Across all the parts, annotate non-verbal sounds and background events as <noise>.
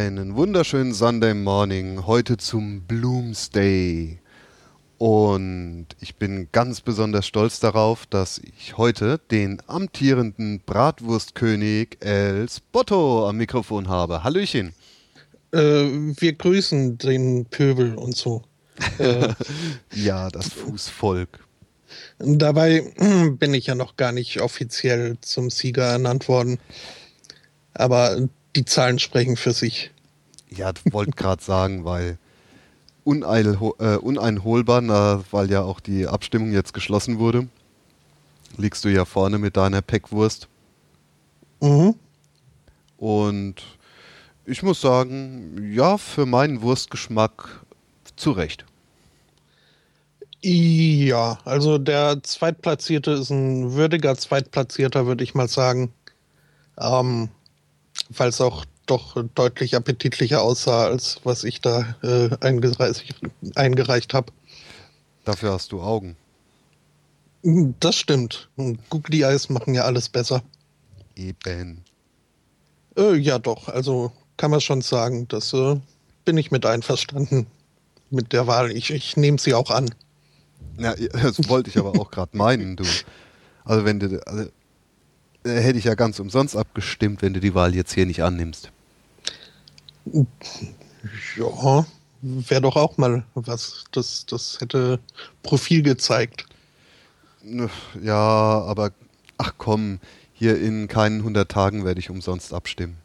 Einen wunderschönen Sunday Morning, heute zum Bloomsday. Und ich bin ganz besonders stolz darauf, dass ich heute den amtierenden Bratwurstkönig El Spotto am Mikrofon habe. Hallöchen. Äh, wir grüßen den Pöbel und so. Äh, <laughs> ja, das Fußvolk. Dabei <clears throat> bin ich ja noch gar nicht offiziell zum Sieger ernannt worden. Aber die Zahlen sprechen für sich. Ja, wollte gerade sagen, weil uneil, äh, uneinholbar, na, weil ja auch die Abstimmung jetzt geschlossen wurde, liegst du ja vorne mit deiner Peckwurst. Mhm. Und ich muss sagen, ja, für meinen Wurstgeschmack zu Recht. Ja, also der Zweitplatzierte ist ein würdiger Zweitplatzierter, würde ich mal sagen. Ähm, weil es auch doch deutlich appetitlicher aussah, als was ich da äh, eingereicht, eingereicht habe. Dafür hast du Augen. Das stimmt. Googly Eyes machen ja alles besser. Eben. Äh, ja, doch. Also kann man schon sagen, das äh, bin ich mit einverstanden mit der Wahl. Ich, ich nehme sie auch an. Ja, <laughs> das wollte ich aber auch gerade meinen, du. Also wenn du, also hätte ich ja ganz umsonst abgestimmt, wenn du die Wahl jetzt hier nicht annimmst. Ja, wäre doch auch mal was. Das, das hätte Profil gezeigt. Ja, aber ach komm, hier in keinen 100 Tagen werde ich umsonst abstimmen.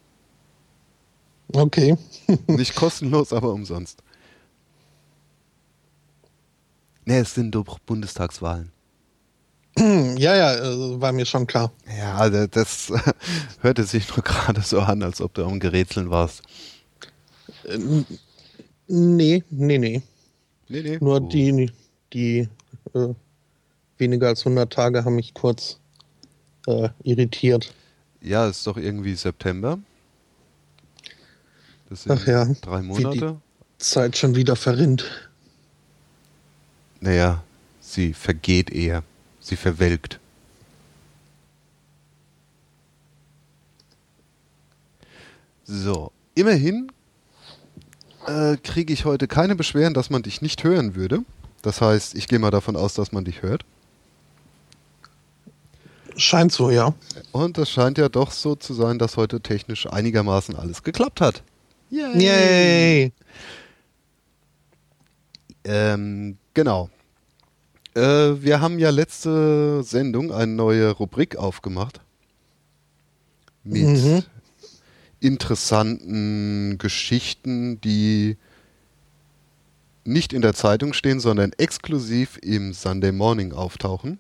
Okay. <laughs> nicht kostenlos, aber umsonst. Ne, es sind doch Bundestagswahlen. <clears throat> Ja, ja, äh, war mir schon klar. Ja, also das <laughs> hörte sich nur gerade so an, als ob du am Gerätseln warst. Äh, nee, nee, nee. Nee, nee. Nur oh. die, die äh, weniger als 100 Tage haben mich kurz äh, irritiert. Ja, ist doch irgendwie September. Das sind Ach ja, drei Monate. Wie die Zeit schon wieder verrinnt. Naja, sie vergeht eher. Sie verwelkt. So, immerhin äh, kriege ich heute keine Beschwerden, dass man dich nicht hören würde. Das heißt, ich gehe mal davon aus, dass man dich hört. Scheint so, ja. Und es scheint ja doch so zu sein, dass heute technisch einigermaßen alles geklappt hat. Yay! Yay. Ähm, genau. Äh, wir haben ja letzte Sendung eine neue Rubrik aufgemacht. Mit mhm. interessanten Geschichten, die nicht in der Zeitung stehen, sondern exklusiv im Sunday Morning auftauchen.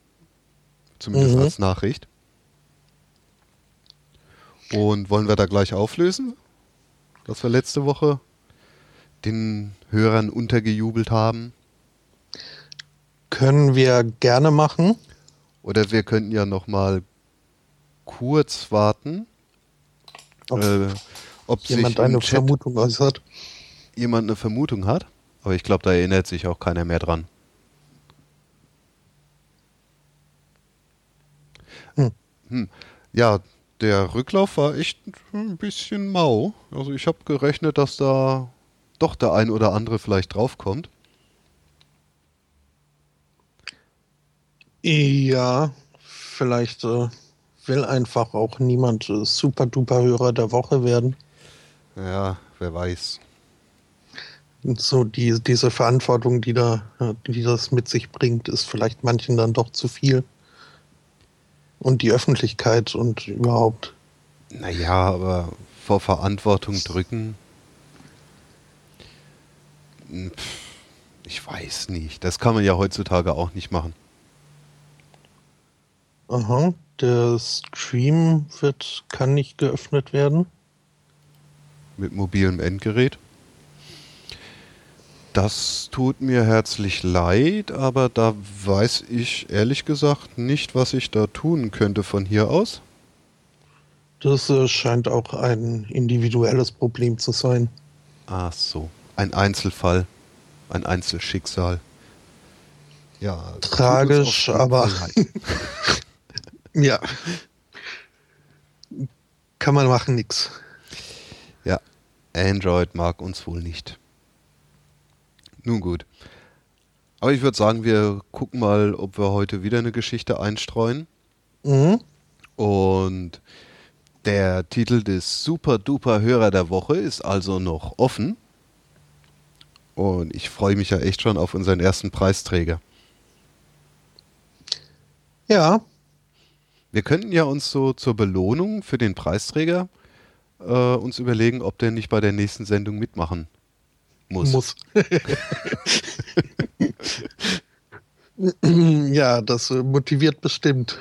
Zumindest mhm. als Nachricht. Und wollen wir da gleich auflösen, was wir letzte Woche den Hörern untergejubelt haben? Können wir gerne machen. Oder wir könnten ja noch mal kurz warten, ob, äh, ob jemand eine Chat Vermutung äußert. Jemand eine Vermutung hat, aber ich glaube, da erinnert sich auch keiner mehr dran. Hm. Hm. Ja, der Rücklauf war echt ein bisschen mau. Also ich habe gerechnet, dass da doch der ein oder andere vielleicht draufkommt. Ja, vielleicht äh, will einfach auch niemand äh, super duper Hörer der Woche werden. Ja, wer weiß. So die, diese Verantwortung, die da, äh, die das mit sich bringt, ist vielleicht manchen dann doch zu viel. Und die Öffentlichkeit und überhaupt. Naja, aber vor Verantwortung drücken. Hm, ich weiß nicht. Das kann man ja heutzutage auch nicht machen. Aha, der Stream wird, kann nicht geöffnet werden. Mit mobilem Endgerät? Das tut mir herzlich leid, aber da weiß ich ehrlich gesagt nicht, was ich da tun könnte von hier aus. Das äh, scheint auch ein individuelles Problem zu sein. Ach so, ein Einzelfall, ein Einzelschicksal. Ja, tragisch, aber <laughs> ja, kann man machen, nix. Ja, Android mag uns wohl nicht. Nun gut. Aber ich würde sagen, wir gucken mal, ob wir heute wieder eine Geschichte einstreuen. Mhm. Und der Titel des Super Duper Hörer der Woche ist also noch offen. Und ich freue mich ja echt schon auf unseren ersten Preisträger. Ja. Wir könnten ja uns so zur Belohnung für den Preisträger äh, uns überlegen, ob der nicht bei der nächsten Sendung mitmachen muss. Muss. <laughs> ja, das äh, motiviert bestimmt.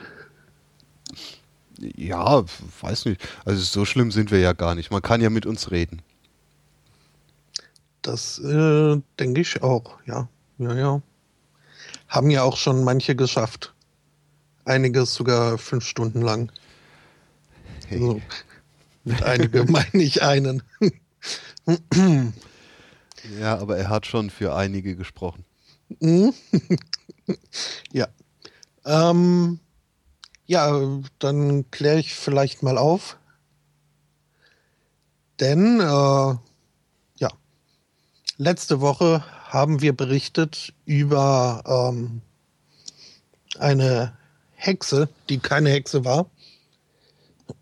Ja, weiß nicht. Also so schlimm sind wir ja gar nicht. Man kann ja mit uns reden. Das äh, denke ich auch, ja. Ja, ja. Haben ja auch schon manche geschafft. Einiges sogar fünf Stunden lang. Hey. Also, mit einige <laughs> meine ich einen. Ja, aber er hat schon für einige gesprochen. Mhm. <laughs> ja. Ähm, ja, dann kläre ich vielleicht mal auf. Denn, äh, ja, letzte Woche haben wir berichtet über ähm, eine Hexe, die keine Hexe war.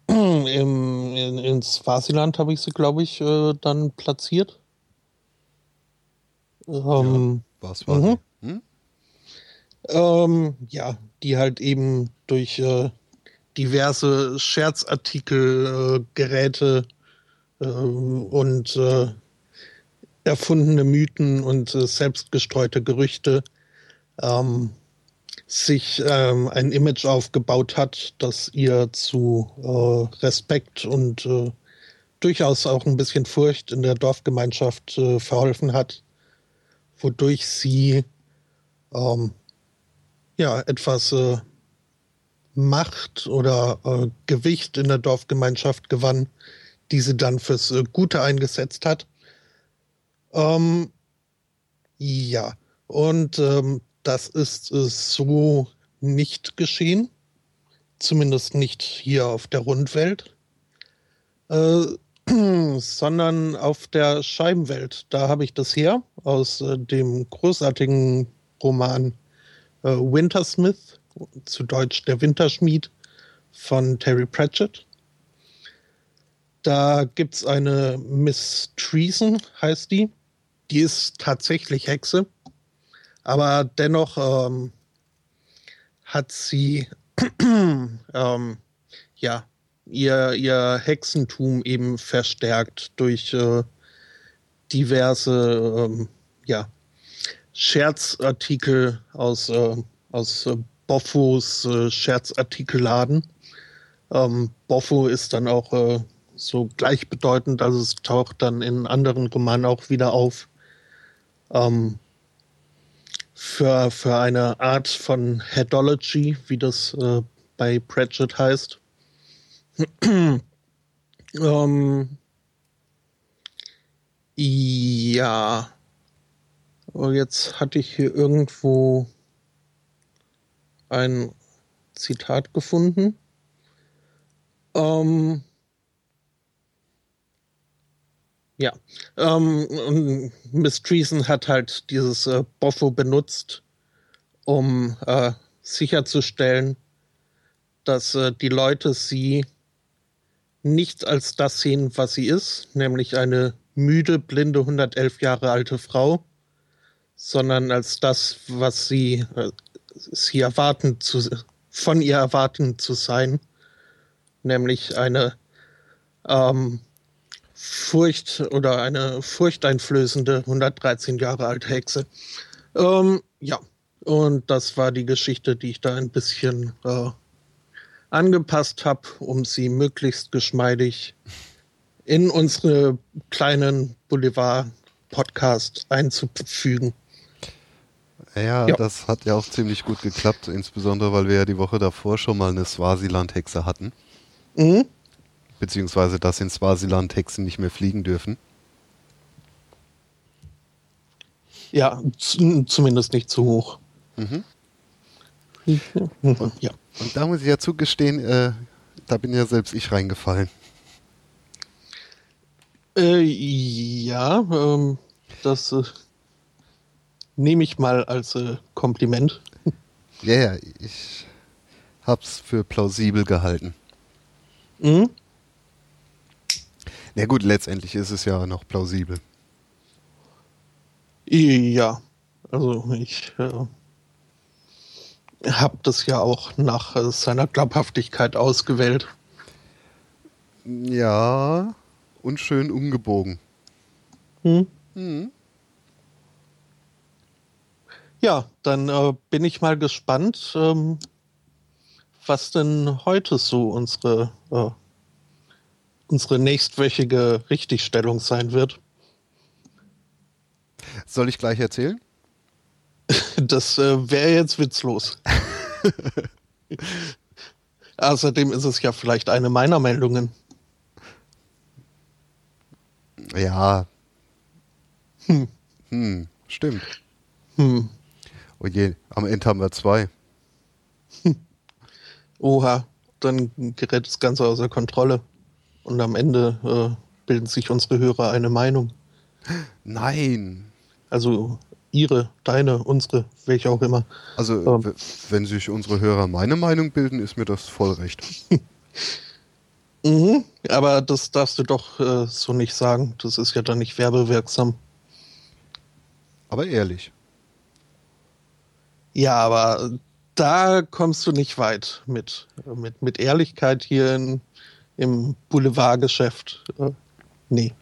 Im, in, in Swasiland habe ich sie, glaube ich, äh, dann platziert. Ähm, ja, was war mhm. hm? ähm, ja, die halt eben durch äh, diverse Scherzartikel, äh, Geräte äh, und äh, erfundene Mythen und äh, selbstgestreute Gerüchte ähm, sich ähm, ein Image aufgebaut hat, das ihr zu äh, Respekt und durchaus auch ein bisschen Furcht in der Dorfgemeinschaft verholfen hat wodurch sie ähm, ja etwas äh, Macht oder äh, Gewicht in der Dorfgemeinschaft gewann, die sie dann fürs äh, Gute eingesetzt hat. Ähm, ja, und ähm, das ist äh, so nicht geschehen, zumindest nicht hier auf der Rundwelt. Äh, <clears throat> sondern auf der Scheibenwelt. Da habe ich das her aus äh, dem großartigen Roman äh, Wintersmith, zu Deutsch Der Winterschmied von Terry Pratchett. Da gibt es eine Miss Treason, heißt die. Die ist tatsächlich Hexe, aber dennoch ähm, hat sie <clears throat> ähm, ja ihr, ihr Hexentum eben verstärkt durch äh, diverse ähm, ja, Scherzartikel aus, äh, aus äh, Boffos äh, Scherzartikelladen. Ähm, Boffo ist dann auch äh, so gleichbedeutend, also es taucht dann in anderen Romanen auch wieder auf. Ähm, für, für eine Art von Headology, wie das äh, bei Pratchett heißt. <clears throat> ähm, ja. Aber jetzt hatte ich hier irgendwo ein Zitat gefunden. Ähm, ja, ähm, Miss Treason hat halt dieses äh, Boffo benutzt, um äh, sicherzustellen, dass äh, die Leute sie nicht als das sehen, was sie ist, nämlich eine müde, blinde, 111 Jahre alte Frau, sondern als das, was sie, äh, sie erwarten zu, von ihr erwarten zu sein, nämlich eine ähm, Furcht oder eine furchteinflößende 113 Jahre alte Hexe. Ähm, ja, und das war die Geschichte, die ich da ein bisschen äh, angepasst habe, um sie möglichst geschmeidig in unsere kleinen Boulevard-Podcast einzufügen. Ja, ja, das hat ja auch ziemlich gut geklappt, insbesondere weil wir ja die Woche davor schon mal eine Swasiland-Hexe hatten. Mhm. Beziehungsweise, dass in Swasiland Hexen nicht mehr fliegen dürfen. Ja, zumindest nicht zu hoch. Mhm. Und, ja. und da muss ich ja zugestehen, äh, da bin ja selbst ich reingefallen. Äh, ja, ähm, das äh, nehme ich mal als äh, Kompliment. Ja, ja, ich hab's für plausibel gehalten. Mhm. Na gut, letztendlich ist es ja noch plausibel. Ja, also ich äh, habe das ja auch nach äh, seiner Glaubhaftigkeit ausgewählt. Ja, und schön umgebogen. Hm. Hm. Ja, dann äh, bin ich mal gespannt, ähm, was denn heute so unsere, äh, unsere nächstwöchige Richtigstellung sein wird. Soll ich gleich erzählen? <laughs> Das äh, wäre jetzt witzlos. <laughs> Außerdem ist es ja vielleicht eine meiner Meldungen. Ja. Hm. Hm, stimmt. Hm. Oh je, am Ende haben wir zwei. Hm. Oha, dann gerät das Ganze außer Kontrolle. Und am Ende äh, bilden sich unsere Hörer eine Meinung. Nein. Also ihre, deine, unsere, welche auch immer. Also ähm. wenn sich unsere Hörer meine Meinung bilden, ist mir das voll recht. <laughs> mhm, aber das darfst du doch äh, so nicht sagen. Das ist ja dann nicht werbewirksam. Aber ehrlich. Ja, aber da kommst du nicht weit mit, mit, mit Ehrlichkeit hier in, im Boulevardgeschäft. Äh, nee.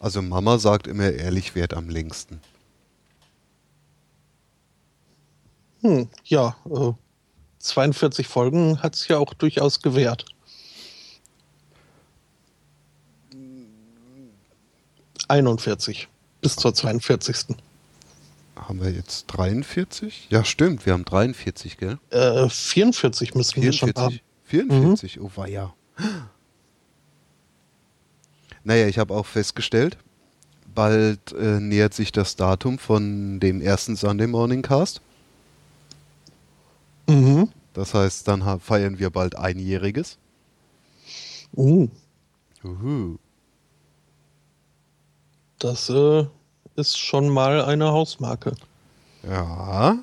Also Mama sagt immer, ehrlich wert am längsten. Hm, ja, äh, 42 Folgen hat es ja auch durchaus gewährt. Einundvierzig bis zur 42. Haben wir jetzt 43? Ja, stimmt, wir haben 43, gell? Äh, 44 müssen 44, wir schon haben. 44, mhm. oh weia. Naja, ich habe auch festgestellt, bald äh, nähert sich das Datum von dem ersten Sunday Morning Cast. Mhm. Das heißt, dann feiern wir bald einjähriges. Uh. Uhu. Das äh, ist schon mal eine Hausmarke. Ja.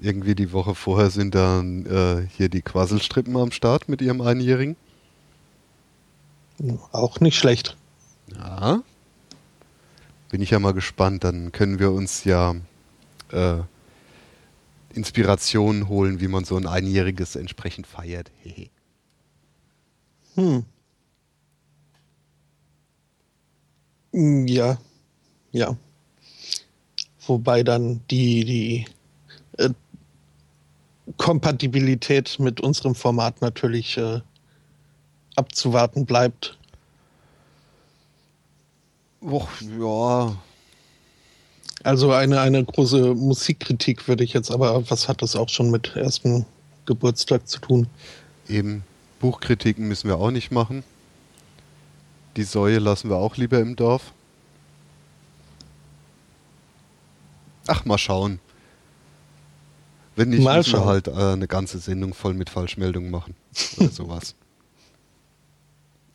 Irgendwie die Woche vorher sind dann äh, hier die Quasselstrippen am Start mit ihrem Einjährigen. Auch nicht schlecht. Ja. Bin ich ja mal gespannt. Dann können wir uns ja äh, Inspirationen holen, wie man so ein Einjähriges entsprechend feiert. hm. Ja, ja. Wobei dann die, die äh, Kompatibilität mit unserem Format natürlich äh, abzuwarten bleibt. Och, ja, also eine, eine große Musikkritik würde ich jetzt, aber was hat das auch schon mit ersten Geburtstag zu tun? Eben, Buchkritiken müssen wir auch nicht machen. Die Säue lassen wir auch lieber im Dorf. Ach, mal schauen. Wenn nicht, Mal müssen wir halt äh, eine ganze Sendung voll mit Falschmeldungen machen. Oder sowas.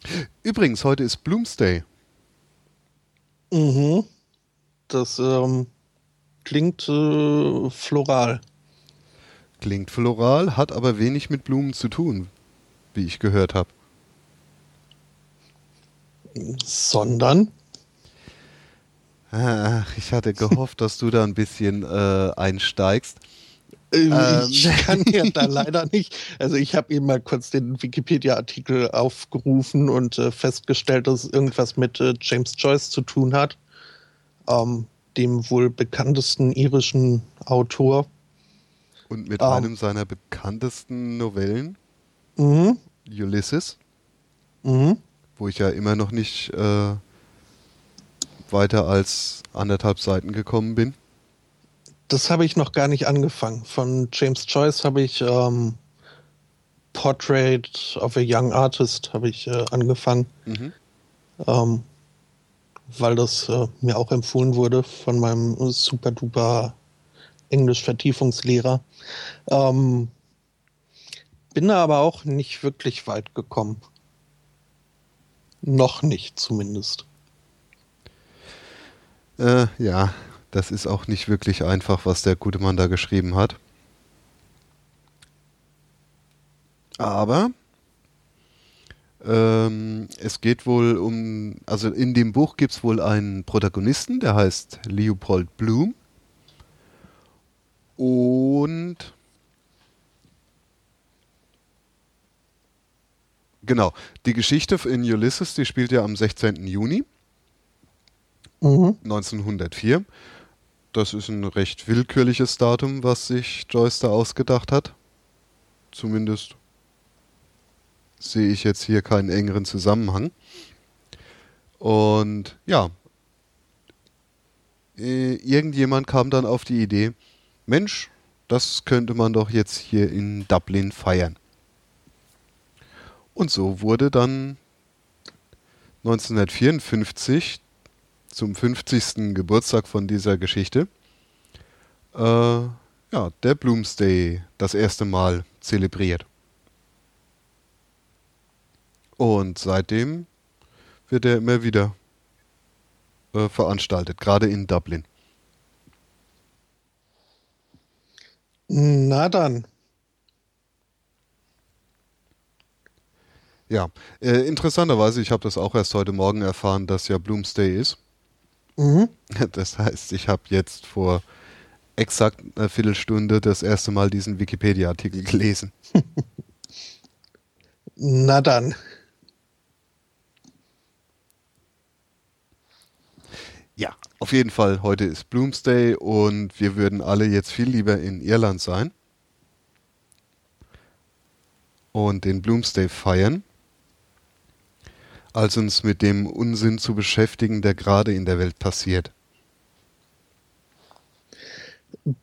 <laughs> Übrigens, heute ist Bloomsday. Mhm. Das ähm, klingt äh, floral. Klingt floral, hat aber wenig mit Blumen zu tun, wie ich gehört habe. Sondern, Ach, ich hatte gehofft, dass du da ein bisschen äh, einsteigst. Äh, Ähm. <laughs> ich kann ja da leider nicht. Also ich habe eben mal kurz den Wikipedia-Artikel aufgerufen und äh, festgestellt, dass es irgendwas mit äh, James Joyce zu tun hat. Ähm, dem wohl bekanntesten irischen Autor. Und mit Ah. einem seiner bekanntesten Novellen, Mhm. Ulysses, Mhm. wo ich ja immer noch nicht äh, weiter als anderthalb Seiten gekommen bin. Das habe ich noch gar nicht angefangen. Von James Joyce habe ich ähm, Portrait of a Young Artist habe ich äh, angefangen, Mhm. ähm, weil das äh, mir auch empfohlen wurde von meinem super duper Englisch-Vertiefungslehrer. Ähm, bin da aber auch nicht wirklich weit gekommen. Noch nicht zumindest. Äh, ja, das ist auch nicht wirklich einfach, was der gute Mann da geschrieben hat. Aber ähm, es geht wohl um, also in dem Buch gibt es wohl einen Protagonisten, der heißt Leopold Bloom. Und genau, die Geschichte in Ulysses, die spielt ja am 16. Juni. Mhm. 1904. Das ist ein recht willkürliches Datum, was sich Joyce da ausgedacht hat. Zumindest sehe ich jetzt hier keinen engeren Zusammenhang. Und ja, äh, irgendjemand kam dann auf die Idee, Mensch, das könnte man doch jetzt hier in Dublin feiern. Und so wurde dann 1954 zum 50. Geburtstag von dieser Geschichte äh, ja, der Bloomsday das erste Mal zelebriert. Und seitdem wird er immer wieder äh, veranstaltet, gerade in Dublin. Na dann. Ja, äh, interessanterweise, ich habe das auch erst heute Morgen erfahren, dass ja Bloomsday ist. Mhm. <laughs> Das heißt, ich habe jetzt vor exakt einer Viertelstunde das erste Mal diesen Wikipedia-Artikel gelesen. <laughs> Na dann. Ja, auf jeden Fall, heute ist Bloomsday und wir würden alle jetzt viel lieber in Irland sein und den Bloomsday feiern, als uns mit dem Unsinn zu beschäftigen, der gerade in der Welt passiert.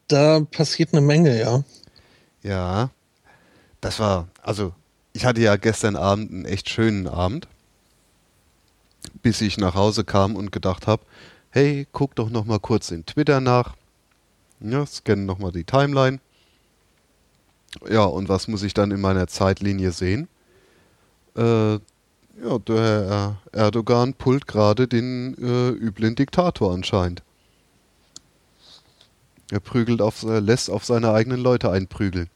Da passiert eine Menge, ja. Ja, das war, also ich hatte ja gestern Abend einen echt schönen Abend, bis ich nach Hause kam und gedacht habe, hey, guck doch noch mal kurz in Twitter nach, ja, scanne noch mal die Timeline. Ja, und was muss ich dann in meiner Zeitlinie sehen? Äh, ja, der Herr Erdogan pullt gerade den äh, üblen Diktator anscheinend. Er prügelt auf, äh, lässt auf seine eigenen Leute einprügeln.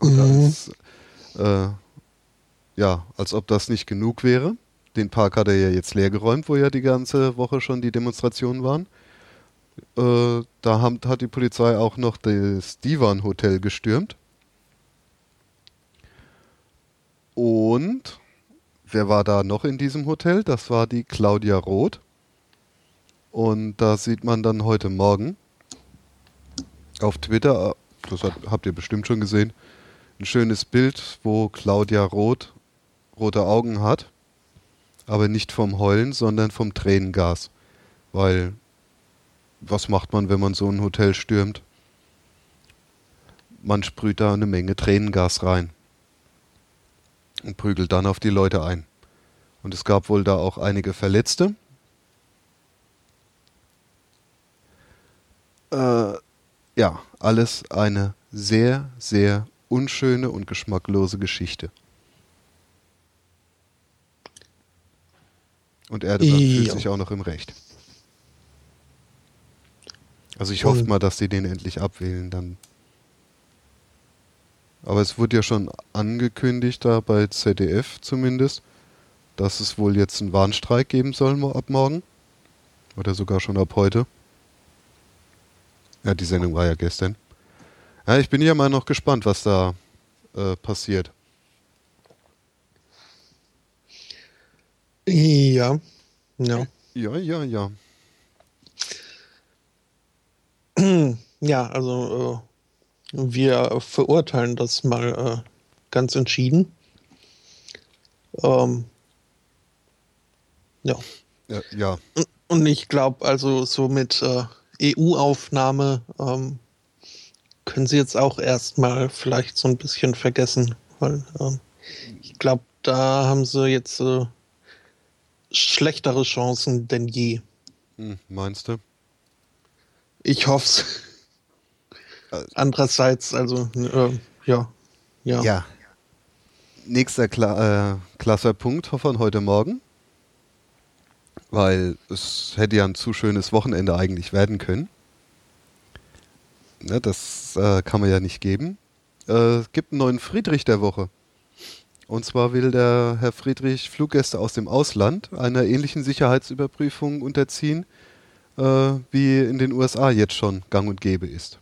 Und Mhm. als, äh, ja, als ob das nicht genug wäre. Den Park hat er ja jetzt leergeräumt, wo ja die ganze Woche schon die Demonstrationen waren. Äh, da haben, hat die Polizei auch noch das Divan Hotel gestürmt. Und wer war da noch in diesem Hotel? Das war die Claudia Roth. Und da sieht man dann heute Morgen auf Twitter, äh, das habt ihr bestimmt schon gesehen, ein schönes Bild, wo Claudia Roth rote Augen hat, aber nicht vom Heulen, sondern vom Tränengas. Weil, was macht man, wenn man so ein Hotel stürmt? Man sprüht da eine Menge Tränengas rein und prügelt dann auf die Leute ein. Und es gab wohl da auch einige Verletzte. Äh, Ja, alles eine sehr, sehr unschöne und geschmacklose Geschichte. Und Erdogan Ja. fühlt sich auch noch im Recht. Also ich hoffe mal, dass die den endlich abwählen dann. Aber es wurde ja schon angekündigt, da bei ZDF zumindest, dass es wohl jetzt einen Warnstreik geben soll ab morgen. Oder sogar schon ab heute. Ja, die Sendung war ja gestern. Ja, ich bin ja mal noch gespannt, was da äh, passiert. Ja. Ja. Ja, ja, ja. Ja, also äh, wir verurteilen das mal äh, ganz entschieden. Ähm, ja. Ja, ja. Und ich glaube, also so mit äh, EU-Aufnahme ähm, können sie jetzt auch erstmal vielleicht so ein bisschen vergessen, weil ähm, ich glaube, da haben sie jetzt äh, schlechtere Chancen denn je. Hm, meinst du? Ich hoffe es. Andererseits, also, äh, ja. Ja. Ja. Nächster Kla äh, klasser Punkt von heute Morgen. Weil es hätte ja ein zu schönes Wochenende eigentlich werden können. Ne, das äh, kann man ja nicht geben. Äh, es gibt einen neuen Friedrich der Woche. Und zwar will der Herr Friedrich Fluggäste aus dem Ausland einer ähnlichen Sicherheitsüberprüfung unterziehen, äh, wie in den USA jetzt schon gang und gäbe ist.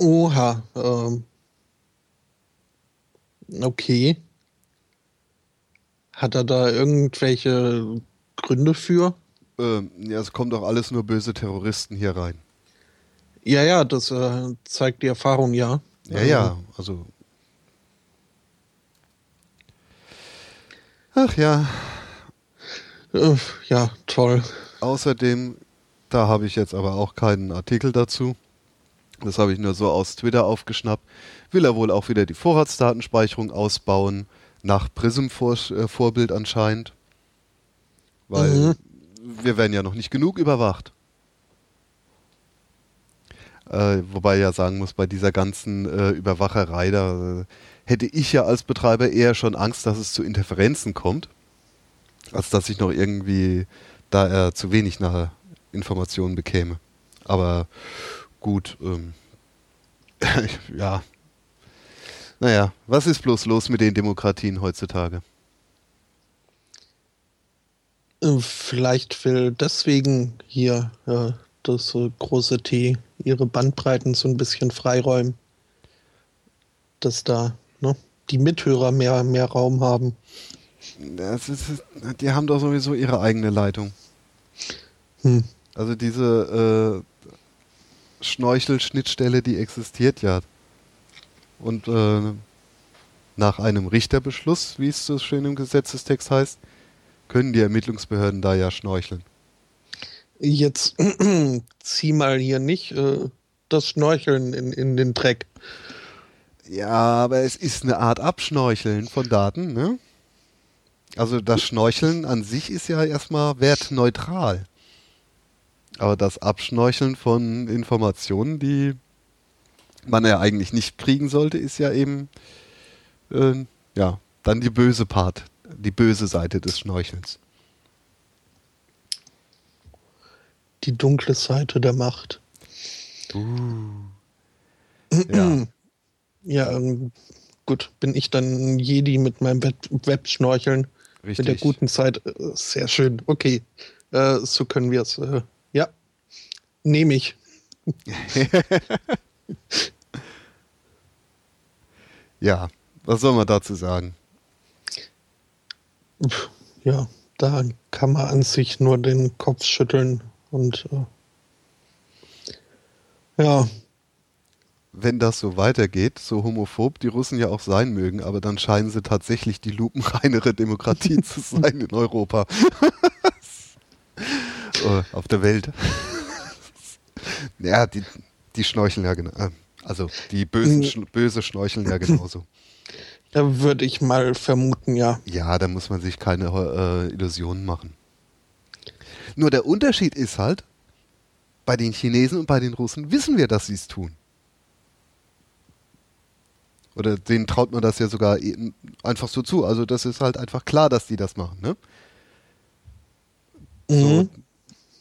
Oha. Ähm, okay. Hat er da irgendwelche Gründe für? Ähm, ja, es kommen doch alles nur böse Terroristen hier rein. Ja, ja, das äh, zeigt die Erfahrung, ja. Ja, ja, also. Ach ja, Äh, ja, toll. außerdem, da habe ich jetzt aber auch keinen Artikel dazu. Das habe ich nur so aus Twitter aufgeschnappt. Will er wohl auch wieder die Vorratsdatenspeicherung ausbauen, nach Prism-Vorbild anscheinend. Weil Mhm. wir werden ja noch nicht genug überwacht. Äh, wobei ja sagen muss, bei dieser ganzen äh, Überwacherei, da äh, hätte ich ja als Betreiber eher schon Angst, dass es zu Interferenzen kommt, als dass ich noch irgendwie da er zu wenig nach Informationen bekäme. Aber gut, ähm, <laughs> ja. Naja, was ist bloß los mit den Demokratien heutzutage? Äh, Vielleicht will deswegen hier äh, das äh, große T ihre Bandbreiten so ein bisschen freiräumen. Dass da ne, die Mithörer mehr, mehr Raum haben. Ist, die haben doch sowieso ihre eigene Leitung. Hm. Also diese äh, Schnorchel-Schnittstelle, die existiert ja. Und äh, nach einem Richterbeschluss, wie es so schön im Gesetzestext heißt, können die Ermittlungsbehörden da ja schnorcheln. Jetzt <clears throat> zieh mal hier nicht äh, das Schnorcheln in, in den Dreck. Ja, aber es ist eine Art Abschnorcheln von Daten, ne? Also das Schnorcheln an sich ist ja erstmal wertneutral. Aber das Abschnorcheln von Informationen, die man ja eigentlich nicht kriegen sollte, ist ja eben äh, ja dann die böse Part, die böse Seite des Schnorchelns. Die dunkle Seite der Macht. Ja. <clears throat> Ja, ähm, gut, bin ich dann Jedi mit meinem Web Webschnorcheln mit der Richtig. guten Zeit. Äh, Sehr schön. Okay, äh, so können wir es. Äh, nehme ich. <laughs> Ja, was soll man dazu sagen? Ja, da kann man an sich nur den Kopf schütteln und äh, ja, Wenn das so weitergeht, so homophob die Russen ja auch sein mögen, aber dann scheinen sie tatsächlich die lupenreinere Demokratie <laughs> zu sein in Europa. <laughs> Äh, Auf der Welt. Ja, die, die schnorcheln ja genau. Also die bösen, Sch- böse schnorcheln ja genauso. <laughs> da würde ich mal vermuten, ja. Ja, da muss man sich keine äh, Illusionen machen. Nur der Unterschied ist halt, bei den Chinesen und bei den Russen wissen wir, dass sie es tun. Oder denen traut man das ja sogar einfach so zu. Also das ist halt einfach klar, dass die das machen. Ne? Mhm. So,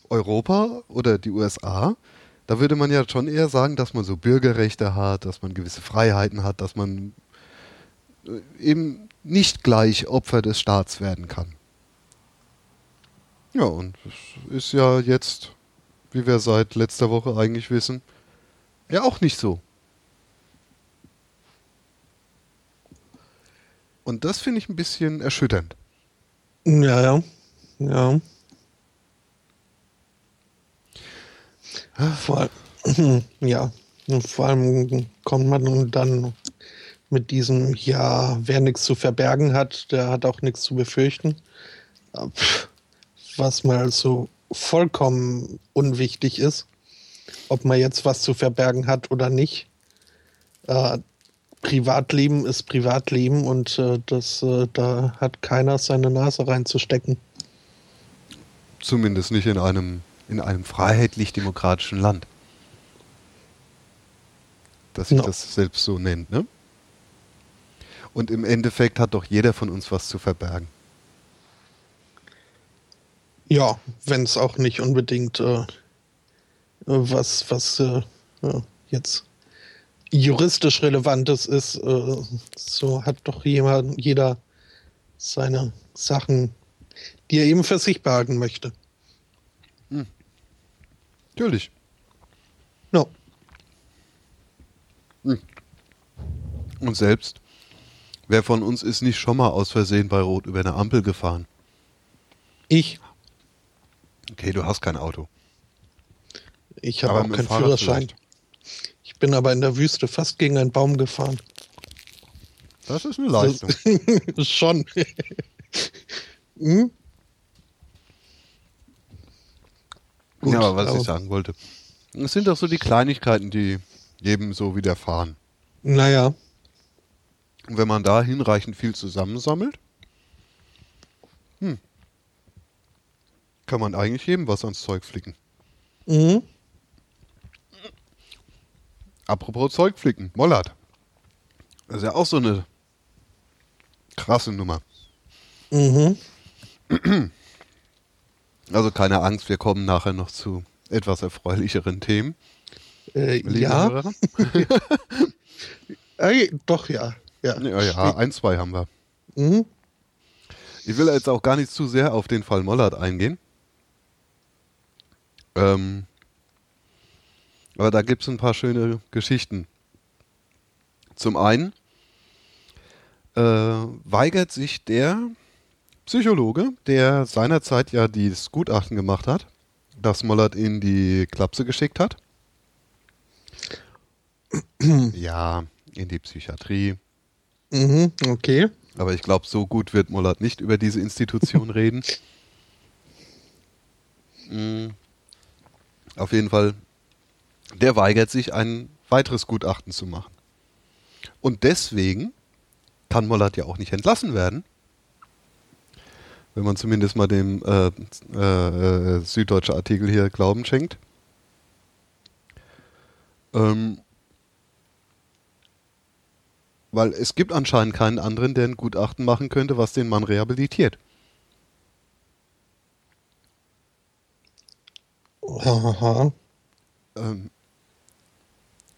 Europa oder die USA, da würde man ja schon eher sagen, dass man so Bürgerrechte hat, dass man gewisse Freiheiten hat, dass man äh, eben nicht gleich Opfer des Staats werden kann. Ja, und es ist ja jetzt, wie wir seit letzter Woche eigentlich wissen, ja auch nicht so. Und das finde ich ein bisschen erschütternd. Ja, ja. Ja. Vor, <clears throat> ja, vor allem kommt man dann mit diesem, ja, wer nichts zu verbergen hat, der hat auch nichts zu befürchten. Was mal so vollkommen unwichtig ist, ob man jetzt was zu verbergen hat oder nicht. Äh, Privatleben ist Privatleben und äh, das, äh, da hat keiner seine Nase reinzustecken. Zumindest nicht in einem, in einem freiheitlich-demokratischen Land. Dass sich no. das selbst so nennt, ne? Und im Endeffekt hat doch jeder von uns was zu verbergen. Ja, wenn es auch nicht unbedingt äh, was, was äh, ja, jetzt juristisch Relevantes ist, äh, so hat doch jemand, jeder seine Sachen, die er eben für sich behalten möchte. Natürlich. No. Hm. Und selbst, wer von uns ist nicht schon mal aus Versehen bei Rot über eine Ampel gefahren? Ich. Okay, du hast kein Auto. Ich habe auch keinen Führerschein. Vielleicht. Ich bin aber in der Wüste fast gegen einen Baum gefahren. Das ist eine Leistung. <laughs> Schon. <laughs> hm? Gut, ja, aber was aber ich sagen wollte. Es sind doch so die Kleinigkeiten, die jedem so widerfahren. Naja. Und wenn man da hinreichend viel zusammensammelt, hm, kann man eigentlich jedem was ans Zeug flicken. Mhm. Apropos Zeug flicken, Mollert. Das ist ja auch so eine krasse Nummer. Mhm. <clears throat> Also keine Angst, wir kommen nachher noch zu etwas erfreulicheren Themen. Äh, ja. <laughs> äh, doch, ja. Ja, ja, ja ein, zwei haben wir. Mhm. Ich will jetzt auch gar nicht zu sehr auf den Fall Mollert eingehen. Ähm, aber da gibt es ein paar schöne Geschichten. Zum einen äh, weigert sich der Psychologe, der seinerzeit ja das Gutachten gemacht hat, das Mollert in die Klapse geschickt hat. <clears throat> ja, in die Psychiatrie. Mhm, okay. Aber ich glaube, so gut wird Mollert nicht über diese Institution <laughs> reden. Mhm. Auf jeden Fall, der weigert sich, ein weiteres Gutachten zu machen. Und deswegen kann Mollert ja auch nicht entlassen werden. Wenn man zumindest mal dem äh, äh, äh süddeutsche Artikel hier Glauben schenkt. Ähm, weil es gibt anscheinend keinen anderen, der ein Gutachten machen könnte, was den Mann rehabilitiert. Aha. Ähm,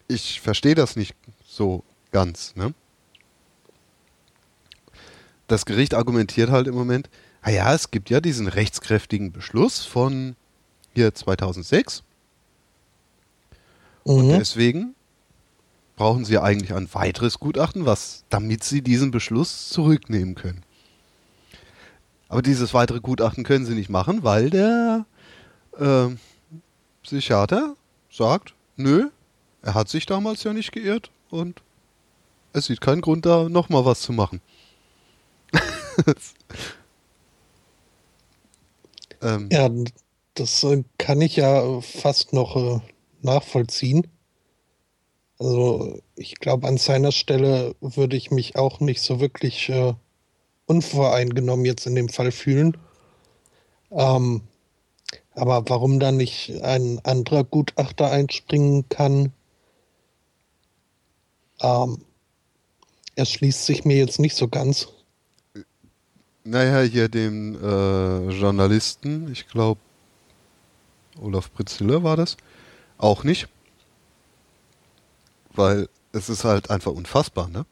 ich verstehe das nicht so ganz. Ne? Das Gericht argumentiert halt im Moment, naja, es gibt ja diesen rechtskräftigen Beschluss von hier 2006. Mhm. Und deswegen brauchen sie eigentlich ein weiteres Gutachten, was, damit sie diesen Beschluss zurücknehmen können. Aber dieses weitere Gutachten können sie nicht machen, weil der äh, Psychiater sagt, nö, er hat sich damals ja nicht geirrt und es sieht keinen Grund da, nochmal was zu machen. <laughs> ähm, ja, das äh, kann ich ja fast noch äh, nachvollziehen. Also ich glaube, an seiner Stelle würde ich mich auch nicht so wirklich äh, unvoreingenommen jetzt in dem Fall fühlen. Ähm, Aber warum da nicht ein anderer Gutachter einspringen kann, ähm, erschließt sich mir jetzt nicht so ganz. Naja, hier dem äh, Journalisten, ich glaube, Olaf Pritziller war das, auch nicht. Weil es ist halt einfach unfassbar, ne?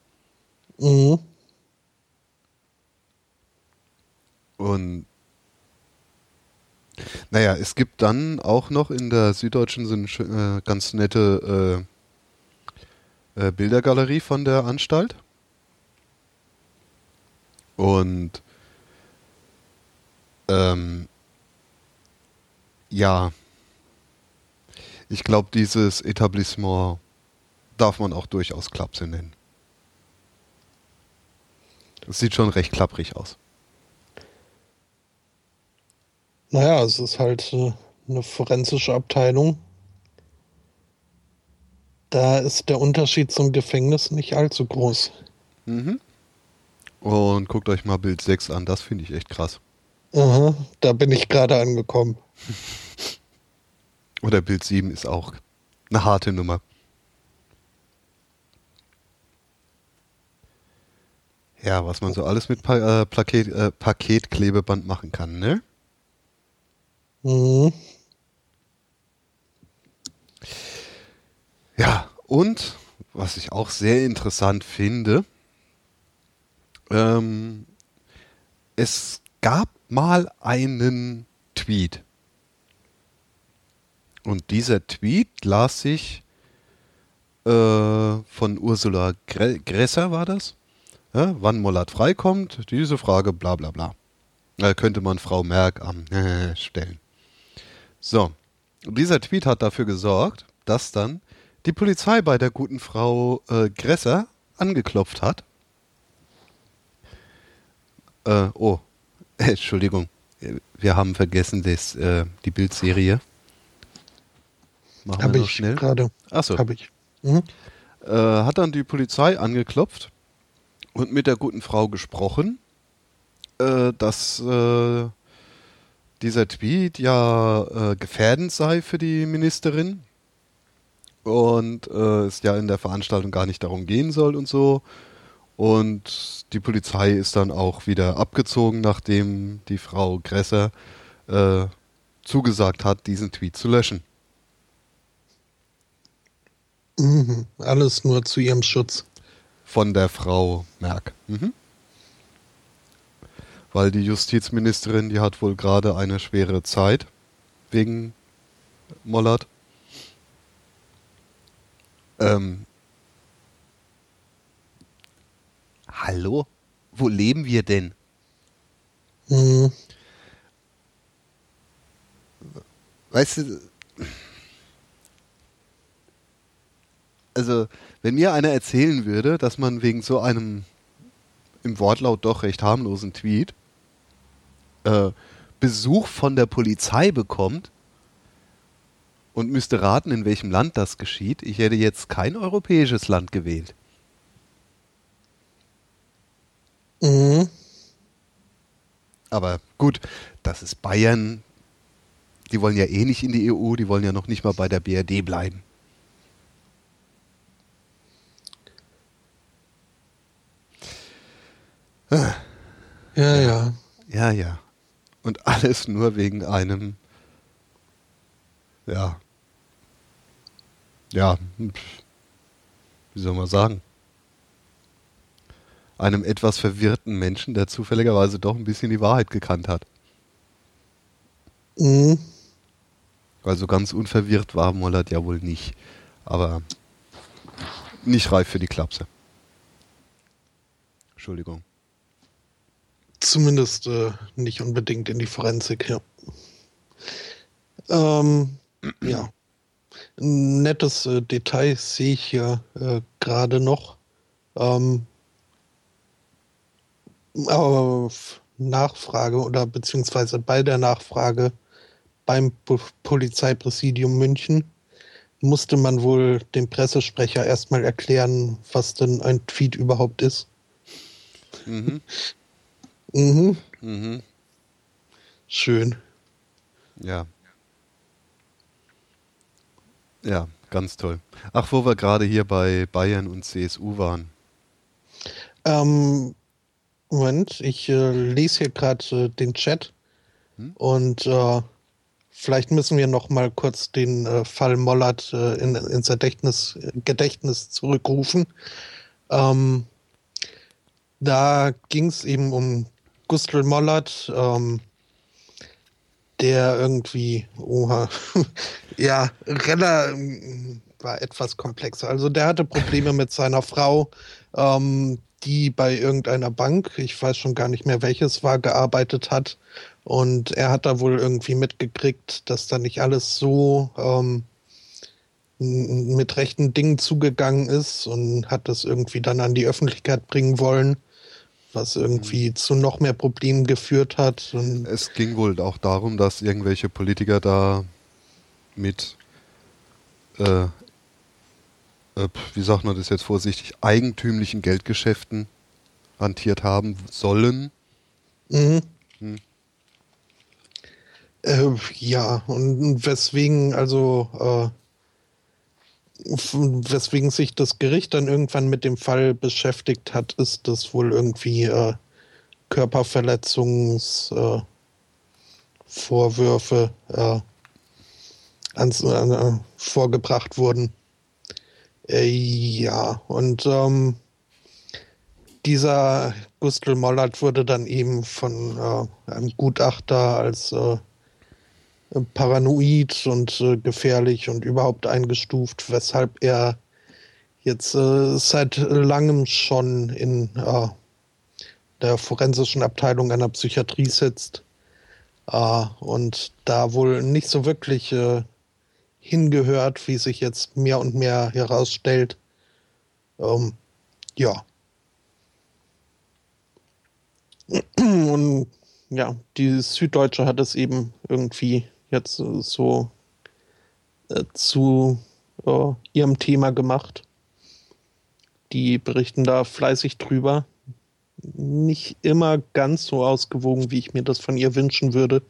Mhm. Und naja, es gibt dann auch noch in der Süddeutschen so eine äh, ganz nette äh, äh, Bildergalerie von der Anstalt. Und ähm, ja, ich glaube, dieses Etablissement darf man auch durchaus Klapse nennen. Das sieht schon recht klapprig aus. Naja, es ist halt äh, eine forensische Abteilung. Da ist der Unterschied zum Gefängnis nicht allzu groß. Mhm. Und guckt euch mal Bild 6 an, das finde ich echt krass. Aha, da bin ich gerade angekommen. Oder Bild 7 ist auch eine harte Nummer. Ja, was man so alles mit pa äh, Plaket, äh, Paketklebeband machen kann, ne? Mhm. Ja, und was ich auch sehr interessant finde, ähm, es gab mal einen Tweet. Und dieser Tweet las sich äh, von Ursula Gresser, war das? Ja, wann Mollat freikommt, diese Frage, bla bla bla. Da könnte man Frau Merck am <laughs> stellen. So, und dieser Tweet hat dafür gesorgt, dass dann die Polizei bei der guten Frau äh, Gresser angeklopft hat. Äh, oh, <laughs> Entschuldigung, wir haben vergessen das, äh, die Bildserie. Machen Hab wir noch ich schnell. gerade. Achso. Hab ich. Mhm. Äh, hat dann die Polizei angeklopft und mit der guten Frau gesprochen, äh, dass äh, dieser Tweet ja äh, gefährdend sei für die Ministerin und äh, es ja in der Veranstaltung gar nicht darum gehen soll und so. Und die Polizei ist dann auch wieder abgezogen, nachdem die Frau Gresser äh, zugesagt hat, diesen Tweet zu löschen. Mhm, alles nur zu ihrem Schutz. Von der Frau Merck. Mhm weil die Justizministerin, die hat wohl gerade eine schwere Zeit wegen Mollert. Ähm, hallo? Wo leben wir denn? Mhm. Weißt du, also wenn mir einer erzählen würde, dass man wegen so einem im Wortlaut doch recht harmlosen Tweet äh, Besuch von der Polizei bekommt und müsste raten, in welchem Land das geschieht, ich hätte jetzt kein europäisches Land gewählt. Mhm. Aber gut, das ist Bayern. Die wollen ja eh nicht in die EU, die wollen ja noch nicht mal bei der BRD bleiben. Ja, ja. Ja, ja. Und alles nur wegen einem, ja, ja, wie soll man sagen, einem etwas verwirrten Menschen, der zufälligerweise doch ein bisschen die Wahrheit gekannt hat. Mhm. Also ganz unverwirrt war Mollert ja wohl nicht. Aber nicht reif für die Klapse. Entschuldigung. Zumindest äh, nicht unbedingt in die Forensik, ja. Ähm, ja. Ein nettes äh, Detail sehe ich hier äh, gerade noch. Ähm, auf Nachfrage oder beziehungsweise bei der Nachfrage beim po Polizeipräsidium München musste man wohl dem Pressesprecher erstmal erklären, was denn ein Tweet überhaupt ist. Mhm. <laughs> Mhm. Mhm. Schön. Ja. Ja, ganz toll. Ach, wo wir gerade hier bei Bayern und CSU waren. Ähm, Moment, ich äh, lese hier gerade äh, den Chat hm? und äh, vielleicht müssen wir noch mal kurz den äh, Fall Mollert äh, in, ins Gedächtnis, Gedächtnis zurückrufen. Ähm, da ging es eben um Gustl Mollert, ähm, der irgendwie, oha, <laughs> ja, Renner ähm, war etwas komplexer. Also der hatte Probleme mit seiner Frau, ähm, die bei irgendeiner Bank, ich weiß schon gar nicht mehr welches war, gearbeitet hat. Und er hat da wohl irgendwie mitgekriegt, dass da nicht alles so ähm, mit rechten Dingen zugegangen ist und hat das irgendwie dann an die Öffentlichkeit bringen wollen was irgendwie mhm. zu noch mehr Problemen geführt hat. es ging wohl auch darum, dass irgendwelche Politiker da mit, äh, wie sagt man das jetzt vorsichtig, eigentümlichen Geldgeschäften hantiert haben sollen. Mhm. Hm. Äh, ja, und weswegen also äh, weswegen sich das Gericht dann irgendwann mit dem Fall beschäftigt hat, ist, dass wohl irgendwie äh, Körperverletzungsvorwürfe äh, ans, äh, vorgebracht wurden. Äh, ja, und ähm, dieser Gustl Mollert wurde dann eben von äh, einem Gutachter als äh, paranoid und äh, gefährlich und überhaupt eingestuft, weshalb er jetzt äh, seit langem schon in der forensischen Abteilung einer Psychiatrie sitzt. Äh, und da wohl nicht so wirklich äh, hingehört, wie sich jetzt mehr und mehr herausstellt. Ähm, ja. Und ja, die Süddeutsche hat es eben irgendwie jetzt so äh, zu äh, ihrem Thema gemacht. Die berichten da fleißig drüber. Nicht immer ganz so ausgewogen, wie ich mir das von ihr wünschen würde.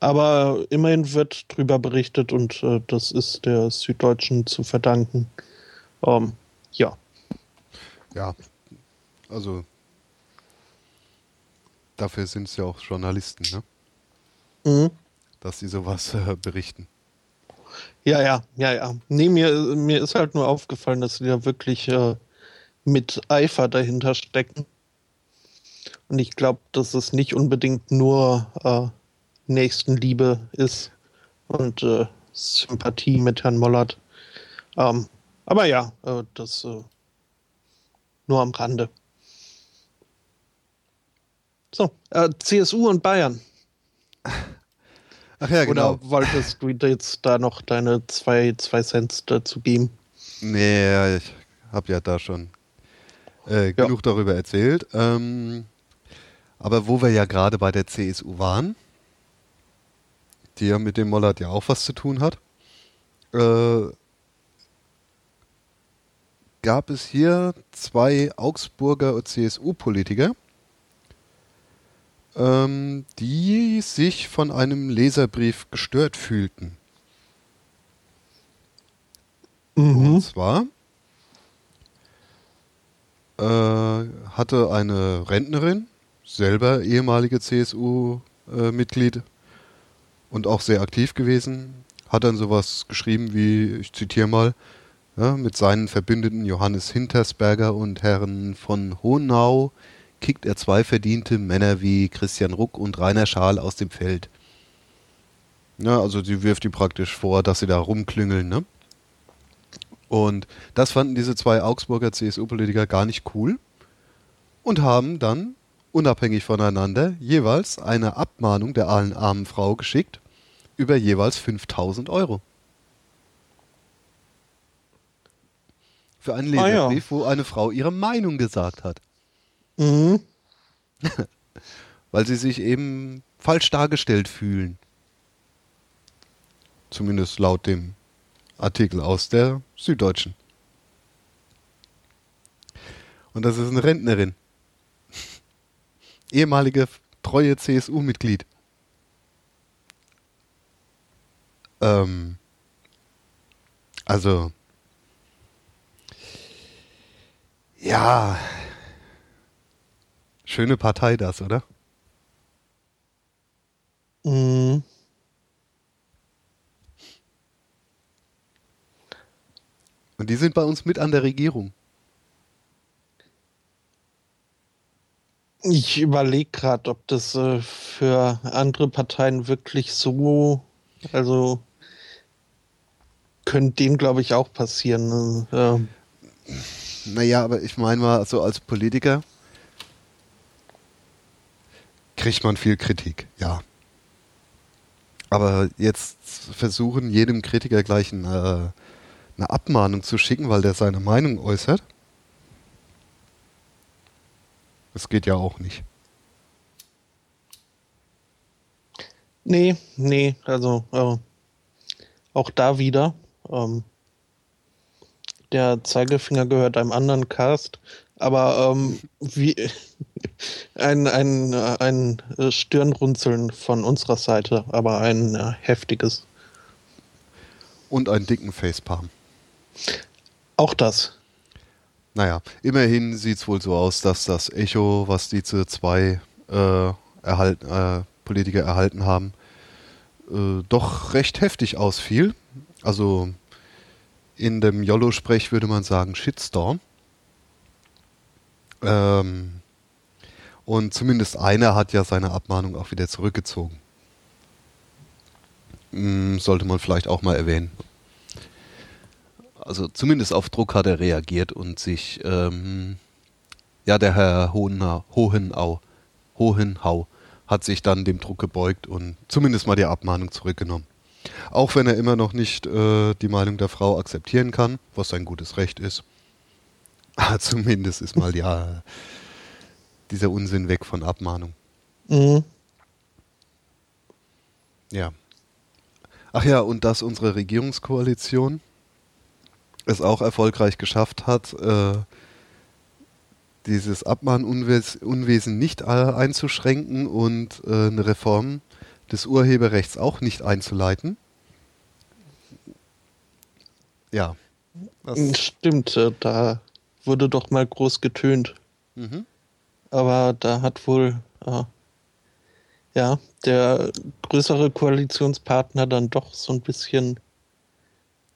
Aber immerhin wird drüber berichtet und äh, das ist der Süddeutschen zu verdanken. Ähm, ja. Ja, also dafür sind es ja auch Journalisten, ne? Mhm dass sie sowas äh, berichten. Ja, ja, ja, ja. Nee, mir, mir ist halt nur aufgefallen, dass sie da wirklich äh, mit Eifer dahinter stecken. Und ich glaube, dass es nicht unbedingt nur äh, Nächstenliebe ist und äh, Sympathie mit Herrn Mollert. Ähm, aber ja, äh, das äh, nur am Rande. So, äh, CSU und Bayern. Ach ja, genau. Oder wolltest du jetzt da noch deine zwei, zwei Cent dazu geben? Nee, ich habe ja da schon äh, genug ja. darüber erzählt. Ähm, aber wo wir ja gerade bei der CSU waren, die ja mit dem Mollert ja auch was zu tun hat, äh, gab es hier zwei Augsburger CSU-Politiker, ähm, die sich von einem Leserbrief gestört fühlten. Mhm. Und zwar äh, hatte eine Rentnerin, selber ehemalige CSU-Mitglied äh, und auch sehr aktiv gewesen, hat dann sowas geschrieben wie, ich zitiere mal, ja, mit seinen Verbündeten Johannes Hintersberger und Herrn von Honau kickt er zwei verdiente Männer wie Christian Ruck und Rainer Schaal aus dem Feld. Ja, also sie wirft ihm praktisch vor, dass sie da rumklüngeln, ne? Und das fanden diese zwei Augsburger CSU-Politiker gar nicht cool und haben dann, unabhängig voneinander, jeweils eine Abmahnung der armen Frau geschickt über jeweils 5000 Euro. Für einen Leserbrief, ah, ja. wo eine Frau ihre Meinung gesagt hat. Mhm. <laughs> Weil sie sich eben falsch dargestellt fühlen. Zumindest laut dem Artikel aus der Süddeutschen. Und das ist eine Rentnerin. Ehemalige treue CSU-Mitglied. Ähm, Also, ja, schöne Partei das, oder? Mhm. Und die sind bei uns mit an der Regierung. Ich überlege gerade, ob das äh, für andere Parteien wirklich so, also könnte denen, glaube ich, auch passieren. Ne? Ja. Naja, aber ich meine mal, so als Politiker kriegt man viel Kritik, ja. Aber jetzt versuchen, jedem Kritiker gleich eine, eine Abmahnung zu schicken, weil der seine Meinung äußert. Das geht ja auch nicht. Nee, nee, also äh, auch da wieder. Ähm, der Zeigefinger gehört einem anderen Cast, aber ähm, wie <laughs> ein, ein, ein Stirnrunzeln von unserer Seite, aber ein äh, heftiges. Und einen dicken Facepalm. Auch das. Naja, immerhin sieht es wohl so aus, dass das Echo, was diese zwei äh, erhalt, äh, Politiker erhalten haben, äh, doch recht heftig ausfiel. Also in dem YOLO-Sprech würde man sagen Shitstorm. Ähm, und zumindest einer hat ja seine Abmahnung auch wieder zurückgezogen. Hm, sollte man vielleicht auch mal erwähnen also zumindest auf Druck hat er reagiert und sich, ähm, ja, der Herr Hohenau, Hohenau, Hohenhau hat sich dann dem Druck gebeugt und zumindest mal die Abmahnung zurückgenommen. Auch wenn er immer noch nicht äh, die Meinung der Frau akzeptieren kann, was sein gutes Recht ist. <laughs> Aber zumindest ist mal ja dieser Unsinn weg von Abmahnung. Mhm. Ja. Ach ja, und dass unsere Regierungskoalition es auch erfolgreich geschafft hat, äh, dieses Abmahnunwesen nicht einzuschränken und äh, eine Reform des Urheberrechts auch nicht einzuleiten. Ja. Stimmt, äh, da wurde doch mal groß getönt. Mhm. Aber da hat wohl äh, ja der größere Koalitionspartner dann doch so ein bisschen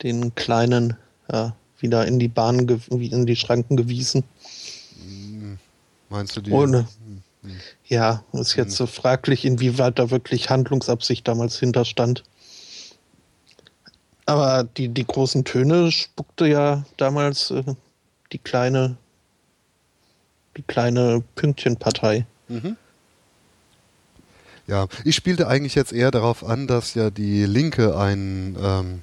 den kleinen ja, wieder in die Bahn, in die Schranken gewiesen. Meinst du die? Ohne. Ja, ist jetzt so fraglich, inwieweit da wirklich Handlungsabsicht damals hinterstand. Aber die, die großen Töne spuckte ja damals äh, die kleine, die kleine Pünktchenpartei. Mhm. Ja, ich spielte eigentlich jetzt eher darauf an, dass ja die Linke ein ähm,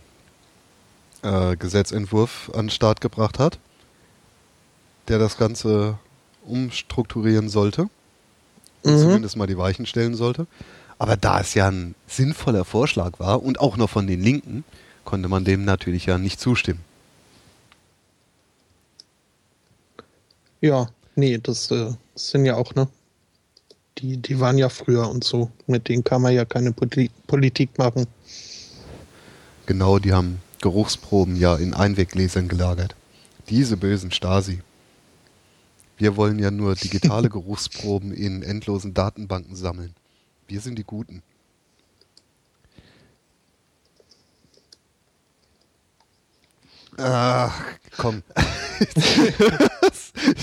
äh, Gesetzentwurf an den Start gebracht hat, der das Ganze umstrukturieren sollte. Mhm. Zumindest mal die Weichen stellen sollte. Aber da es ja ein sinnvoller Vorschlag war und auch noch von den Linken, konnte man dem natürlich ja nicht zustimmen. Ja, nee, das, äh, das sind ja auch, ne? Die, die waren ja früher und so. Mit denen kann man ja keine Politik machen. Genau, die haben Geruchsproben ja in Einweggläsern gelagert. Diese bösen Stasi. Wir wollen ja nur digitale <laughs> Geruchsproben in endlosen Datenbanken sammeln. Wir sind die Guten. Ach, komm. <laughs>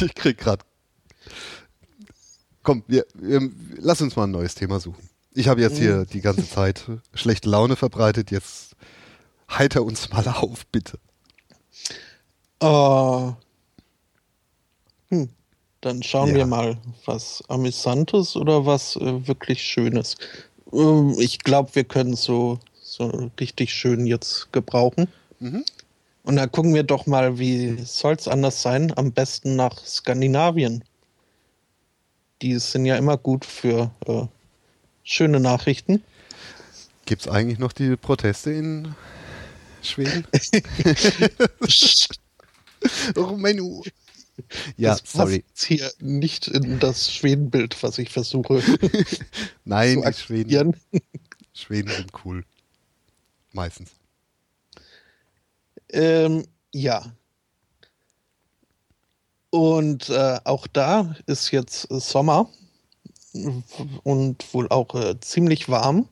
ich krieg grad. Komm, wir, wir, lass uns mal ein neues Thema suchen. Ich habe jetzt hier die ganze Zeit schlechte Laune verbreitet. Jetzt heiter uns mal <laughs> auf, bitte. Uh, hm. Dann schauen ja. wir mal, was Amüsantes oder was äh, wirklich Schönes. Ähm, ich glaube, wir können so, so richtig schön jetzt gebrauchen. Mhm. Und dann gucken wir doch mal, wie soll es anders sein? Am besten nach Skandinavien. Die sind ja immer gut für äh, schöne Nachrichten. Gibt es eigentlich noch die Proteste in Schweden? oh, <laughs> Menü. Ja, das sorry. Passt hier nicht in das Schwedenbild, was ich versuche. <laughs> Nein, die Schweden. Schweden sind cool. Meistens. Ähm, ja. Und äh, auch da ist jetzt Sommer und wohl auch äh, ziemlich warm,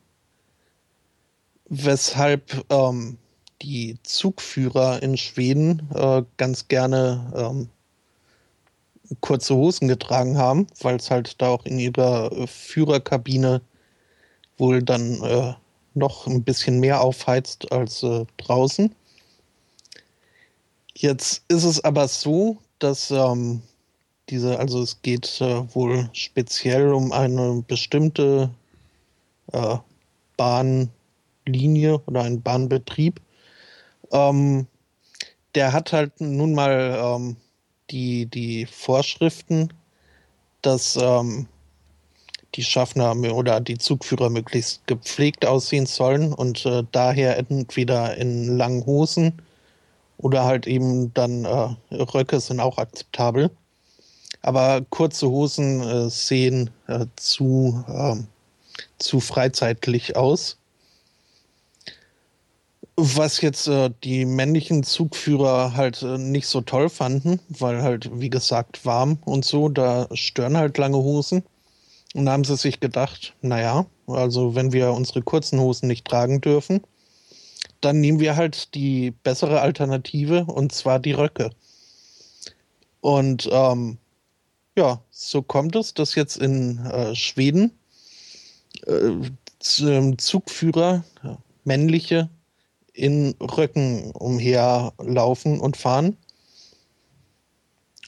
weshalb ähm, die Zugführer in Schweden äh, ganz gerne ähm, kurze Hosen getragen haben, weil es halt da auch in ihrer äh, Führerkabine wohl dann äh, noch ein bisschen mehr aufheizt als äh, draußen. Jetzt ist es aber so, dass ähm, diese, also es geht äh, wohl speziell um eine bestimmte äh, Bahnlinie oder einen Bahnbetrieb. Ähm, der hat halt nun mal ähm, die, die Vorschriften, dass ähm, die Schaffner oder die Zugführer möglichst gepflegt aussehen sollen und äh, daher entweder in langen Hosen oder halt eben dann äh, Röcke sind auch akzeptabel. Aber kurze Hosen äh, sehen äh, zu, ähm, zu freizeitlich aus. Was jetzt äh, die männlichen Zugführer halt äh, nicht so toll fanden, weil halt, wie gesagt, warm und so, da stören halt lange Hosen. Und da haben sie sich gedacht, naja, also wenn wir unsere kurzen Hosen nicht tragen dürfen, dann nehmen wir halt die bessere Alternative und zwar die Röcke. Und ähm, ja, so kommt es, dass jetzt in äh, Schweden äh, Zugführer, männliche, in Röcken umherlaufen und fahren.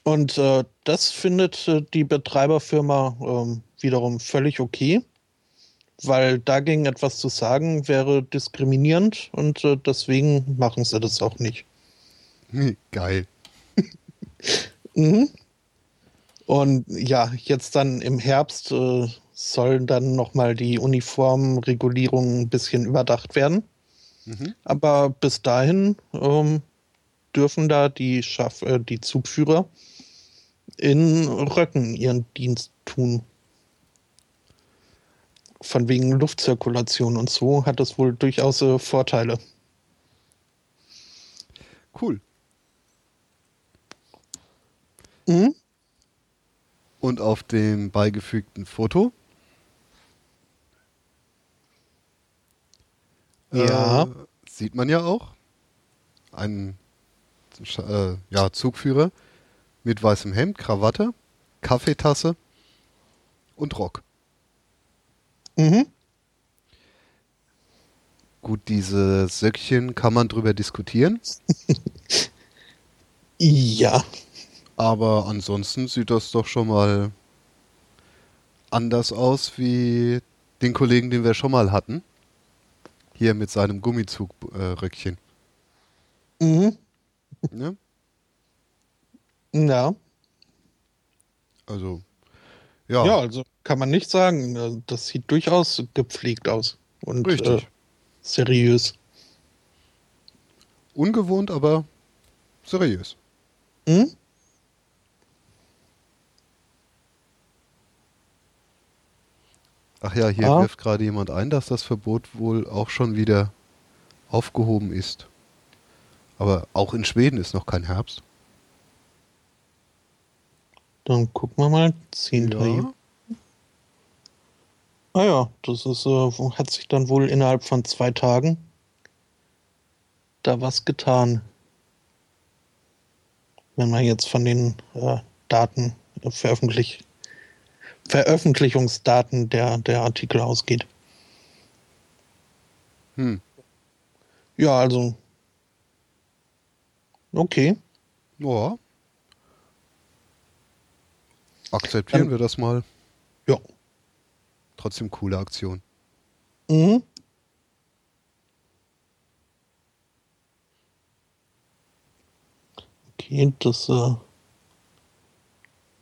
Und äh, das findet äh, die Betreiberfirma äh, wiederum völlig okay, weil dagegen etwas zu sagen wäre diskriminierend und äh, deswegen machen sie das auch nicht. Geil. mhm. Und ja, jetzt dann im Herbst äh, sollen dann nochmal die Uniformregulierungen ein bisschen überdacht werden. Mhm. Aber bis dahin ähm, dürfen da die, Schaff äh, die Zugführer in Röcken ihren Dienst tun. Von wegen Luftzirkulation und so hat es wohl durchaus äh, Vorteile. Cool. Mhm. Und auf dem beigefügten Foto Ja. Äh, sieht man ja auch. Ein äh, ja, Zugführer mit weißem Hemd, Krawatte, Kaffeetasse und Rock. Mhm. Gut, diese Söckchen kann man drüber diskutieren. <laughs> ja. Aber ansonsten sieht das doch schon mal anders aus wie den Kollegen, den wir schon mal hatten. Hier mit seinem Gummizug-Röckchen. Äh, mhm. Ne? Ja. Also, ja. Ja, also kann man nicht sagen. Das sieht durchaus gepflegt aus. Und Richtig. Äh, seriös. Ungewohnt, aber seriös. Mhm. Ach ja, hier ah. wirft gerade jemand ein, dass das Verbot wohl auch schon wieder aufgehoben ist. Aber auch in Schweden ist noch kein Herbst. Dann gucken wir mal. 10. Ja. Ah ja, das ist, äh, hat sich dann wohl innerhalb von zwei Tagen da was getan. Wenn man jetzt von den äh, Daten veröffentlicht Veröffentlichungsdaten der, der Artikel ausgeht. Hm. Ja, also. Okay. Ja. Akzeptieren Dann, wir das mal. Ja. Trotzdem coole Aktion. Mhm. Okay, das äh,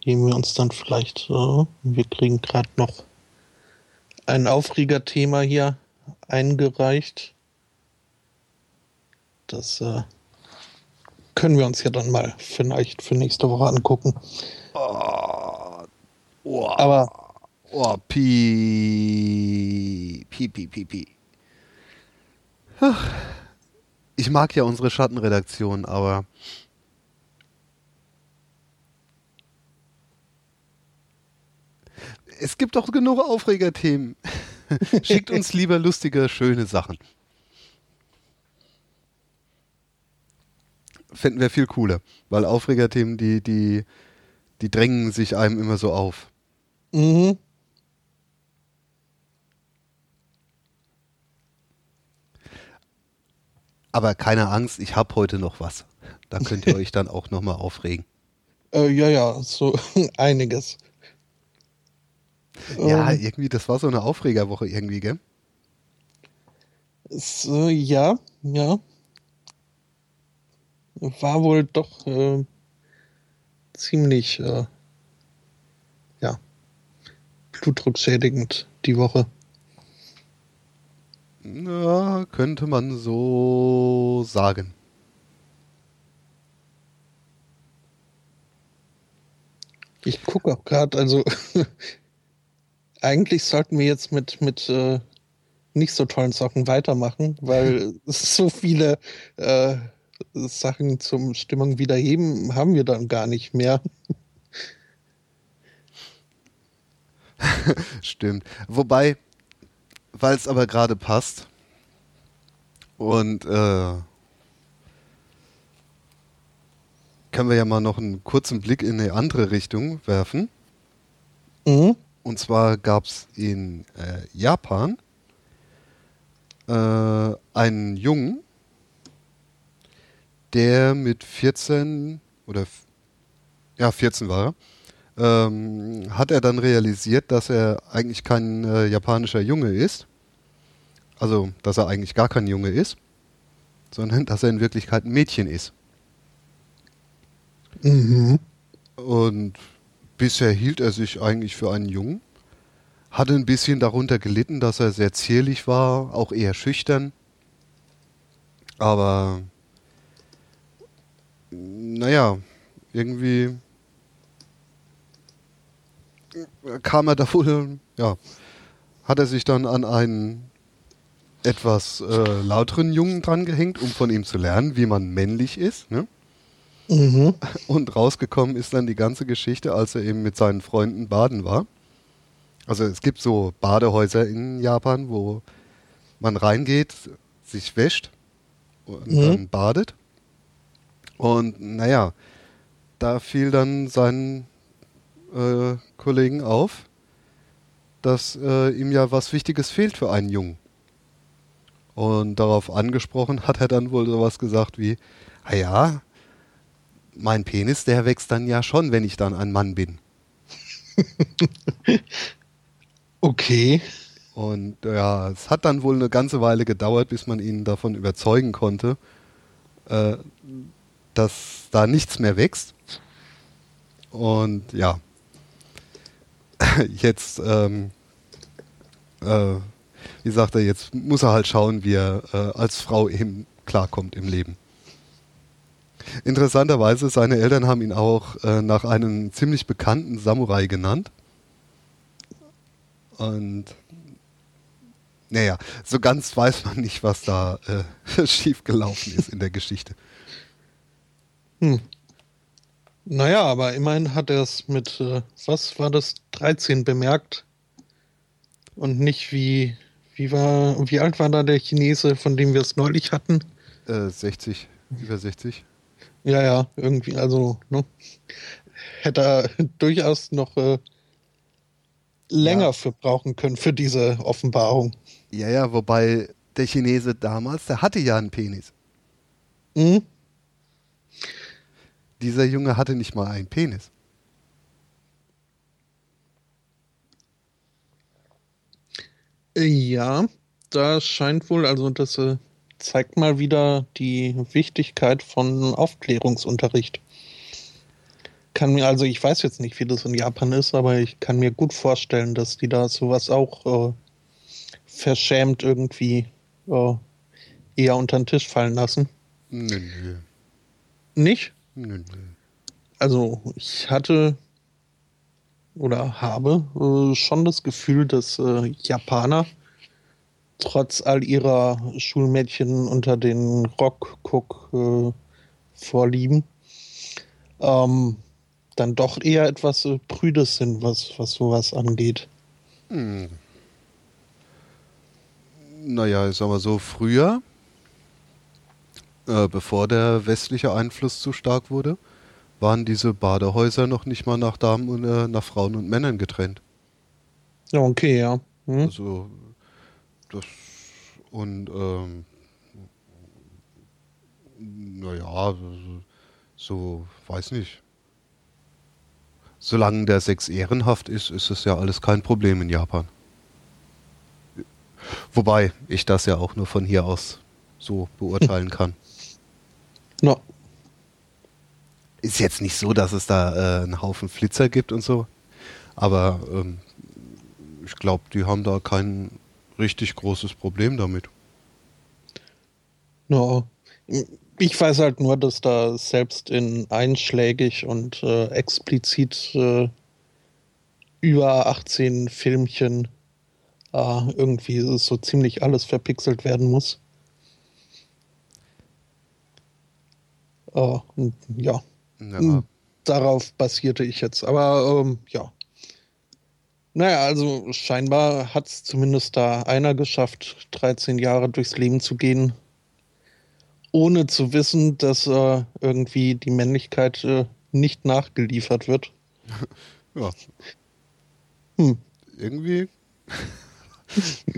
geben wir uns dann vielleicht, äh, wir kriegen gerade noch ein Aufregerthema hier eingereicht. Das äh, können wir uns ja dann mal vielleicht für nächste Woche angucken. Oh, oh, Aber oh, pi, pi, pi, pi, pi. Ich mag ja unsere Schattenredaktion, aber es gibt doch genug Aufregerthemen. <laughs> Schickt uns lieber lustige, schöne Sachen. Fänden wir viel cooler, weil Aufregerthemen, die, die, die drängen sich einem immer so auf. Mhm. Aber keine Angst, ich habe heute noch was. Da könnt ihr <laughs> euch dann auch nochmal aufregen. Äh, ja, ja, so <laughs> einiges. Ja, ähm, irgendwie, das war so eine Aufregerwoche irgendwie, gell? So, ja, ja. War wohl doch äh, ziemlich, äh, ja, blutdruckschädigend die Woche. Ja, könnte man so sagen. Ich gucke auch gerade, also <laughs> eigentlich sollten wir jetzt mit, mit äh, nicht so tollen Socken weitermachen, weil <laughs> so viele äh, Sachen zum Stimmung wiederheben haben wir dann gar nicht mehr. <laughs> Stimmt. Wobei, weil es aber gerade passt und äh, können wir ja mal noch einen kurzen Blick in eine andere Richtung werfen. Mhm. Und zwar gab es in äh, Japan äh, einen Jungen, der mit 14 oder ja 14 war ähm, hat er dann realisiert, dass er eigentlich kein äh, japanischer Junge ist. Also, dass er eigentlich gar kein Junge ist, sondern dass er in Wirklichkeit ein Mädchen ist. Mhm. Und Bisher hielt er sich eigentlich für einen Jungen, hatte ein bisschen darunter gelitten, dass er sehr zierlich war, auch eher schüchtern. Aber naja, irgendwie kam er da <laughs> wohl, ja, hat er sich dann an einen etwas äh, lauteren Jungen dran gehängt, um von ihm zu lernen, wie man männlich ist. Ne? Mhm. <laughs> Und rausgekommen ist dann die ganze Geschichte, als er eben mit seinen Freunden baden war. Also es gibt so Badehäuser in Japan, wo man reingeht, sich wäscht und mhm. dann badet. Und naja, da fiel dann seinen äh, Kollegen auf, dass äh, ihm ja was Wichtiges fehlt für einen Jungen. Und darauf angesprochen <laughs> hat er dann wohl sowas gesagt wie, ah ja, mein Penis, der wächst dann ja schon, wenn ich dann ein Mann bin. <laughs> okay. Und ja, es hat dann wohl eine ganze Weile gedauert, bis man ihn davon überzeugen konnte, äh, dass da nichts mehr wächst. Und ja, <laughs> jetzt, ähm, äh, wie sagt er, jetzt muss er halt schauen, wie er äh, als Frau eben klarkommt im Leben. Interessanterweise, seine Eltern haben ihn auch äh, nach einem ziemlich bekannten Samurai genannt. Und naja, so ganz weiß man nicht, was da äh, <laughs> schiefgelaufen ist in der Geschichte. Hm. Naja, aber immerhin hat er es mit, äh, was war das, 13 bemerkt. Und nicht wie, wie war, wie alt war da der Chinese, von dem wir es neulich hatten? Äh, 60, über 60. Ja, ja, irgendwie, also, ne? Hätte er <laughs> durchaus noch äh, länger ja. für brauchen können für diese Offenbarung. Ja, ja, wobei der Chinese damals, der hatte ja einen Penis. Mhm. Dieser Junge hatte nicht mal einen Penis. Ja, da scheint wohl, also das äh, zeigt mal wieder die Wichtigkeit von Aufklärungsunterricht. Kann mir, also ich weiß jetzt nicht, wie das in Japan ist, aber ich kann mir gut vorstellen, dass die da sowas auch äh, verschämt irgendwie äh, eher unter den Tisch fallen lassen. Nö, nö. Nicht? Nö, nö. Also ich hatte oder habe äh, schon das Gefühl, dass äh, Japaner trotz all ihrer Schulmädchen unter den Rock-Cook-Vorlieben äh, ähm, dann doch eher etwas äh, Prüdes sind, was, was sowas angeht. Hm. Naja, ich sag mal so, früher, äh, bevor der westliche Einfluss zu stark wurde, waren diese Badehäuser noch nicht mal nach Damen und äh, nach Frauen und Männern getrennt. Okay, ja. Hm. Also das und ähm, naja, so, weiß nicht. Solange der Sex ehrenhaft ist, ist es ja alles kein Problem in Japan. Wobei ich das ja auch nur von hier aus so beurteilen kann. <laughs> No. Ist jetzt nicht so, dass es da äh, einen Haufen Flitzer gibt und so, aber ähm, ich glaube, die haben da kein richtig großes Problem damit. No. Ich weiß halt nur, dass da selbst in einschlägig und äh, explizit äh, über 18 Filmchen äh, irgendwie so ziemlich alles verpixelt werden muss. Uh, ja. ja. Hm, darauf basierte ich jetzt. Aber ähm, ja. Naja, also scheinbar hat es zumindest da einer geschafft, 13 Jahre durchs Leben zu gehen, ohne zu wissen, dass äh, irgendwie die Männlichkeit äh, nicht nachgeliefert wird. <laughs> ja. Hm. Irgendwie <laughs>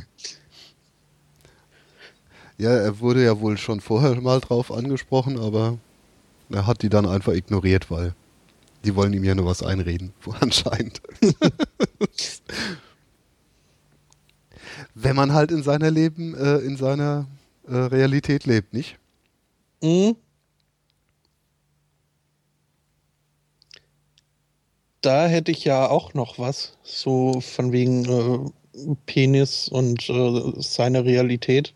ja, er wurde ja wohl schon vorher mal drauf angesprochen, aber er hat die dann einfach ignoriert, weil die wollen ihm ja nur was einreden, <laughs> anscheinend. Wenn man halt in seiner Leben, äh, in seiner äh, Realität lebt, nicht? Mhm. Da hätte ich ja auch noch was, so von wegen äh, Penis und äh, seine Realität.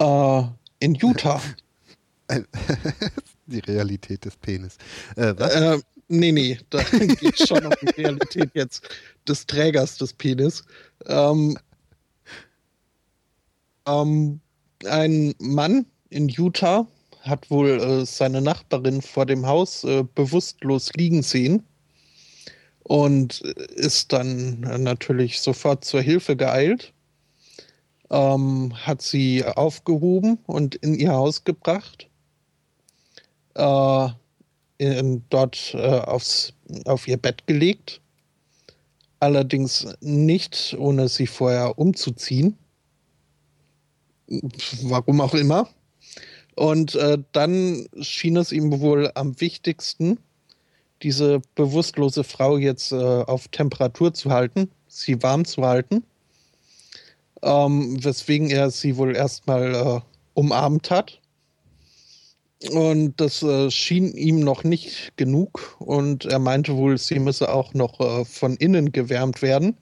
Äh, in Utah. <laughs> die Realität des Penis. Äh, was? Äh, nee, nee, da <laughs> geht schon um die Realität jetzt des Trägers des Penis. Ähm, ähm, ein Mann in Utah hat wohl äh, seine Nachbarin vor dem Haus äh, bewusstlos liegen sehen und ist dann natürlich sofort zur Hilfe geeilt, ähm, hat sie aufgehoben und in ihr Haus gebracht, äh, in, dort äh, aufs, auf ihr Bett gelegt, allerdings nicht, ohne sie vorher umzuziehen. Warum auch immer. Und äh, dann schien es ihm wohl am wichtigsten, diese bewusstlose Frau jetzt äh, auf Temperatur zu halten, sie warm zu halten, ähm, weswegen er sie wohl erstmal äh, umarmt hat. Und das äh, schien ihm noch nicht genug und er meinte wohl, sie müsse auch noch äh, von innen gewärmt werden,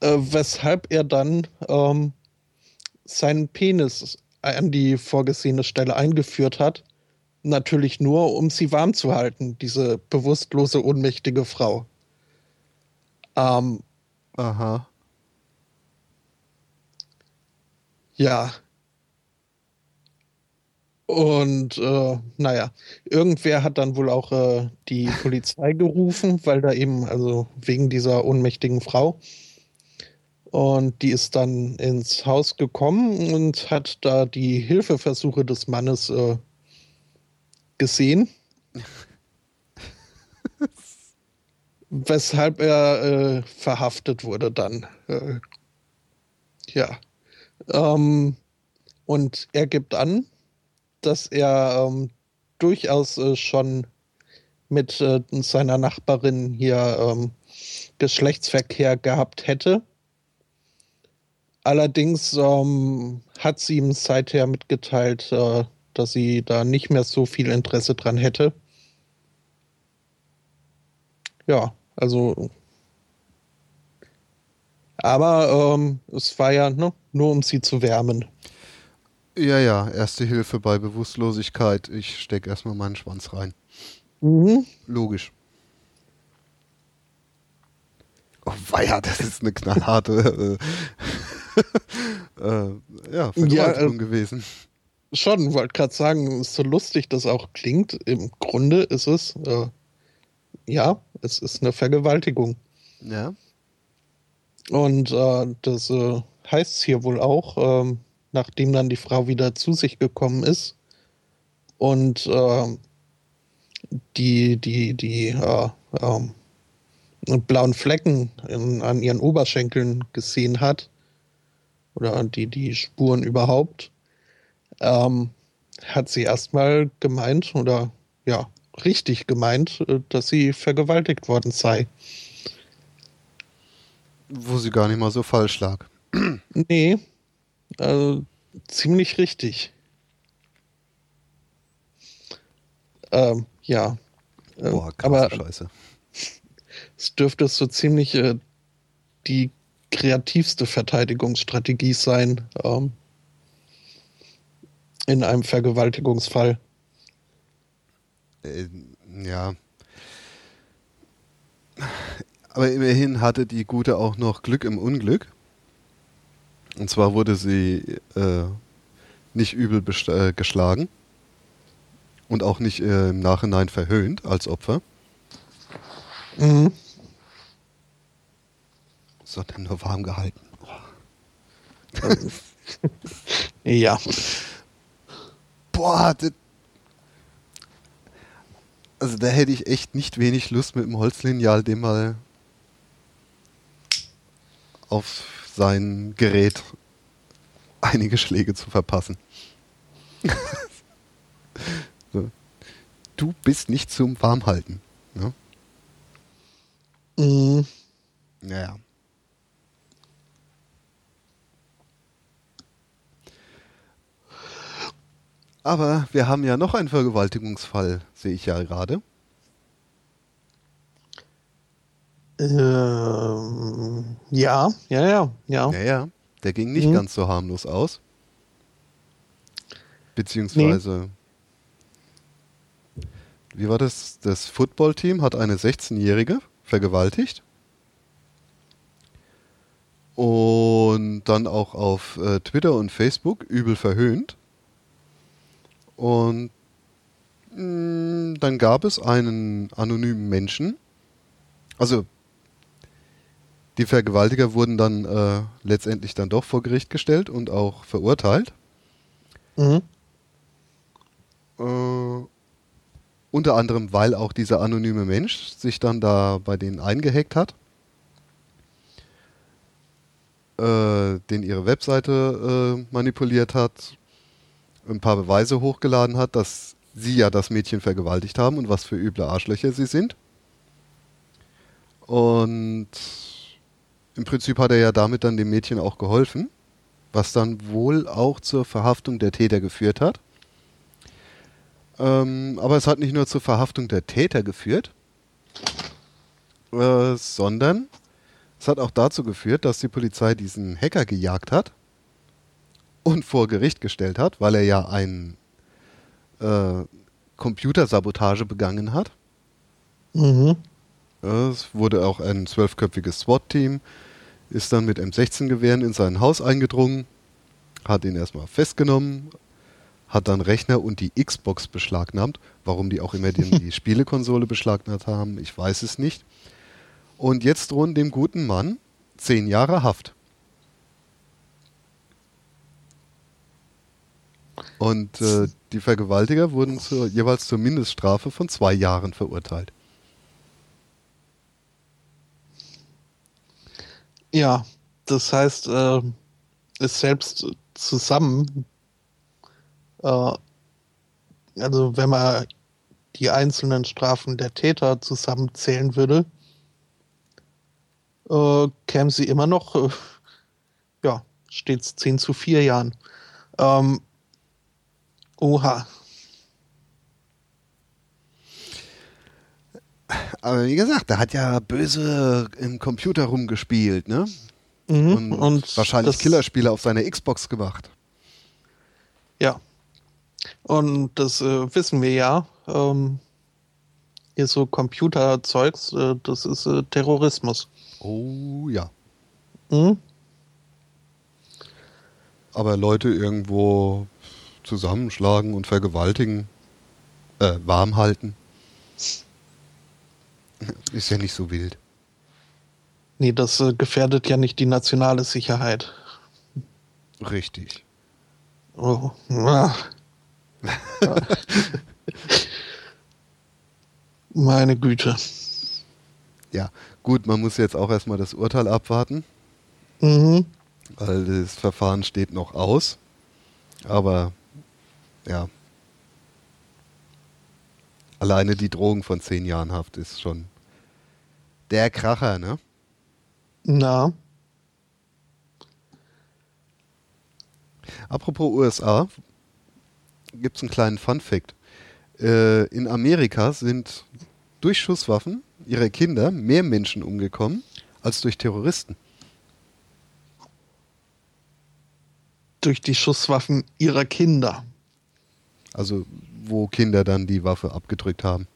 äh, weshalb er dann ähm, seinen Penis an die vorgesehene Stelle eingeführt hat natürlich nur, um sie warm zu halten, diese bewusstlose, ohnmächtige Frau. Ähm, Aha. Ja. Und äh, naja, irgendwer hat dann wohl auch äh, die Polizei gerufen, weil da eben, also wegen dieser ohnmächtigen Frau. Und die ist dann ins Haus gekommen und hat da die Hilfeversuche des Mannes äh, gesehen. <laughs> weshalb er äh, verhaftet wurde dann. Äh, ja. Ähm, und er gibt an, dass er ähm, durchaus äh, schon mit äh, seiner Nachbarin hier ähm, Geschlechtsverkehr gehabt hätte. Allerdings ähm, hat sie ihm seither mitgeteilt, äh, dass sie da nicht mehr so viel Interesse dran hätte. Ja, also. Aber ähm, es war ja ne, nur, um sie zu wärmen. Ja, ja, erste Hilfe bei Bewusstlosigkeit. Ich stecke erstmal meinen Schwanz rein. Mhm. Logisch. Oh, weia, das ist eine knallharte. Äh, <laughs> äh, ja, Vergewaltigung ja, äh, gewesen. Schon, wollte gerade sagen, so lustig das auch klingt, im Grunde ist es, äh, ja, es ist eine Vergewaltigung. Ja. Und äh, das heißt hier wohl auch, ähm, nachdem dann die Frau wieder zu sich gekommen ist und äh, die, die, die äh, ähm, blauen Flecken in, an ihren Oberschenkeln gesehen hat, oder die, die Spuren überhaupt, ähm, hat sie erstmal gemeint oder ja, richtig gemeint, äh, dass sie vergewaltigt worden sei. Wo sie gar nicht mal so falsch lag. Nee, also ziemlich richtig. Ähm, ja. Ähm, Boah, aber Scheiße. Es dürfte so ziemlich äh, die kreativste Verteidigungsstrategie sein ähm, in einem Vergewaltigungsfall. Äh, ja. Aber immerhin hatte die Gute auch noch Glück im Unglück. Und zwar wurde sie äh, nicht übel äh, geschlagen und auch nicht äh, im Nachhinein verhöhnt als Opfer. Mhm. Sondern nur warm gehalten. <laughs> ja. Boah, das, also da hätte ich echt nicht wenig Lust mit dem Holzlineal dem mal auf sein Gerät einige Schläge zu verpassen. <laughs> so. Du bist nicht zum Warmhalten. Ne? Mhm. Naja. Aber wir haben ja noch einen Vergewaltigungsfall, sehe ich ja gerade. Ähm, ja, ja, ja, ja. Ja, ja. Der ging nicht mhm. ganz so harmlos aus. Beziehungsweise, nee. wie war das? Das Footballteam hat eine 16-Jährige vergewaltigt. Und dann auch auf äh, Twitter und Facebook übel verhöhnt. Und mh, mm, dann gab es einen anonymen Menschen. Also die Vergewaltiger wurden dann äh, letztendlich dann doch vor Gericht gestellt und auch verurteilt. Mhm. Äh, unter anderem, weil auch dieser anonyme Mensch sich dann da bei denen eingehackt hat, äh, den ihre Webseite äh, manipuliert hat, ein paar Beweise hochgeladen hat, dass sie ja das Mädchen vergewaltigt haben und was für üble Arschlöcher sie sind. Und im Prinzip hat er ja damit dann dem Mädchen auch geholfen, was dann wohl auch zur Verhaftung der Täter geführt hat. Ähm, aber es hat nicht nur zur Verhaftung der Täter geführt, äh, sondern es hat auch dazu geführt, dass die Polizei diesen Hacker gejagt hat und vor Gericht gestellt hat, weil er ja ein äh, Computersabotage begangen hat. Mhm. Es wurde auch ein zwölfköpfiges SWAT-Team, ist dann mit M16-Gewehren in sein Haus eingedrungen, hat ihn erstmal festgenommen, hat dann Rechner und die Xbox beschlagnahmt. Warum die auch immer die, die <laughs> Spielekonsole beschlagnahmt haben, ich weiß es nicht. Und jetzt drohen dem guten Mann zehn Jahre Haft. Und äh, die Vergewaltiger wurden zur, jeweils zur Mindeststrafe von zwei Jahren verurteilt. Ja, das heißt, äh, es selbst zusammen, äh, also wenn man die einzelnen Strafen der Täter zusammenzählen würde, äh, kämen sie immer noch, äh, ja, stets 10 zu 4 Jahren. Ähm, Oha. Aber wie gesagt, da hat ja böse im Computer rumgespielt, ne? Mhm, und, und, wahrscheinlich Killerspiele auf seiner Xbox gemacht. Ja. Und das äh, wissen wir ja. Ähm, hier so Computerzeugs, äh, das ist äh, Terrorismus. Oh ja. Mhm. aber Leute irgendwo zusammenschlagen und vergewaltigen, äh, warm halten, <laughs> ist ja nicht so wild. Nee, das äh, gefährdet ja nicht die nationale Sicherheit. Richtig. Oh. Ah. <laughs> Meine Güte. Ja, gut, man muss jetzt auch erstmal das Urteil abwarten. Mhm. Weil das Verfahren steht noch aus. Aber ja. Alleine die Drohung von zehn Jahren Haft ist schon der Kracher, ne? Na. Apropos USA, gibt es einen kleinen Fun-Fact. Äh, in Amerika sind durch Schusswaffen ihrer Kinder mehr Menschen umgekommen als durch Terroristen. Durch die Schusswaffen ihrer Kinder. Also wo Kinder dann die Waffe abgedrückt haben.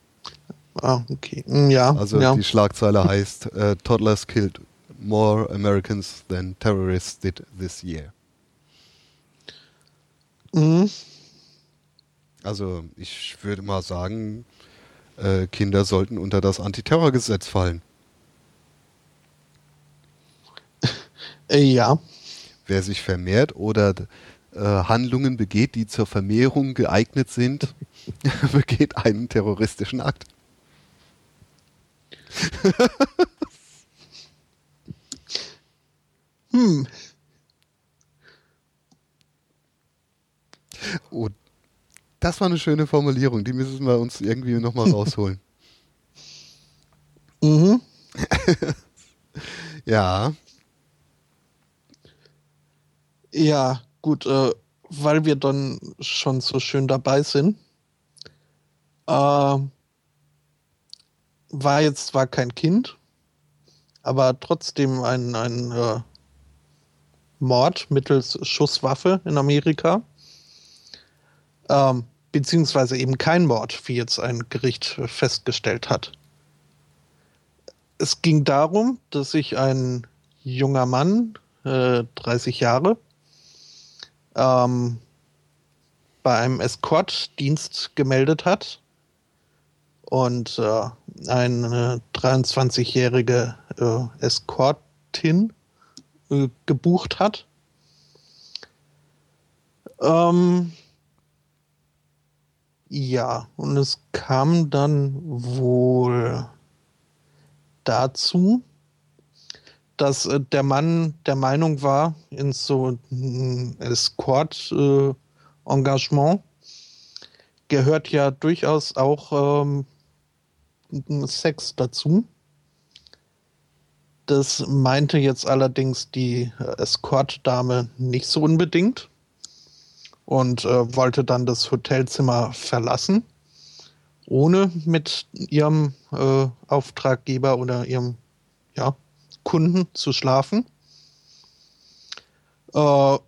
Ah, okay. Hm, ja. Also ja. die Schlagzeile heißt äh, Toddlers killed more Americans than terrorists did this year. Mhm. Also ich würde mal sagen, äh, Kinder sollten unter das Antiterrorgesetz fallen. Äh, ja. Wer sich vermehrt oder äh, Handlungen begeht, die zur Vermehrung geeignet sind, <laughs> begeht einen terroristischen Akt. Hm. Oh, das war eine schöne Formulierung. Die müssen wir uns irgendwie nochmal <laughs> rausholen. Mhm. <laughs> ja. Ja, gut, äh, weil wir dann schon so schön dabei sind. Äh, war jetzt zwar kein Kind, aber trotzdem ein, ein äh, Mord mittels Schusswaffe in Amerika. Ähm, beziehungsweise eben kein Mord, wie jetzt ein Gericht festgestellt hat. Es ging darum, dass sich ein junger Mann, äh, 30 Jahre, ähm, bei einem Escortdienst gemeldet hat und äh, eine 23-jährige äh, Escortin äh, gebucht hat. Ähm, ja, und es kam dann wohl dazu, dass äh, der Mann der Meinung war, in so ein Escort-Engagement gehört ja durchaus auch ähm, Sex dazu. Das meinte jetzt allerdings die äh, Escort-Dame nicht so unbedingt und äh, wollte dann das Hotelzimmer verlassen, ohne mit ihrem äh, Auftraggeber oder ihrem ja, Kunden zu schlafen. Äh,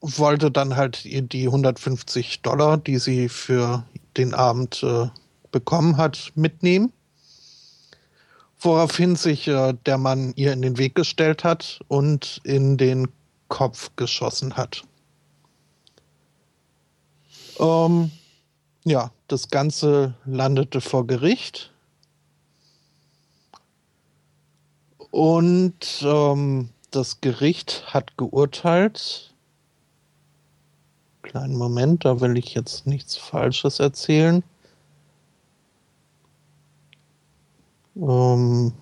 wollte dann halt die 150 Dollar, die sie für den Abend äh, bekommen hat, mitnehmen. Woraufhin sich äh, der Mann ihr in den Weg gestellt hat und in den Kopf geschossen hat. Ähm, ja, das Ganze landete vor Gericht. Und ähm, das Gericht hat geurteilt. Kleinen Moment, da will ich jetzt nichts Falsches erzählen. Ähm,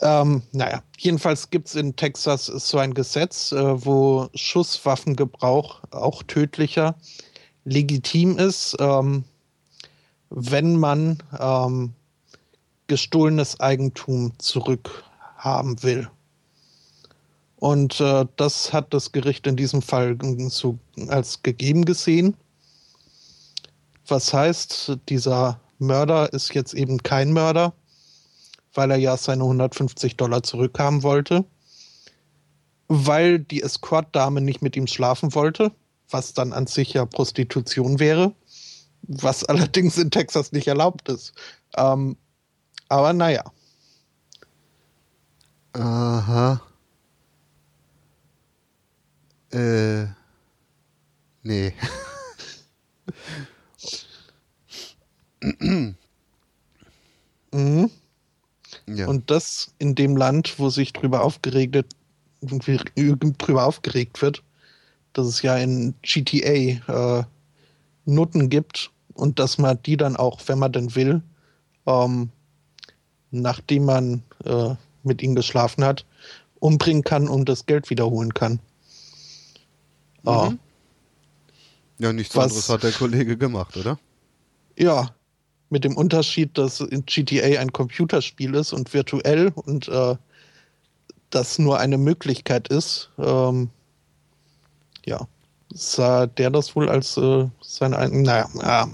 Ähm, naja, jedenfalls gibt es in Texas so ein Gesetz, äh, wo Schusswaffengebrauch auch tödlicher legitim ist, ähm, wenn man ähm, gestohlenes Eigentum zurückhaben will. Und äh, das hat das Gericht in diesem Fall so als gegeben gesehen. Was heißt, dieser Mörder ist jetzt eben kein Mörder, weil er ja seine 150 Dollar zurückhaben wollte, weil die Escort-Dame nicht mit ihm schlafen wollte, was dann an sich ja Prostitution wäre, was <laughs> allerdings in Texas nicht erlaubt ist. Ähm, aber naja. Aha. Äh. Nee. <laughs> Mhm. ja. Und das in dem Land, wo sich drüber aufgeregt, drüber aufgeregt wird, dass es ja in GTA äh, Noten gibt und dass man die dann auch, wenn man denn will, ähm, nachdem man äh, mit ihnen geschlafen hat, umbringen kann und das Geld wiederholen kann. Mhm. ja, nichts was- anderes hat der Kollege gemacht, oder? Ja, mit dem Unterschied, dass in GTA ein Computerspiel ist und virtuell und äh, das nur eine Möglichkeit ist. Ähm, ja, sah der das wohl als äh, seine, ein- naja, ja,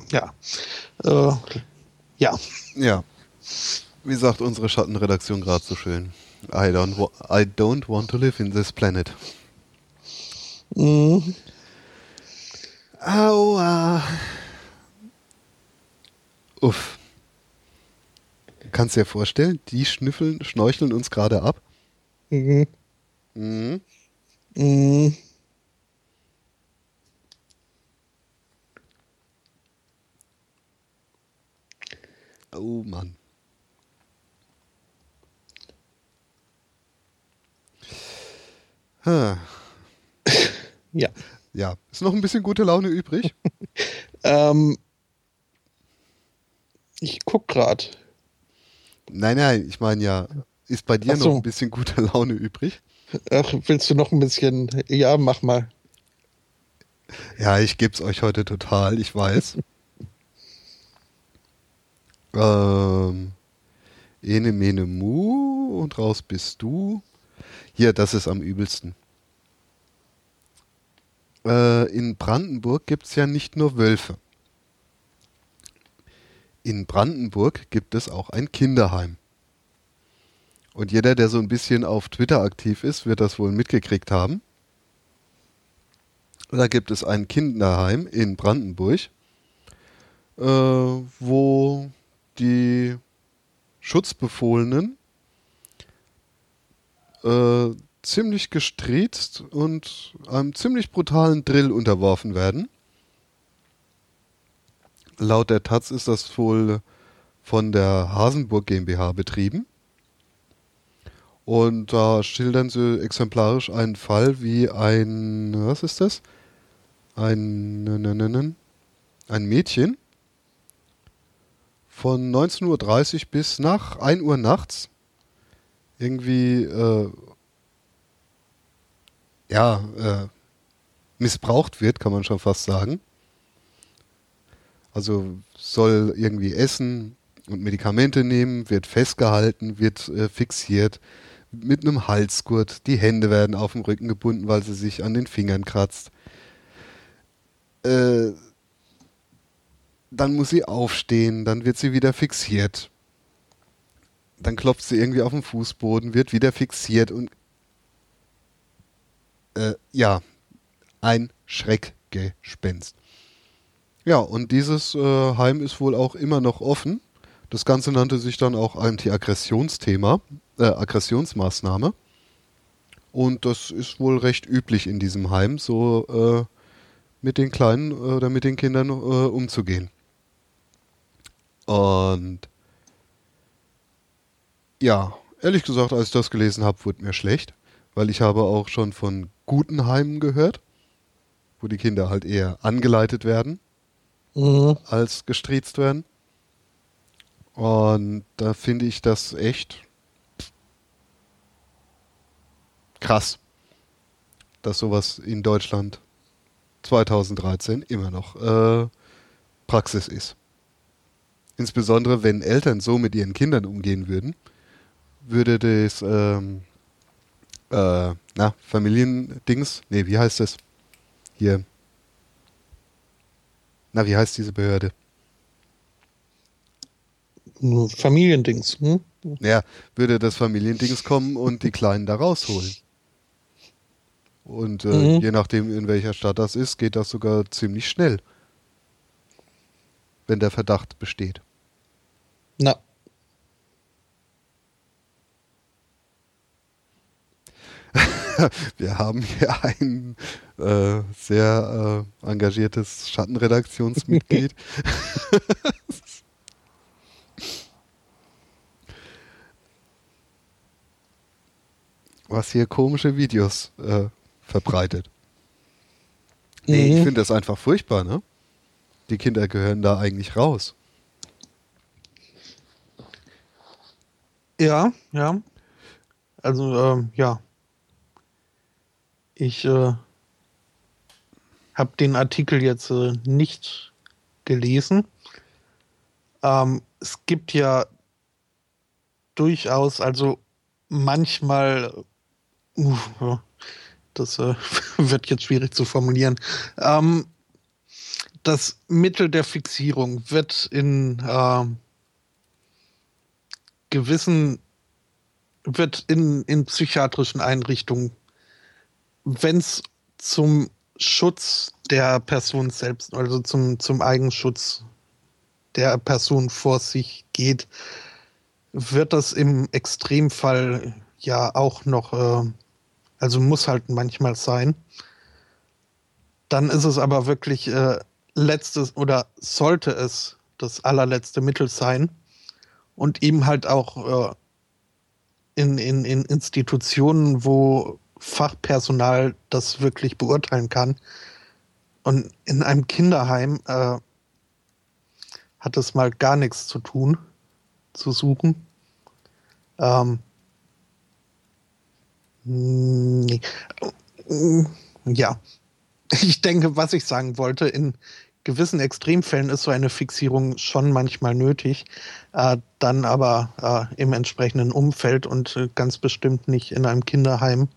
ja, äh, ja, Ja. Wie sagt unsere Schattenredaktion gerade so schön? I don't, I don't want to live in this planet. Mhm. Aua. Uff. Kannst dir vorstellen, die schnüffeln, schnorcheln uns gerade ab. Mhm. Mhm. Mhm. Oh Mann. Ha. Ja. Ja, ist noch ein bisschen gute Laune übrig. <laughs> Ähm, ich guck grad. Nein, nein, ich meine ja, ist bei dir so. noch ein bisschen gute Laune übrig? Ach, willst du noch ein bisschen? Ja, mach mal. Ja, ich geb's euch heute total, ich weiß. <laughs> ähm, Ene mene mu und raus bist du. Hier, das ist am übelsten. Äh, in Brandenburg gibt's ja nicht nur Wölfe. In Brandenburg gibt es auch ein Kinderheim. Und jeder, der so ein bisschen auf Twitter aktiv ist, wird das wohl mitgekriegt haben. Da gibt es ein Kinderheim in Brandenburg, äh, wo die Schutzbefohlenen äh, ziemlich gestriezt und einem ziemlich brutalen Drill unterworfen werden. Laut der Taz ist das wohl von der Hasenburg GmbH betrieben. Und da schildern sie exemplarisch einen Fall, wie ein, was ist das? Ein, ne, ne, ne, ein Mädchen von 19.30 Uhr bis nach 1 Uhr nachts irgendwie, äh, ja, äh, missbraucht wird, kann man schon fast sagen. Also soll irgendwie essen und Medikamente nehmen, wird festgehalten, wird äh, fixiert mit einem Halsgurt. Die Hände werden auf dem Rücken gebunden, weil sie sich an den Fingern kratzt. Äh, dann muss sie aufstehen, dann wird sie wieder fixiert. Dann klopft sie irgendwie auf den Fußboden, wird wieder fixiert und äh, ja, ein Schreckgespenst. Ja, und dieses äh, Heim ist wohl auch immer noch offen. Das Ganze nannte sich dann auch Anti-Aggressionsthema, äh, Aggressionsmaßnahme. Und das ist wohl recht üblich in diesem Heim, so äh, mit den Kleinen äh, oder mit den Kindern äh, umzugehen. Und ja, ehrlich gesagt, als ich das gelesen habe, wurde mir schlecht, weil ich habe auch schon von guten Heimen gehört, wo die Kinder halt eher angeleitet werden Mhm. als gestriezt werden. Und da finde ich das echt krass, dass sowas in Deutschland 2013 immer noch äh, Praxis ist. Insbesondere wenn Eltern so mit ihren Kindern umgehen würden, würde das ähm, äh, na, Familiendings, nee, wie heißt das? Hier. Na, wie heißt diese Behörde? Familiendings. Hm? Ja, würde das Familiendings kommen und die Kleinen da rausholen. Und äh, Mhm. je nachdem, in welcher Stadt das ist, geht das sogar ziemlich schnell. Wenn der Verdacht besteht. Na, <laughs> wir haben hier ein äh, sehr äh, engagiertes Schattenredaktionsmitglied. <laughs> Was hier komische Videos äh, verbreitet. Nee, mhm. ich finde das einfach furchtbar, ne? Die Kinder gehören da eigentlich raus. Ja, ja. Also, ähm, ja. Ich äh, habe den Artikel jetzt äh, nicht gelesen. Ähm, es gibt ja durchaus, also manchmal, uh, das äh, <laughs> wird jetzt schwierig zu formulieren. Ähm, das Mittel der Fixierung wird in äh, gewissen, wird in, in psychiatrischen Einrichtungen, wenn es zum Schutz der Person selbst, also zum, zum Eigenschutz der Person vor sich geht, wird das im Extremfall ja auch noch, äh, also muss halt manchmal sein. Dann ist es aber wirklich äh, letztes oder sollte es das allerletzte Mittel sein und eben halt auch äh, in, in, in Institutionen, wo Fachpersonal das wirklich beurteilen kann. Und in einem Kinderheim äh, hat es mal gar nichts zu tun, zu suchen. Ähm, nee. Ja, ich denke, was ich sagen wollte, in gewissen Extremfällen ist so eine Fixierung schon manchmal nötig, äh, dann aber äh, im entsprechenden Umfeld und äh, ganz bestimmt nicht in einem Kinderheim,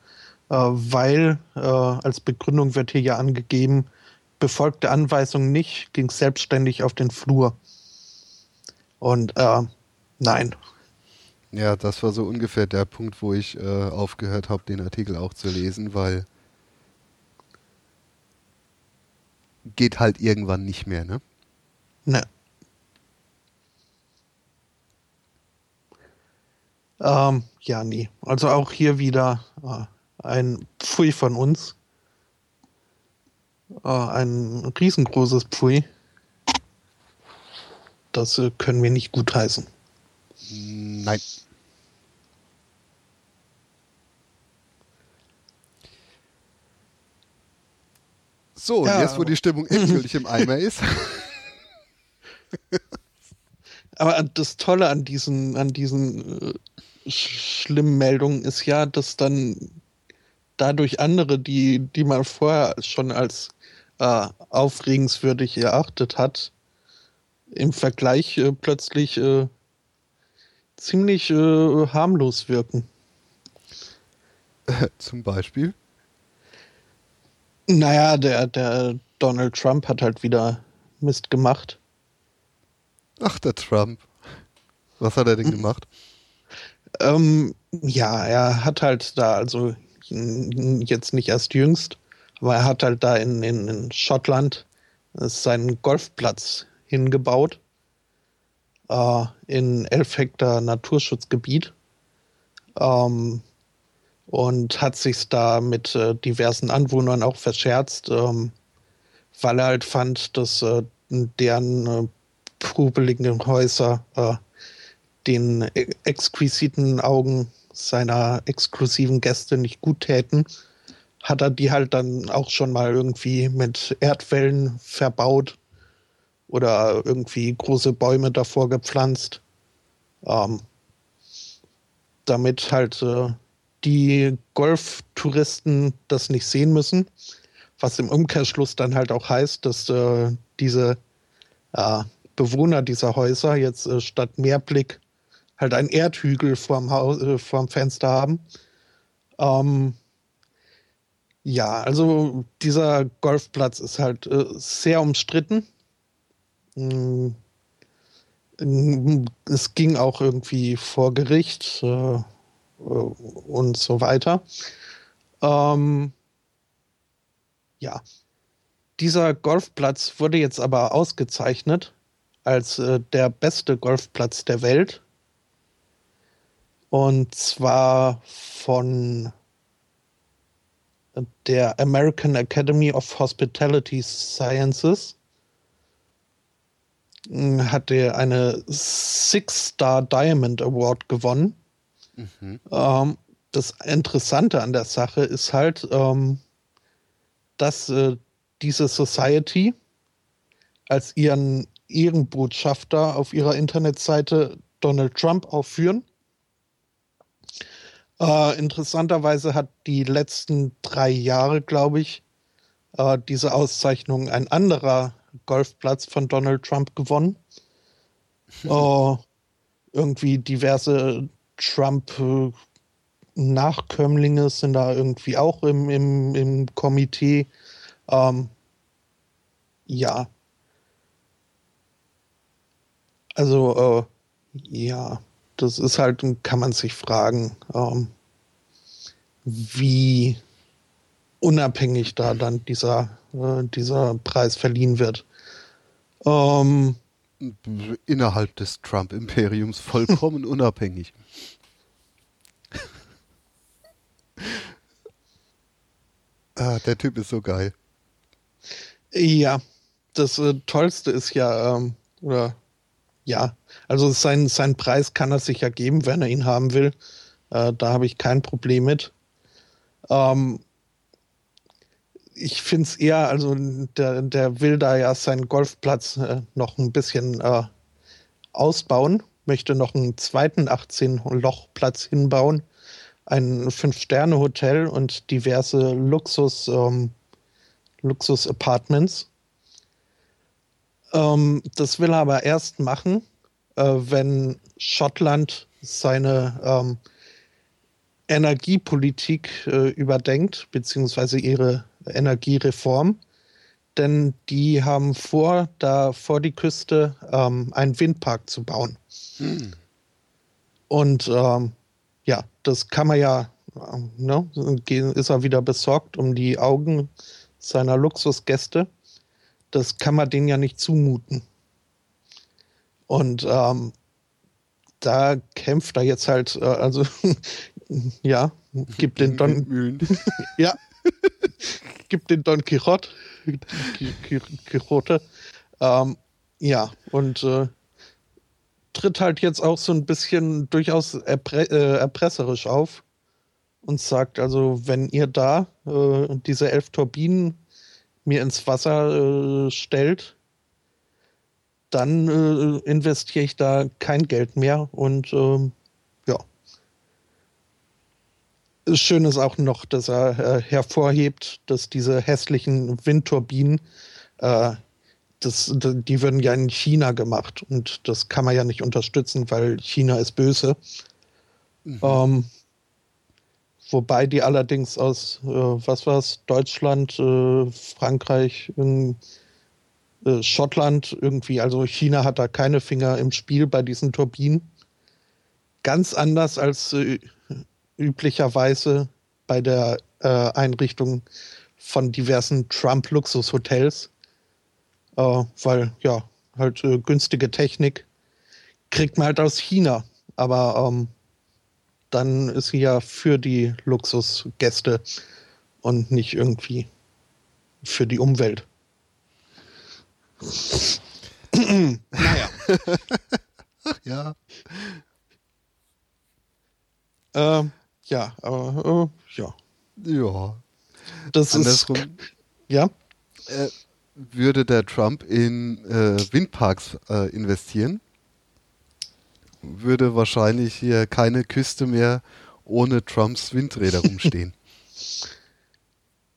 weil äh, als Begründung wird hier ja angegeben, befolgte Anweisung nicht, ging selbstständig auf den Flur. Und äh, nein. Ja, das war so ungefähr der Punkt, wo ich aufgehört habe, den Artikel auch zu lesen, weil geht halt irgendwann nicht mehr, ne? Ne. Ähm, ja, nee. Also auch hier wieder äh, ein Pfui von uns. Äh, ein riesengroßes Pfui. Das äh, können wir nicht gutheißen. Nein. So, ja. jetzt wo die Stimmung endgültig im Eimer ist. <laughs> Aber das Tolle an diesen, an diesen äh, schlimmen Meldungen ist ja, dass dann dadurch andere, die, die man vorher schon als äh, aufregenswürdig erachtet hat, im Vergleich äh, plötzlich äh, ziemlich äh, harmlos wirken. <laughs> Zum Beispiel? Naja, der, der Donald Trump hat halt wieder Mist gemacht. Ach, der Trump. Was hat er denn <laughs> gemacht? Ähm, ja, er hat halt da, also jetzt nicht erst jüngst, aber er hat halt da in, in, in Schottland seinen Golfplatz hingebaut. Äh, in elf Hektar Naturschutzgebiet. Ähm, und hat sich da mit äh, diversen Anwohnern auch verscherzt, ähm, weil er halt fand, dass äh, deren äh, pubeligen Häuser äh, den e-, exquisiten Augen seiner exklusiven Gäste nicht gut täten, hat er die halt dann auch schon mal irgendwie mit Erdwellen verbaut oder irgendwie große Bäume davor gepflanzt, ähm, damit halt äh, die Golftouristen das nicht sehen müssen, was im Umkehrschluss dann halt auch heißt, dass äh, diese äh, Bewohner dieser Häuser jetzt äh, statt Meerblick halt einen Erdhügel vorm, Haus, äh, vorm Fenster haben. Ähm, ja, also dieser Golfplatz ist halt äh, sehr umstritten. Mm, es ging auch irgendwie vor Gericht. Äh, und so weiter. Ähm, ja, dieser Golfplatz wurde jetzt aber ausgezeichnet als äh, der beste Golfplatz der Welt. Und zwar von der American Academy of Hospitality Sciences hm, hat er eine Six-Star Diamond Award gewonnen. Mhm. Ähm, das Interessante an der Sache ist halt, ähm, dass äh, diese Society als ihren Ehrenbotschafter auf ihrer Internetseite Donald Trump aufführen. Äh, interessanterweise hat die letzten drei Jahre, glaube ich, äh, diese Auszeichnung ein anderer Golfplatz von Donald Trump gewonnen. <laughs> äh, irgendwie diverse Trump-Nachkömmlinge sind da irgendwie auch im, im, im Komitee. Ähm, ja. Also, äh, ja, das ist halt, kann man sich fragen, ähm, wie unabhängig da dann dieser, äh, dieser Preis verliehen wird. Ähm, Innerhalb des Trump-Imperiums vollkommen <laughs> unabhängig. <laughs> ah, der Typ ist so geil. Ja, das äh, Tollste ist ja, ähm, oder ja, also sein, sein Preis kann er sich ja geben, wenn er ihn haben will. Äh, da habe ich kein Problem mit. Ähm, ich finde es eher, also der, der will da ja seinen Golfplatz äh, noch ein bisschen äh, ausbauen, möchte noch einen zweiten 18-Loch-Platz hinbauen, ein Fünf-Sterne-Hotel und diverse Luxus- ähm, Luxus-Apartments. Ähm, das will er aber erst machen, äh, wenn Schottland seine ähm, Energiepolitik äh, überdenkt, beziehungsweise ihre Energiereform. Denn die haben vor, da vor die Küste ähm, einen Windpark zu bauen. Hm. Und ähm, ja, das kann man ja, äh, ne, ist er wieder besorgt um die Augen seiner Luxusgäste. Das kann man denen ja nicht zumuten. Und ähm, da kämpft er jetzt halt, äh, also <laughs> ja, gibt den Don. <laughs> <laughs> ja, gibt den Don Quixote. Quixote. Ähm, ja, und äh, tritt halt jetzt auch so ein bisschen durchaus erpre äh, erpresserisch auf und sagt also, wenn ihr da äh, diese elf Turbinen mir ins Wasser äh, stellt, dann äh, investiere ich da kein Geld mehr und ähm, ja. Schön ist auch noch, dass er äh, hervorhebt, dass diese hässlichen Windturbinen, äh, das, die würden ja in China gemacht und das kann man ja nicht unterstützen, weil China ist böse. Mhm. Ähm, Wobei die allerdings aus, äh, was es, Deutschland, äh, Frankreich, in, äh, Schottland irgendwie, also China hat da keine Finger im Spiel bei diesen Turbinen. Ganz anders als äh, üblicherweise bei der äh, Einrichtung von diversen Trump-Luxushotels, äh, weil ja, halt günstige Technik kriegt man halt aus China. Aber ähm, dann ist sie ja für die Luxusgäste und nicht irgendwie für die Umwelt. naja. ja. Äh, ja, aber äh, ja. Ja. Das Andersrum, ist. Ja. Äh, würde der Trump in äh, Windparks äh, investieren? Würde wahrscheinlich hier keine Küste mehr ohne Trumps Windräder <laughs> rumstehen.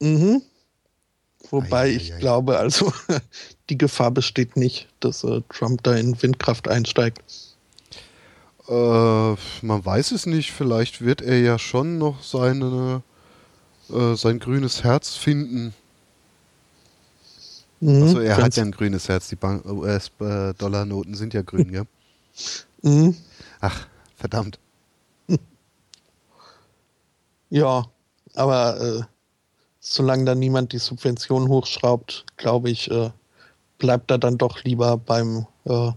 mhm. Wobei ei, ich ei, glaube, also <laughs> die Gefahr besteht nicht, dass äh, Trump da in Windkraft einsteigt. Äh, man weiß es nicht. Vielleicht wird er ja schon noch seine, äh, sein grünes Herz finden. Mhm, also er hat ja ein grünes Herz. Die US-Dollar-Noten sind ja grün, <laughs> gell? Mhm. Ach, verdammt. Ja, aber äh, solange da niemand die Subvention hochschraubt, glaube ich, äh, bleibt er dann doch lieber beim äh,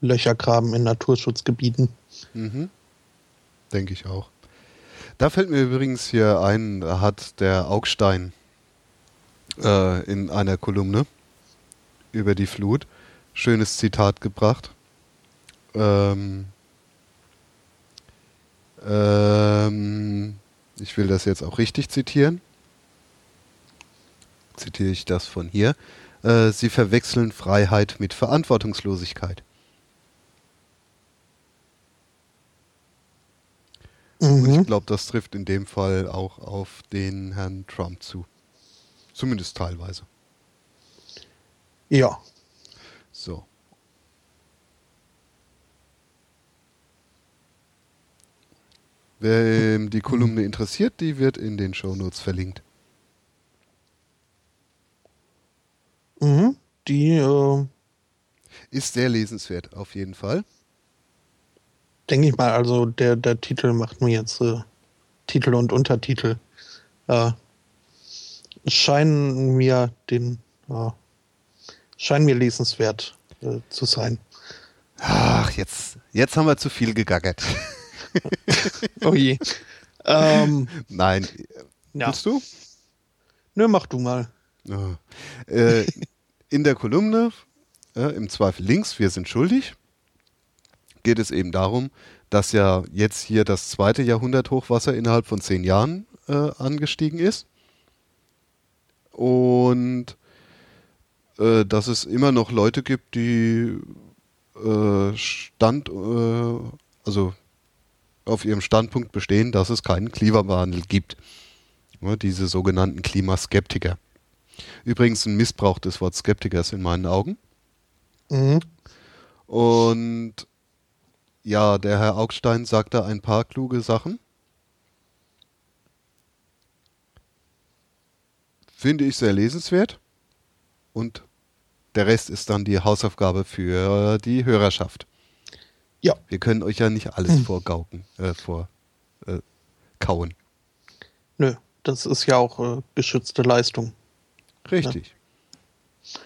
Löchergraben in Naturschutzgebieten. Mhm. Denke ich auch. Da fällt mir übrigens hier ein, da hat der Augstein äh, in einer Kolumne über die Flut schönes Zitat gebracht. Ähm, ähm, ich will das jetzt auch richtig zitieren. Zitiere ich das von hier. Äh, sie verwechseln Freiheit mit Verantwortungslosigkeit. Mhm. Und ich glaube, das trifft in dem Fall auch auf den Herrn Trump zu. Zumindest teilweise. Ja. So. Wer die Kolumne interessiert, die wird in den Shownotes verlinkt. Mhm. Die äh, ist sehr lesenswert, auf jeden Fall. Denke ich mal, also der, der Titel macht mir jetzt äh, Titel und Untertitel. Äh, scheinen mir den äh, scheinen mir lesenswert äh, zu sein. Ach, jetzt, jetzt haben wir zu viel gegackert. <laughs> <laughs> oh je. Ähm, Nein. Ja. Willst du? Nö, mach du mal. Oh. Äh, in der Kolumne, äh, im Zweifel links, wir sind schuldig, geht es eben darum, dass ja jetzt hier das zweite Jahrhundert Hochwasser innerhalb von zehn Jahren äh, angestiegen ist. Und äh, dass es immer noch Leute gibt, die äh, Stand, äh, also auf ihrem Standpunkt bestehen, dass es keinen Klimawandel gibt. Diese sogenannten Klimaskeptiker. Übrigens ein Missbrauch des Wortes Skeptikers in meinen Augen. Mhm. Und ja, der Herr Augstein sagt da ein paar kluge Sachen. Finde ich sehr lesenswert. Und der Rest ist dann die Hausaufgabe für die Hörerschaft. Ja. Wir können euch ja nicht alles hm. vorgauken, äh, vor äh, kauen. Nö, das ist ja auch äh, geschützte Leistung. Richtig. Ja.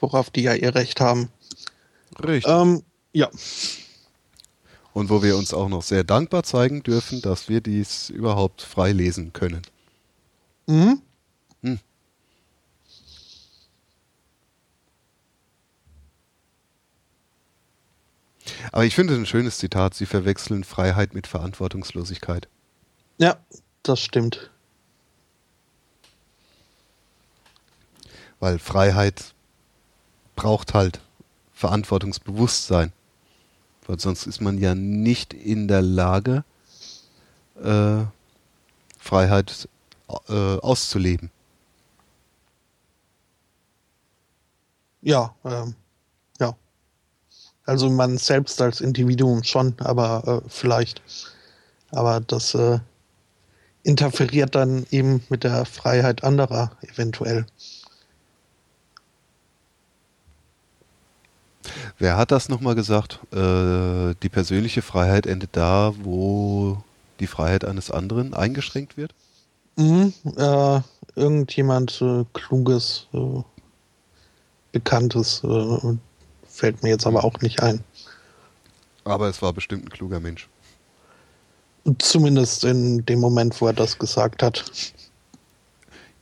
Worauf die ja ihr Recht haben. Richtig. Ähm, ja. Und wo wir uns auch noch sehr dankbar zeigen dürfen, dass wir dies überhaupt frei lesen können. Mhm. Aber ich finde es ein schönes Zitat. Sie verwechseln Freiheit mit Verantwortungslosigkeit. Ja, das stimmt. Weil Freiheit braucht halt Verantwortungsbewusstsein. Weil sonst ist man ja nicht in der Lage, äh, Freiheit äh, auszuleben. Ja, ähm, also man selbst als Individuum schon, aber äh, vielleicht. Aber das äh, interferiert dann eben mit der Freiheit anderer eventuell. Wer hat das nochmal gesagt? Äh, die persönliche Freiheit endet da, wo die Freiheit eines anderen eingeschränkt wird? Mhm, äh, irgendjemand äh, Kluges, äh, Bekanntes, äh, Fällt mir jetzt aber auch nicht ein. Aber es war bestimmt ein kluger Mensch. Zumindest in dem Moment, wo er das gesagt hat.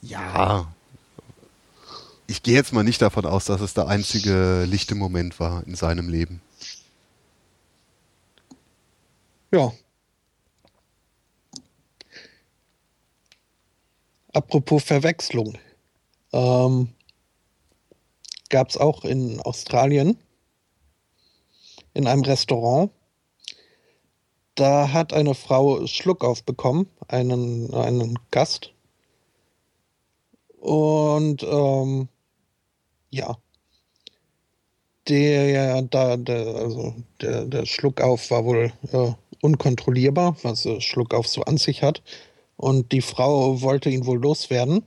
Ja. Ich gehe jetzt mal nicht davon aus, dass es der einzige lichte Moment war in seinem Leben. Ja. Apropos Verwechslung. Ähm, Gab es auch in Australien in einem Restaurant. Da hat eine Frau Schluck aufbekommen, einen, einen Gast. Und ähm, ja, der, da, der, also der, der Schluckauf war wohl äh, unkontrollierbar, was äh, Schluckauf so an sich hat. Und die Frau wollte ihn wohl loswerden.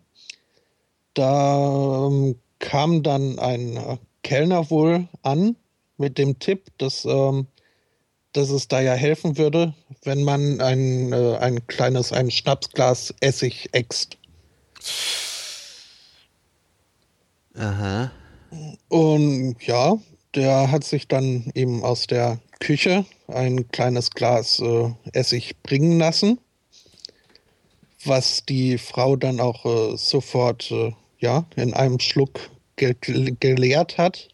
Da ähm, kam dann ein äh, Kellner wohl an mit dem Tipp, dass, ähm, dass es da ja helfen würde, wenn man ein, äh, ein kleines, ein Schnapsglas Essig äxt. Aha. Und ja, der hat sich dann eben aus der Küche ein kleines Glas äh, Essig bringen lassen. was die Frau dann auch äh, sofort äh, ja, in einem Schluck ge geleert hat.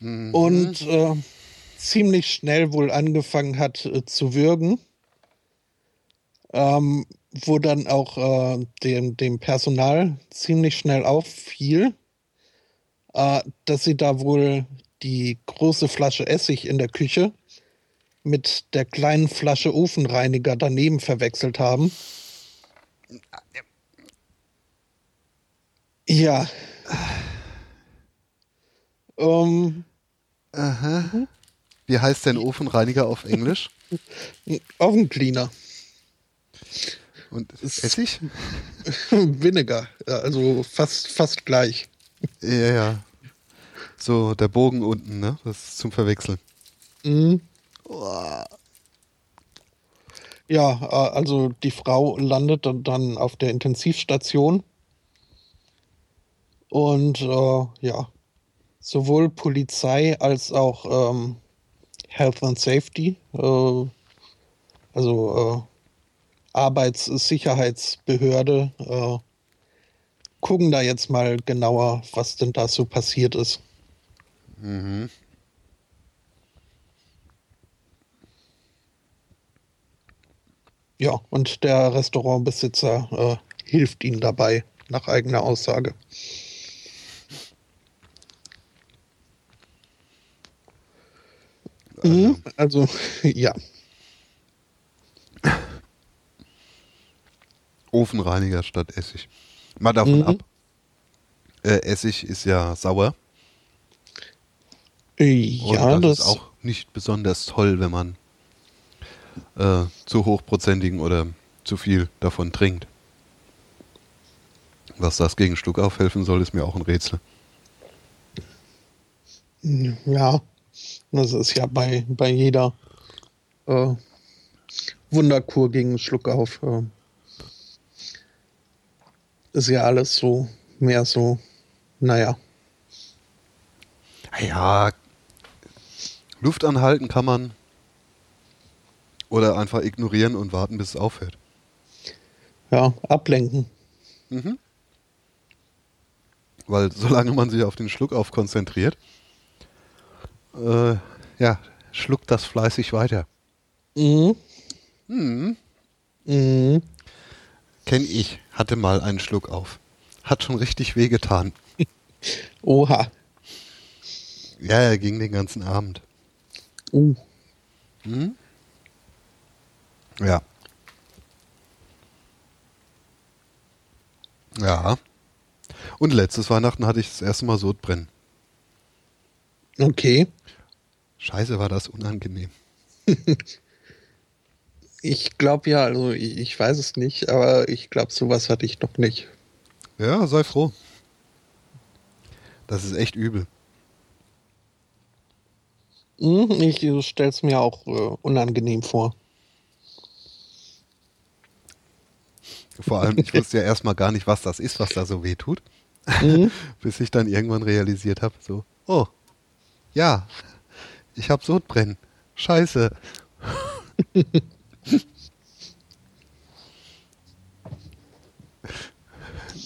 Mhm. Und äh, ziemlich schnell wohl angefangen hat äh, zu würgen. Ähm, wo dann auch äh, dem, dem Personal ziemlich schnell auffiel, äh, dass sie da wohl die große Flasche Essig in der Küche mit der kleinen Flasche Ofenreiniger daneben verwechselt haben. Ja. Um, Aha. Wie heißt denn Ofenreiniger auf Englisch? Ovencleaner. Und Essig? <laughs> Vinegar, also fast, fast gleich. Ja, ja. So, der Bogen unten, ne? Das ist zum Verwechseln. Mhm. Oh. Ja, äh, also die Frau landet dann auf der Intensivstation. Und äh, ja, sowohl Polizei als auch ähm, Health and Safety, äh, also äh, Arbeitssicherheitsbehörde, äh, gucken da jetzt mal genauer, was denn da so passiert ist. Mhm. Ja, und der Restaurantbesitzer äh, hilft ihnen dabei, nach eigener Aussage. Mhm, also, <laughs> ja. Ofenreiniger statt Essig. Mal davon mhm. ab. Äh, Essig ist ja sauer. Ja, Und das, das ist auch nicht besonders toll, wenn man äh, zu hochprozentigen oder zu viel davon trinkt. Was das gegen Schluck aufhelfen soll, ist mir auch ein Rätsel. Ja, das ist ja bei, bei jeder äh, Wunderkur gegen Schluck auf. Äh, ist ja alles so, mehr so, naja. Ja, Luft anhalten kann man. Oder einfach ignorieren und warten, bis es aufhört. Ja, ablenken. Mhm. Weil solange man sich auf den Schluck auf konzentriert, äh, ja, schluckt das fleißig weiter. Mhm. Mhm. Mhm. Kenn ich, hatte mal einen Schluck auf. Hat schon richtig wehgetan. <laughs> Oha. Ja, er ging den ganzen Abend. Uh. Hm? Ja. Ja. Und letztes Weihnachten hatte ich das erste Mal Sodbrennen. Okay. Scheiße, war das unangenehm. <laughs> ich glaube ja, also ich, ich, weiß es nicht, aber ich glaube, sowas hatte ich noch nicht. Ja, sei froh. Das ist echt übel. Hm, ich stelle es mir auch äh, unangenehm vor. Vor allem, ich wusste ja <laughs> erstmal gar nicht, was das ist, was da so weh tut. Mhm. <laughs> Bis ich dann irgendwann realisiert habe, so, oh, ja, ich habe Sodbrennen. Scheiße. <laughs>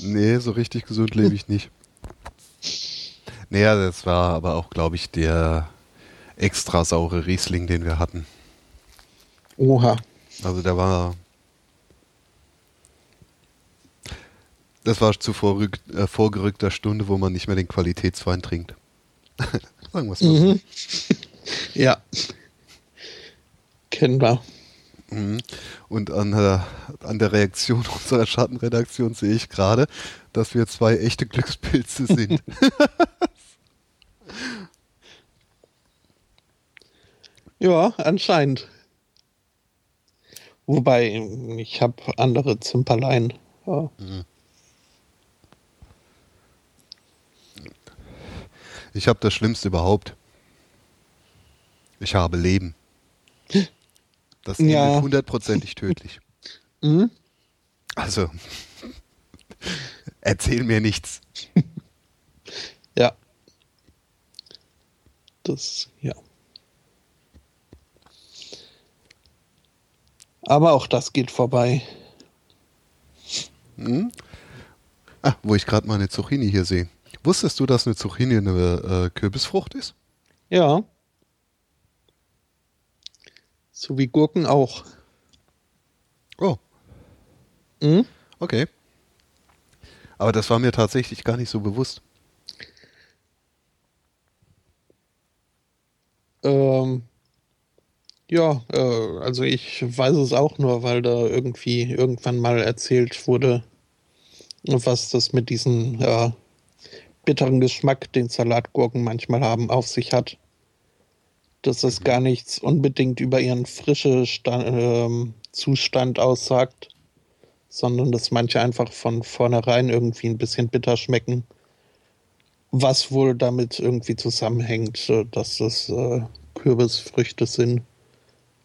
nee, so richtig gesund lebe ich nicht. Naja, das war aber auch, glaube ich, der extra saure Riesling, den wir hatten. Oha. Also der war. Das war zu vorrück, äh, vorgerückter Stunde, wo man nicht mehr den Qualitätswein trinkt. <laughs> Sagen wir es mal mhm. Ja. Kennbar. Mhm. Und an der, an der Reaktion <laughs> unserer Schattenredaktion sehe ich gerade, dass wir zwei echte Glückspilze sind. <laughs> ja, anscheinend. Wobei, ich habe andere Zimperlein. Ja. Ich habe das Schlimmste überhaupt. Ich habe Leben. Das ist ja. hundertprozentig tödlich. <laughs> Mhm. Also, <laughs> erzähl mir nichts. <laughs> ja. Das, ja. Aber auch das geht vorbei. Hm? Ah, wo ich gerade mal eine Zucchini hier sehe. Wusstest du, dass eine Zucchini eine äh, Kürbisfrucht ist? Ja. So wie Gurken auch. Oh. Mhm. Okay. Aber das war mir tatsächlich gar nicht so bewusst. Ähm, ja, äh, also ich weiß es auch nur, weil da irgendwie irgendwann mal erzählt wurde, was das mit diesem äh, bitteren Geschmack, den Salatgurken manchmal haben, auf sich hat. Dass es gar nichts unbedingt über ihren frischen Sta ähm, Zustand aussagt, sondern dass manche einfach von vornherein irgendwie ein bisschen bitter schmecken. Was wohl damit irgendwie zusammenhängt, äh, dass das äh, Kürbisfrüchte sind.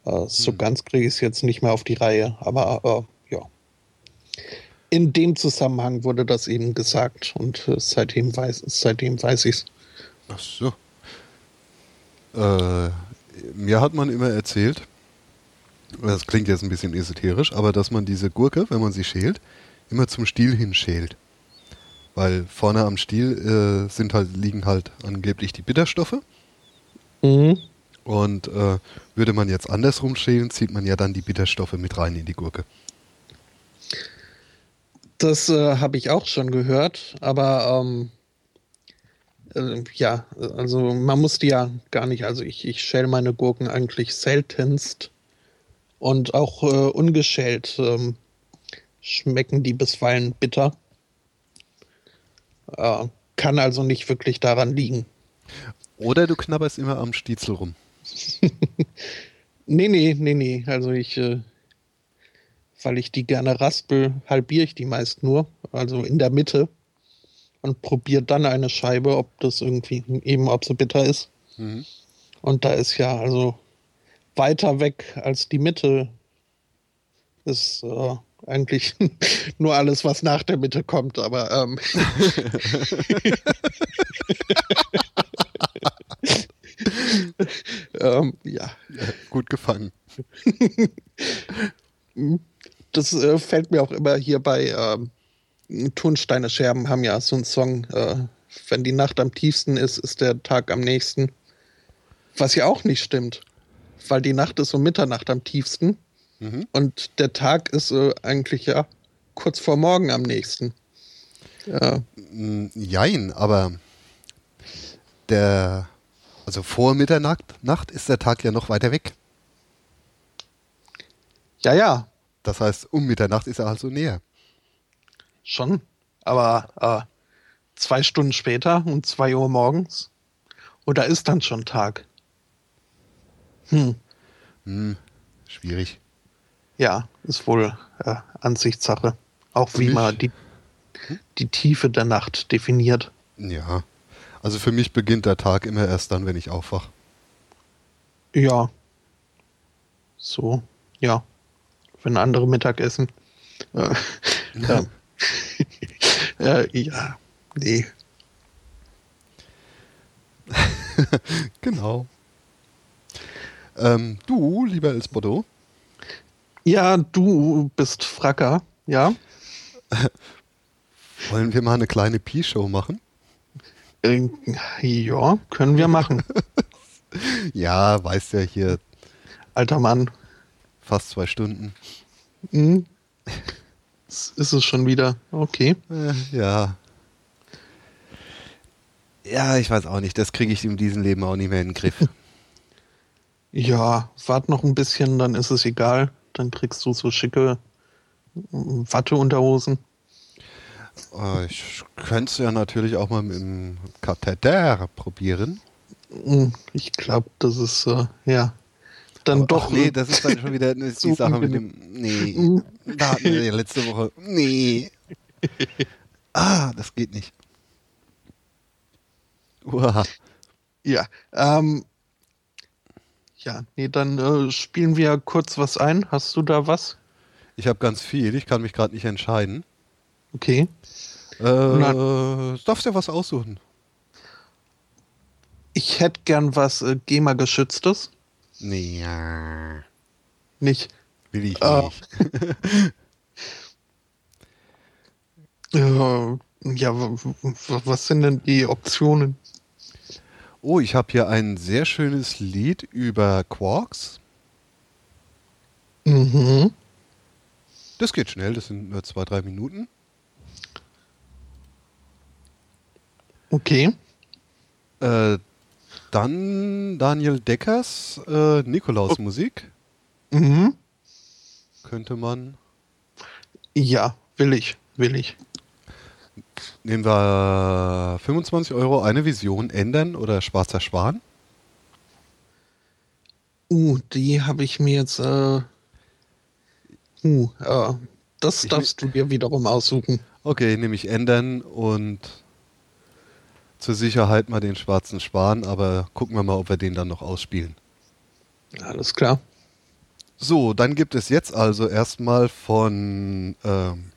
Äh, so Hm. ganz kriege ich es jetzt nicht mehr auf die Reihe, aber äh, ja. In dem Zusammenhang wurde das eben gesagt und äh, seitdem weiß, seitdem weiß ich es. Ach so. Äh, mir hat man immer erzählt, das klingt jetzt ein bisschen esoterisch, aber dass man diese Gurke, wenn man sie schält, immer zum Stiel hin schält. Weil vorne am Stiel äh, sind halt, liegen halt angeblich die Bitterstoffe. Mhm. Und äh, würde man jetzt andersrum schälen, zieht man ja dann die Bitterstoffe mit rein in die Gurke. Das äh, habe ich auch schon gehört, aber ähm, äh, ja, also man muss die ja gar nicht, also ich, ich schäle meine Gurken eigentlich seltenst und auch äh, ungeschält ähm, schmecken die bisweilen bitter. Äh, kann also nicht wirklich daran liegen. Oder du knabberst immer am Stiezel rum. <laughs> Nee, nee, nee, nee, also ich, äh, weil ich die gerne raspel, halbiere ich die meist nur, also in der Mitte und probiere dann eine Scheibe, ob das irgendwie eben, ob sie bitter ist. Mhm. Und da ist ja also weiter weg als die Mitte ist äh, eigentlich <laughs> nur alles, was nach der Mitte kommt, aber ähm, <laughs> ähm, ja, Ja, gut gefangen. <laughs> das äh, fällt mir auch immer hier bei ähm, Tonsteine Scherben haben ja so einen Song, äh, wenn die Nacht am tiefsten ist, ist der Tag am nächsten. Was ja auch nicht stimmt, weil die Nacht ist um Mitternacht am tiefsten Mhm. und der Tag ist äh, eigentlich ja kurz vor morgen am nächsten. Ja, Mm, Jein, aber der, also vor Mitternacht Nacht ist der Tag ja noch weiter weg. ja, ja Das heißt, um Mitternacht ist er also näher. Schon. Aber äh, zwei Stunden später um zwei Uhr morgens oder ist dann schon Tag? Hm. Hm, schwierig. Ja, ist wohl äh, Ansichtssache. Auch Für wie mich- man die, die Tiefe der Nacht definiert. Ja. Also für mich beginnt der Tag immer erst dann, wenn ich aufwach. Ja. So, ja. Wenn andere Mittagessen. Äh, ja. <laughs> <laughs> äh, ja, nee. <laughs> Genau. Ähm, du, lieber Els Bordeaux, Ja, du bist Fracker, ja. <laughs> wollen wir mal eine kleine Pi-Show machen? Äh, ja, können wir machen. Ja, weißt ja hier Alter Mann. fast zwei Stunden. Hm. Ist es schon wieder. Okay. Äh, ja. Ja, ich weiß auch nicht. Das kriege ich in diesem Leben auch nicht mehr in den Griff. <laughs> Ja, wart noch ein bisschen, dann ist es egal. Dann kriegst du so schicke mm, Watteunterhosen. Äh, ich könnte es ja natürlich auch mal mit dem Katheter probieren. Mm, Ich glaube, das ist, äh, ja, dann Aber- doch. Nee, das ist dann schon wieder <laughs> die Sache mit dem. Nee. Da hatten wir <laughs> ja letzte Woche. Nee. <laughs> Ah, das geht nicht. Uah. Ja, ähm, ja, nee, dann äh, spielen wir kurz was ein. Hast du da was? Ich habe ganz viel, ich kann mich gerade nicht entscheiden. Okay. Äh, du darfst ja was aussuchen. Ich hätte gern was äh, GEMA-geschütztes. Nee, ja. Nicht. Will ich Ah. nicht. <laughs> Ja, was sind denn die Optionen? Oh, ich habe hier ein sehr schönes Lied über Quarks. Mhm. Das geht schnell, das sind nur zwei, drei Minuten. Okay. Äh, dann Daniel Deckers äh, Nikolaus-Musik. Mhm. Könnte man. Ja, will ich, will ich. Nehmen wir 25 Euro eine Vision ändern oder Schwarzer Schwan? Uh, die habe ich mir jetzt. Äh, uh, äh, das Ich darfst du dir wiederum aussuchen. Okay, nehme ich ändern und zur Sicherheit mal den Schwarzen Schwan, aber gucken wir mal, ob wir den dann noch ausspielen. Alles klar. So, dann gibt es jetzt also erstmal von. Ähm,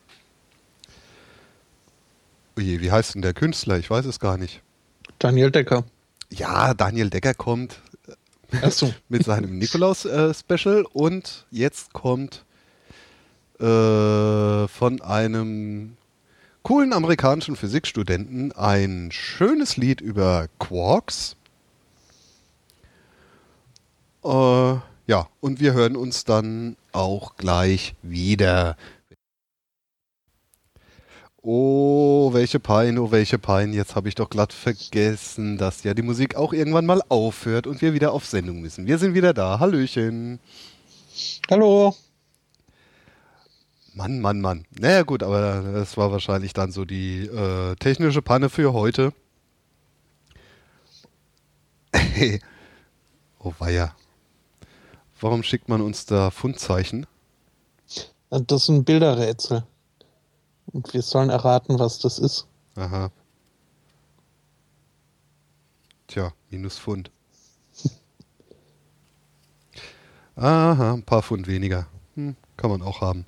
oje, wie heißt denn der Künstler? Ich weiß es gar nicht. Daniel Decker. Ja, Daniel Decker kommt Achso. <laughs> mit seinem Nikolaus-Special und jetzt kommt äh, von einem coolen amerikanischen Physikstudenten ein schönes Lied über Quarks. Äh, ja, und wir hören uns dann auch gleich wieder. Oh, welche Pein, oh, welche Pein. Jetzt habe ich doch glatt vergessen, dass ja die Musik auch irgendwann mal aufhört und wir wieder auf Sendung müssen. Wir sind wieder da. Hallöchen. Hallo. Mann, Mann, Mann. Naja, gut, aber das war wahrscheinlich dann so die äh, technische Panne für heute. <laughs> oh, weia. Warum schickt man uns da Fundzeichen? Das sind Bilderrätsel. Und wir sollen erraten, was das ist. Aha. Tja, minus Pfund. <laughs> Aha, ein paar Pfund weniger. Hm, kann man auch haben.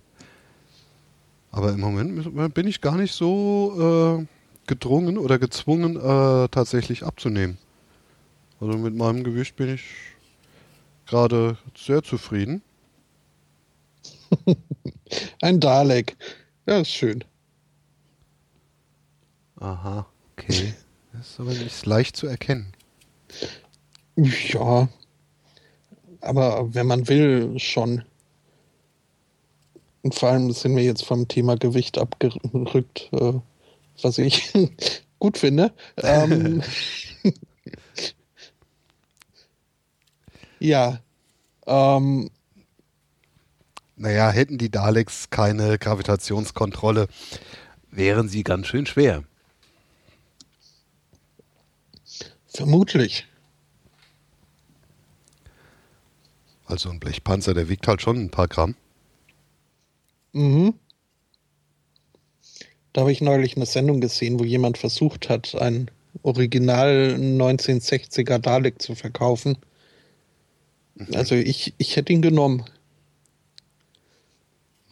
Aber im Moment bin ich gar nicht so äh, gedrungen oder gezwungen, äh, tatsächlich abzunehmen. Also mit meinem Gewicht bin ich gerade sehr zufrieden. <laughs> Ein Dalek. Ja, ist schön. Aha, okay. Das ist aber nicht leicht zu erkennen. Ja. Aber wenn man will, schon. Und vor allem sind wir jetzt vom Thema Gewicht abgerückt, äh, was ich <laughs> gut finde. Ähm, <laughs> ja. Ähm, Naja, hätten die Daleks keine Gravitationskontrolle, wären sie ganz schön schwer. vermutlich. Also ein Blechpanzer, der wiegt halt schon ein paar Gramm. Mhm. Da habe ich neulich eine Sendung gesehen, wo jemand versucht hat, ein Original 1960er Dalek zu verkaufen. Also ich, ich hätte ihn genommen.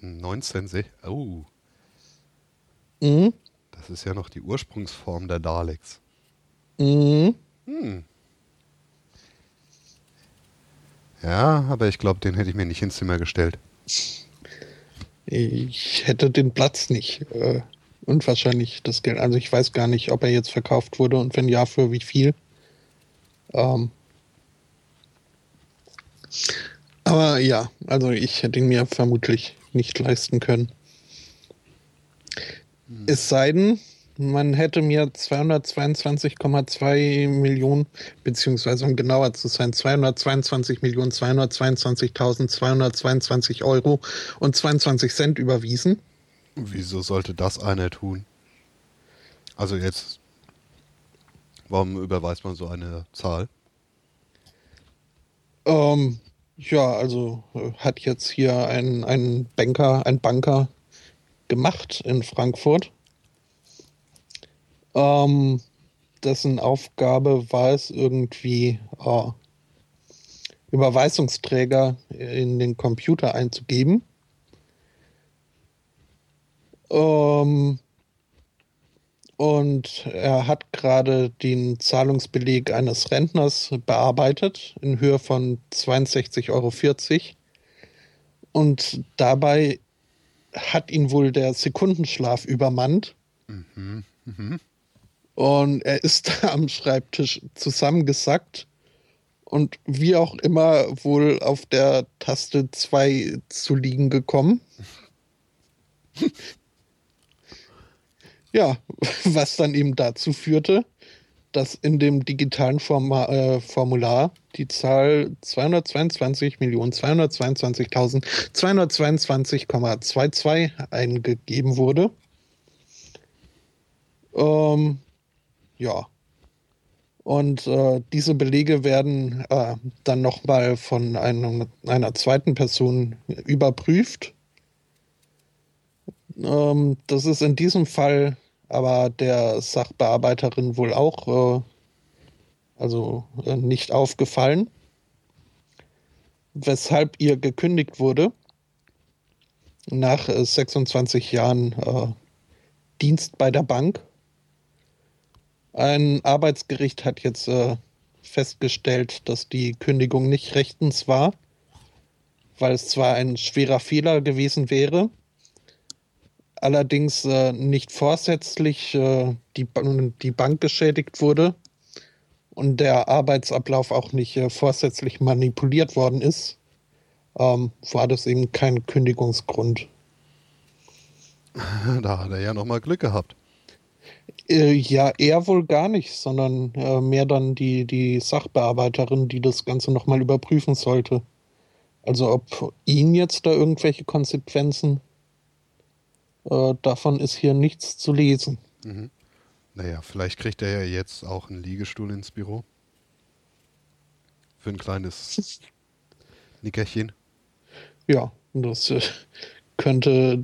19, oh, Mhm. das ist ja noch die Ursprungsform der Daleks. Mhm. Hm. Ja, aber ich glaube, den hätte ich mir nicht ins Zimmer gestellt. Ich hätte den Platz nicht. Äh, und wahrscheinlich das Geld. Also ich weiß gar nicht, ob er jetzt verkauft wurde und wenn ja, für wie viel. Ähm. Aber ja, also ich hätte ihn mir vermutlich nicht leisten können. Es sei denn, man hätte mir 222,2 Millionen, beziehungsweise um genauer zu sein, 222 Millionen 222.222 Euro und 22 Cent überwiesen. Wieso sollte das einer tun? Also jetzt, warum überweist man so eine Zahl? Ähm, ja, also äh, hat jetzt hier ein, ein Banker, ein Banker gemacht in Frankfurt. Ähm, dessen Aufgabe war es irgendwie äh, Überweisungsträger in den Computer einzugeben. Ähm, und er hat gerade den Zahlungsbeleg eines Rentners bearbeitet in Höhe von 62,40 Euro. Und dabei hat ihn wohl der Sekundenschlaf übermannt. Mhm. Mhm. Und er ist <laughs> da am Schreibtisch zusammengesackt und wie auch immer wohl auf der Taste 2 zu liegen gekommen. <laughs> ja, was dann eben dazu führte, dass in dem digitalen Forma äh, Formular die Zahl 222.222.222,22 eingegeben wurde. Ähm, ja. Und äh, diese Belege werden äh, dann nochmal von einem, einer zweiten Person überprüft. Ähm, das ist in diesem Fall aber der Sachbearbeiterin wohl auch äh, also äh, nicht aufgefallen, weshalb ihr gekündigt wurde nach 26 äh, Jahren äh, Dienst bei der Bank. Ein Arbeitsgericht hat jetzt äh, festgestellt, dass die Kündigung nicht rechtens war, weil es zwar ein schwerer Fehler gewesen wäre, allerdings äh, nicht vorsätzlich äh, die, die Bank geschädigt wurde und der Arbeitsablauf auch nicht äh, vorsätzlich manipuliert worden ist, ähm, war das eben kein Kündigungsgrund. <laughs> Da hat er ja nochmal Glück gehabt. Äh, ja, er wohl gar nicht, sondern äh, mehr dann die, die Sachbearbeiterin, die das Ganze nochmal überprüfen sollte. Also ob ihn jetzt da irgendwelche Konsequenzen äh, davon ist hier nichts zu lesen. Mhm. Naja, vielleicht kriegt er ja jetzt auch einen Liegestuhl ins Büro. Für ein kleines <laughs> Nickerchen. Ja, das äh, könnte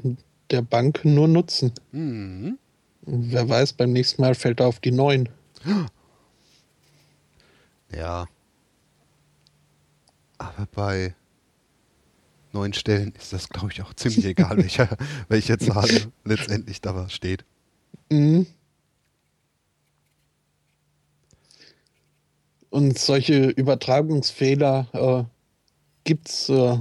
der Bank nur nutzen. Mhm. Wer weiß, beim nächsten Mal fällt er auf die neuen. Ja. Aber bei neun Stellen ist das, glaube ich, auch ziemlich <laughs> egal, welche, welche Zahl letztendlich da steht. Mhm. Und solche Übertragungsfehler äh, gibt es äh,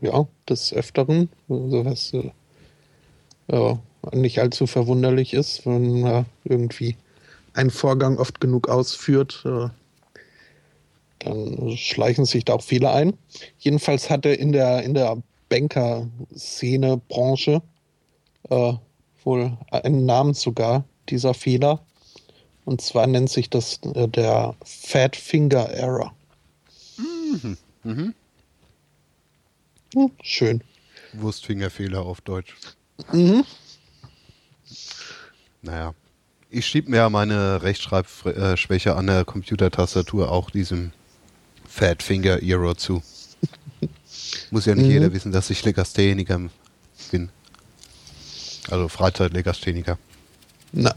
ja des Öfteren. Also was äh, nicht allzu verwunderlich ist, wenn man irgendwie einen Vorgang oft genug ausführt, äh, dann schleichen sich da auch Fehler ein. Jedenfalls hatte in der, in der Banker-Szene, Branche äh, wohl einen Namen sogar, dieser Fehler. Und zwar nennt sich das äh, der Fat Finger Error. Mhm. Mhm. Hm, schön. Wurstfingerfehler auf Deutsch. Mhm. Naja. Ich schiebe mir ja meine Rechtschreibschwäche an der Computertastatur auch diesem Fat Finger Error zu. <laughs> Muss ja nicht mhm. jeder wissen, dass ich Legastheniker bin. Also Freizeitlegastheniker. Na.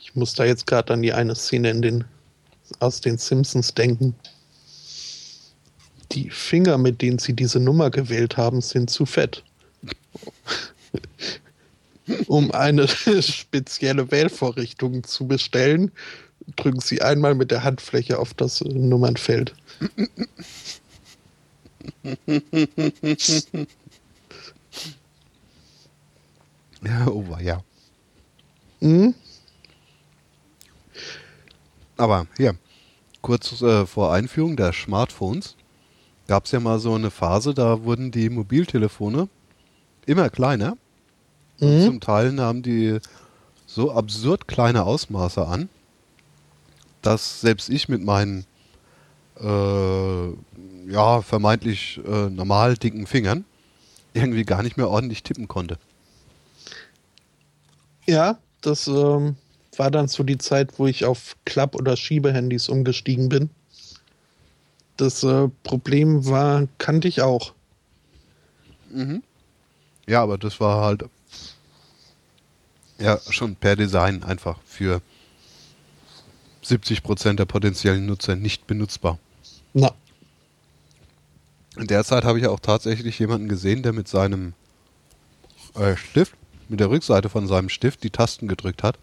Ich muss da jetzt gerade an die eine Szene in den, aus den Simpsons denken. Die Finger, mit denen sie diese Nummer gewählt haben, sind zu fett. Um eine <laughs> spezielle Wählvorrichtung zu bestellen, drücken Sie einmal mit der Handfläche auf das Nummernfeld. <laughs> ja, oh, ja. Mhm. Aber hier, kurz äh, vor Einführung der Smartphones gab es ja mal so eine Phase, da wurden die Mobiltelefone immer kleiner. Mhm. Zum Teil nahmen die so absurd kleine Ausmaße an, dass selbst ich mit meinen äh, ja, vermeintlich äh, normal dicken Fingern irgendwie gar nicht mehr ordentlich tippen konnte. Ja, das ähm, war dann so die Zeit, wo ich auf Klapp- oder Schiebehandys umgestiegen bin. Das äh, Problem war, kannte ich auch. Mhm. Ja, aber das war halt ja schon per Design einfach für 70% der potenziellen Nutzer nicht benutzbar. Na. In der Zeit habe ich auch tatsächlich jemanden gesehen, der mit seinem äh, Stift, mit der Rückseite von seinem Stift die Tasten gedrückt hat.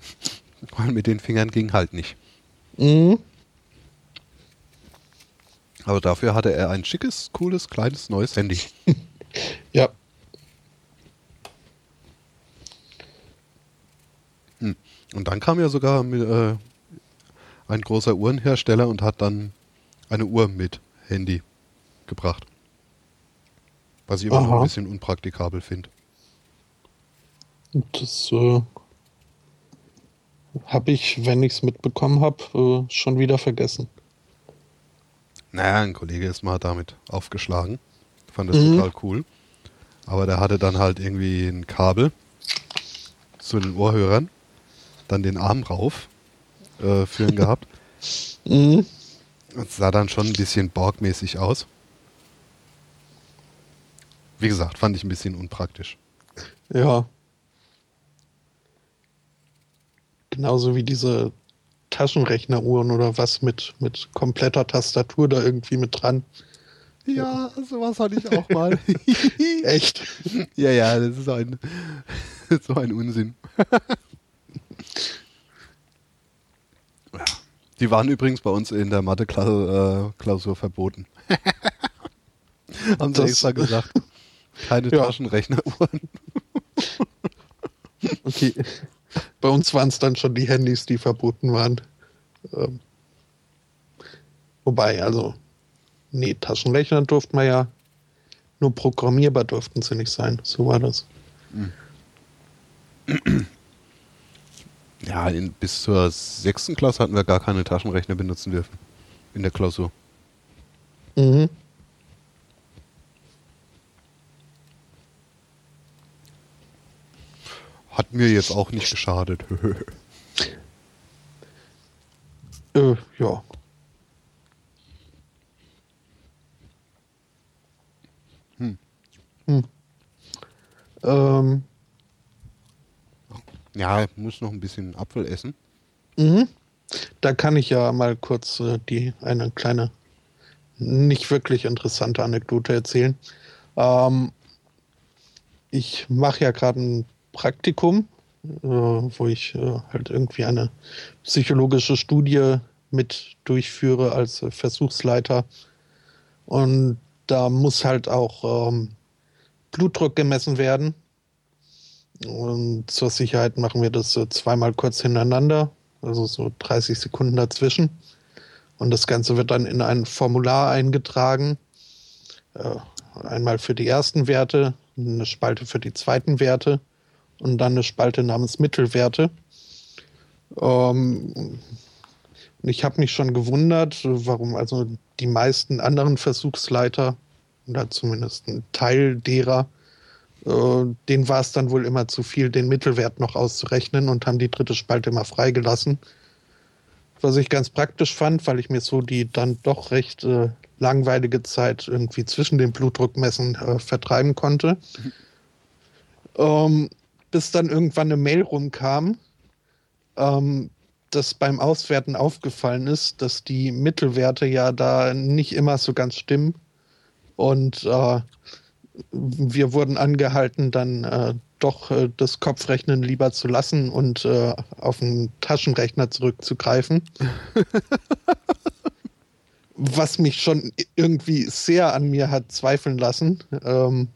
<laughs> Weil mit den Fingern ging halt nicht. Mhm. Aber dafür hatte er ein schickes, cooles, kleines, neues Handy. <laughs> ja. Und dann kam ja sogar äh, ein großer Uhrenhersteller und hat dann eine Uhr mit Handy gebracht. Was ich immer noch Aha. ein bisschen unpraktikabel finde. Das äh, habe ich, wenn ich es mitbekommen habe, äh, schon wieder vergessen. Naja, ein Kollege ist mal damit aufgeschlagen. Fand das Mhm. total cool. Aber der hatte dann halt irgendwie ein Kabel zu den Ohrhörern, dann den Arm rauf äh, für ihn gehabt. <laughs> Mhm. Das sah dann schon ein bisschen borgmäßig aus. Wie gesagt, fand ich ein bisschen unpraktisch. Ja. Genauso wie diese Taschenrechneruhren oder was mit, mit kompletter Tastatur da irgendwie mit dran. Ja, sowas hatte ich auch mal. <laughs> Echt? ja, ja, das ist ein, <laughs> so ein Unsinn. Ja. Die waren übrigens bei uns in der Mathe-Klausur verboten. <laughs> Haben sie extra gesagt. Keine Ja. Taschenrechneruhren. <laughs> Okay. Bei uns waren es dann schon die Handys, die verboten waren. Ähm, wobei, also, nee, Taschenrechner durften wir ja, nur programmierbar durften sie nicht sein. So war das. <clears throat> Ja, in, bis zur sechsten Klasse hatten wir gar keine Taschenrechner benutzen dürfen. In der Klausur. Mhm. Hat mir jetzt auch nicht geschadet. <laughs> Äh, ja. Hm. Hm. Ähm, ja, muss noch ein bisschen Apfel essen. mhm. Da kann ich ja mal kurz äh, die eine kleine, nicht wirklich interessante Anekdote erzählen. Ähm, ich mache ja gerade ein Praktikum, äh, wo ich äh, halt irgendwie eine psychologische Studie mit durchführe als Versuchsleiter. Und da muss halt auch ähm, Blutdruck gemessen werden. Und zur Sicherheit machen wir das äh, zweimal kurz hintereinander, also so 30 Sekunden dazwischen. Und das Ganze wird dann in ein Formular eingetragen. Äh, einmal für die ersten Werte, eine Spalte für die zweiten Werte und dann eine Spalte namens Mittelwerte. Ähm, ich habe mich schon gewundert, warum also die meisten anderen Versuchsleiter oder zumindest ein Teil derer, äh, denen war es dann wohl immer zu viel, den Mittelwert noch auszurechnen und haben die dritte Spalte immer freigelassen. Was ich ganz praktisch fand, weil ich mir so die dann doch recht äh, langweilige Zeit irgendwie zwischen den Blutdruckmessen äh, vertreiben konnte. Ähm, bis dann irgendwann eine Mail rumkam, ähm, dass beim Auswerten aufgefallen ist, dass die Mittelwerte ja da nicht immer so ganz stimmen. Und äh, wir wurden angehalten, dann äh, doch äh, das Kopfrechnen lieber zu lassen und äh, auf den Taschenrechner zurückzugreifen. <laughs> Was mich schon irgendwie sehr an mir hat zweifeln lassen. Ähm,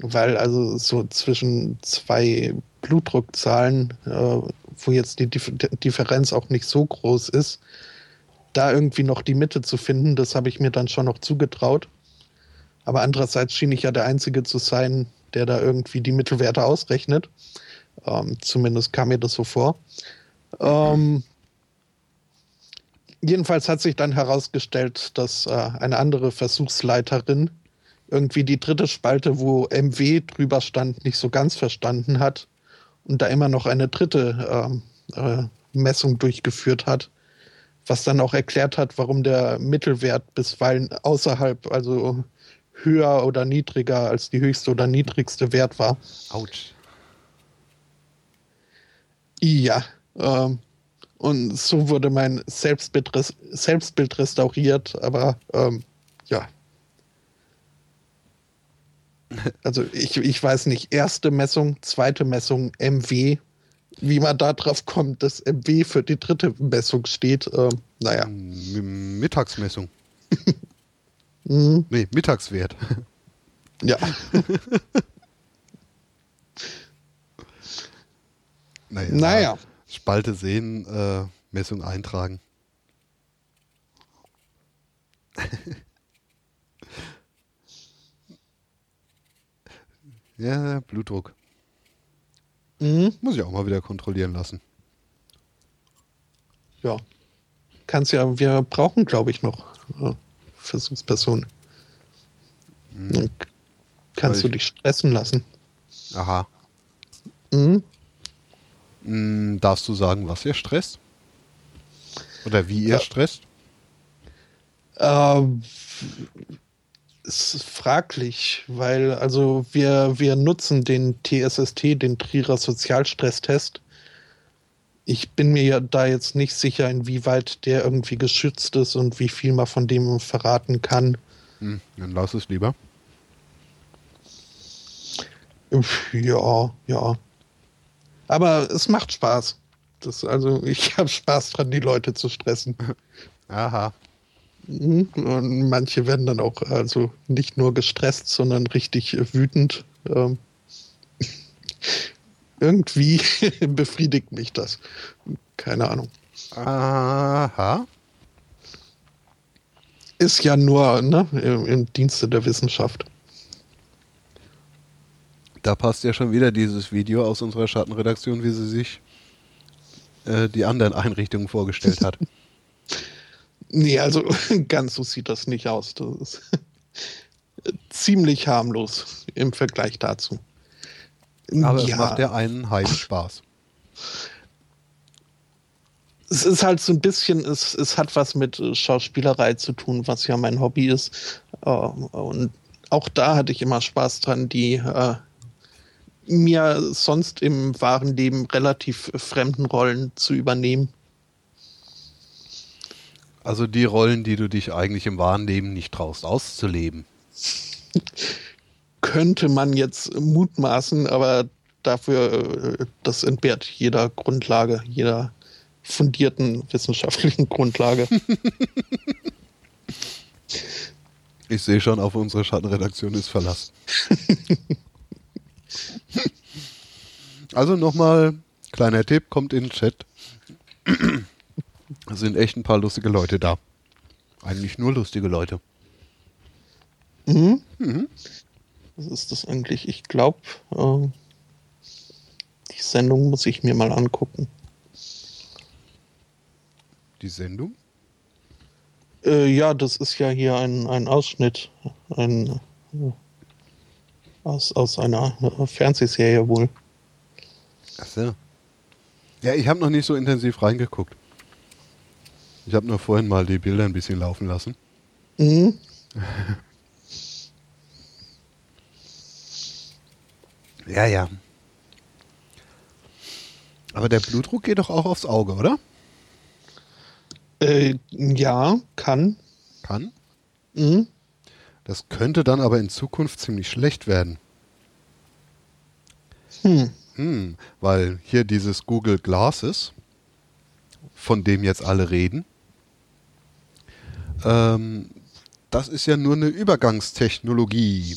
weil also so zwischen zwei Blutdruckzahlen, äh, wo jetzt die Dif Differenz auch nicht so groß ist, da irgendwie noch die Mitte zu finden, das habe ich mir dann schon noch zugetraut. Aber andererseits schien ich ja der Einzige zu sein, der da irgendwie die Mittelwerte ausrechnet. Ähm, zumindest kam mir das so vor. Ähm, jedenfalls hat sich dann herausgestellt, dass äh, eine andere Versuchsleiterin irgendwie die dritte Spalte, wo MW drüber stand, nicht so ganz verstanden hat und da immer noch eine dritte ähm, äh, Messung durchgeführt hat, was dann auch erklärt hat, warum der Mittelwert bisweilen außerhalb, also höher oder niedriger als die höchste oder niedrigste Wert war. Autsch. Ja, ähm, und so wurde mein Selbstbild, res Selbstbild restauriert, aber ähm, ja. Also ich, ich weiß nicht, erste Messung, zweite Messung, MW, wie man da drauf kommt, dass MW für die dritte Messung steht, ähm, naja. M Mittagsmessung. Mhm. Nee, Mittagswert. <laughs> Ja, <laughs> Naja, naja. Spalte sehen, äh, Messung eintragen. <laughs> ja, Blutdruck. Mhm. Muss ich auch mal wieder kontrollieren lassen. Ja. Kannst ja, wir brauchen, glaube ich, noch äh, Versuchspersonen. Dann kannst du dich stressen lassen. Aha. Mhm. Hm, darfst du sagen, was ihr stresst? Oder wie ihr Ja. stresst? Ähm, ist fraglich, weil also wir, wir nutzen den TSST, den Trierer Sozialstresstest. Ich bin mir ja da jetzt nicht sicher, inwieweit der irgendwie geschützt ist und wie viel man von dem verraten kann. Hm, dann lass es lieber. Ja, ja. Aber es macht Spaß. Das, also ich <laughs> habe Spaß dran, die Leute zu stressen. <laughs> Aha. Mhm. Und manche werden dann auch also nicht nur gestresst, sondern richtig wütend. Ähm, irgendwie <laughs> befriedigt mich das. Keine Ahnung. Aha. Ist ja nur ne, im, im Dienste der Wissenschaft. Da passt ja schon wieder dieses Video aus unserer Schattenredaktion, wie sie sich äh, die anderen Einrichtungen vorgestellt hat. <laughs> Nee, also <laughs> ganz so sieht das nicht aus. Das ist ziemlich harmlos im Vergleich dazu. Aber es macht ja einen heißen Spaß. es ist halt so ein bisschen, es, es hat was mit äh, Schauspielerei zu tun, was ja mein Hobby ist. Äh, Und auch da hatte ich immer Spaß dran, die äh, mir sonst im wahren Leben relativ fremden Rollen zu übernehmen. Also die Rollen, die du dich eigentlich im wahren Leben nicht traust auszuleben. <laughs> Könnte man jetzt mutmaßen, aber dafür, äh, das entbehrt jeder Grundlage, jeder fundierten wissenschaftlichen Grundlage. <laughs> Ich sehe schon, auf unsere Schattenredaktion ist Verlass. <laughs> also nochmal, kleiner Tipp, kommt in den Chat. Es sind echt ein paar lustige Leute da. Eigentlich nur lustige Leute. Mhm. Was ist das eigentlich? Ich glaube, äh, die Sendung muss ich mir mal angucken. Die Sendung? Äh, ja, das ist ja hier ein, ein Ausschnitt ein, äh, aus, aus einer äh, Fernsehserie wohl. Achso. Ja, ich habe noch nicht so intensiv reingeguckt. Ich habe nur vorhin mal die Bilder ein bisschen laufen lassen. Mhm. <laughs> Ja, ja. Aber der Blutdruck geht doch auch aufs Auge, oder? Äh, ja, kann. Kann. Mhm. Das könnte dann aber in Zukunft ziemlich schlecht werden. Hm. Hm, weil hier dieses Google Glasses, von dem jetzt alle reden, ähm, das ist ja nur eine Übergangstechnologie.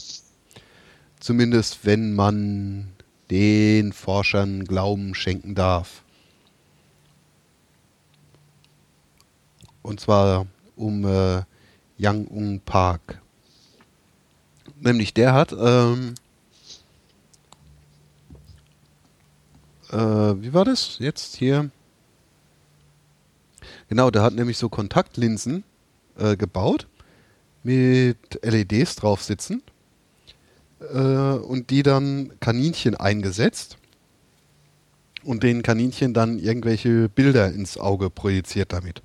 Zumindest wenn man den Forschern Glauben schenken darf. Und zwar um äh, Yang Ung Park. Nämlich der hat, ähm, äh, wie war das jetzt hier? Genau, der hat nämlich so Kontaktlinsen äh, gebaut mit LEDs drauf sitzen äh, und die dann Kaninchen eingesetzt und den Kaninchen dann irgendwelche Bilder ins Auge projiziert damit.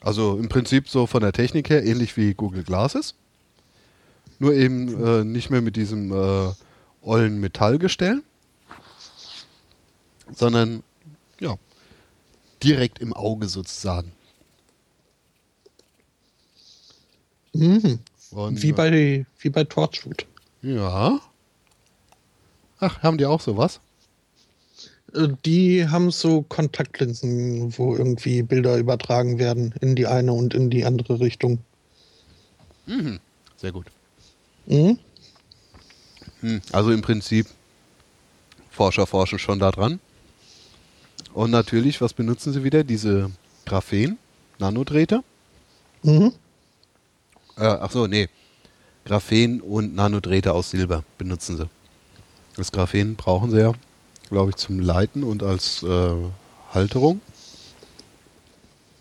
Also im Prinzip so von der Technik her ähnlich wie Google Glasses, nur eben äh, nicht mehr mit diesem äh, ollen Metallgestell, sondern ja direkt im Auge sozusagen. Mhm. Und, Wie bei, wie bei Torchwood. Ja. Ach, haben die auch sowas? Äh, Die haben so Kontaktlinsen, wo irgendwie Bilder übertragen werden in die eine und in die andere Richtung. Mhm. Sehr gut. Mhm. Hm. Also im Prinzip, Forscher forschen schon da dran. Und natürlich, was benutzen sie wieder? Diese Graphen, Nanodrähte. Mhm. Äh, ach so, nee. Graphen und Nanodrähte aus Silber benutzen sie. Das Graphen brauchen sie ja, glaube ich, zum Leiten und als äh, Halterung.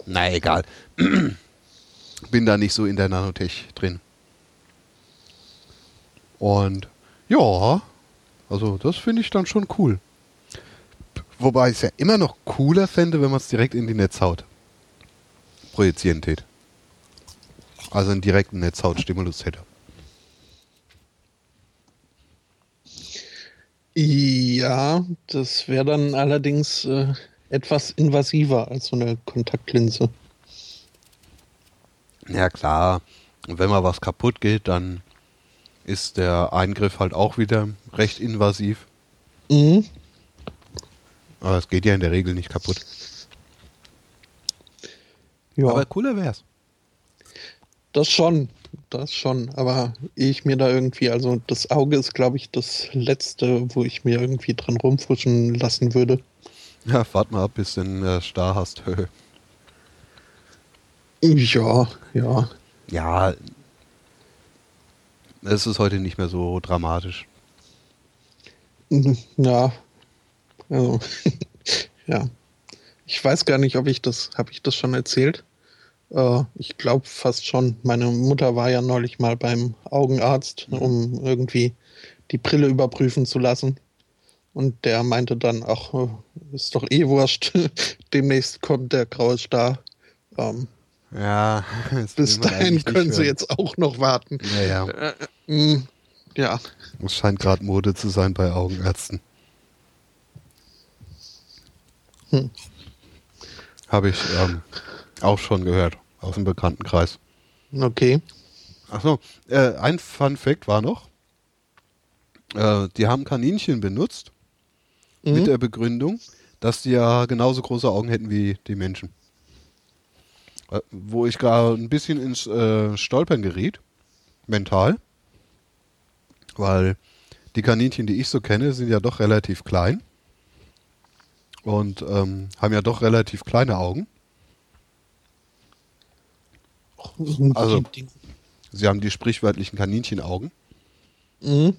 Na egal. <clears throat> Bin da nicht so in der Nanotech drin. Und ja, also das finde ich dann schon cool. Wobei ich es ja immer noch cooler fände, wenn man es direkt in die Netzhaut projizieren tät. Also einen direkten Netzhautstimulus hätte. Ja, das wäre dann allerdings äh, etwas invasiver als so eine Kontaktlinse. Ja klar, und wenn mal was kaputt geht, dann ist der Eingriff halt auch wieder recht invasiv. Mhm. Aber es geht ja in der Regel nicht kaputt. Ja, Aber cooler wär's. Das schon. Das schon. Aber ehe ich mir da irgendwie, also das Auge ist, glaube ich, das Letzte, wo ich mir irgendwie dran rumfuschen lassen würde. Ja, wart mal ab, bis du den äh, Star hast. <laughs> Ja, ja. ja, es ist heute nicht mehr so dramatisch. <laughs> Ja. Also, <laughs> ja. Ich weiß gar nicht, ob ich das, habe ich das schon erzählt? Äh, ich glaube fast schon. Meine Mutter war ja neulich mal beim Augenarzt, um irgendwie die Brille überprüfen zu lassen. Und der meinte dann, ach, äh, ist doch eh wurscht. <laughs> Demnächst kommt der graue Star. Ähm, Ja, <laughs> bis dahin können sie hören. jetzt auch noch warten. Ja, ja. Äh, mh, ja. Es scheint gerade Mode zu sein bei Augenärzten. Hm. Habe ich ähm, auch schon gehört aus dem Bekanntenkreis. Okay. Achso, äh, ein Fun Fact war noch. Äh, die haben Kaninchen benutzt mit Mhm. der Begründung, dass die ja genauso große Augen hätten wie die Menschen. Äh, wo ich gar ein bisschen ins äh, Stolpern geriet, mental, weil die Kaninchen, die ich so kenne, sind ja doch relativ klein und ähm, haben ja doch relativ kleine Augen. Also- Sie haben die sprichwörtlichen Kaninchenaugen. Mhm.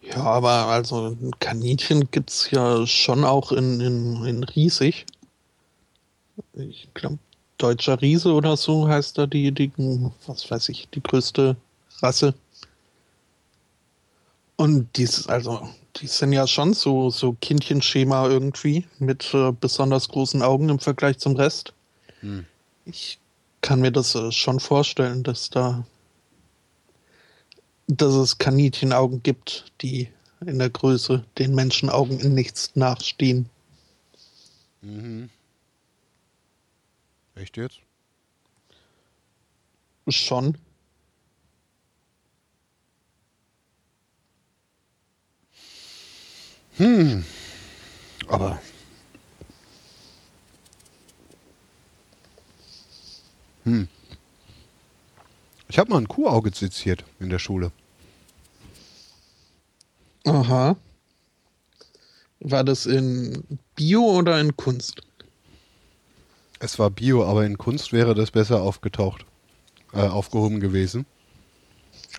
Ja, aber also ein Kaninchen gibt es ja schon auch in, in, in riesig. Ich glaube, deutscher Riese oder so heißt da die, die, was weiß ich, die größte Rasse. Und die ist also, die sind ja schon so, so Kindchenschema irgendwie mit äh, besonders großen Augen im Vergleich zum Rest. Hm. Ich kann mir das äh, schon vorstellen, dass da dass es Kaninchenaugen gibt, die in der Größe den Menschenaugen in nichts nachstehen. Mhm. Echt jetzt? Schon. Hm. Aber. Hm. Ich habe mal ein Kuhauge seziert in der Schule. Aha. War das in Bio oder in Kunst? Es war Bio, aber in Kunst wäre das besser aufgetaucht, äh, aufgehoben gewesen.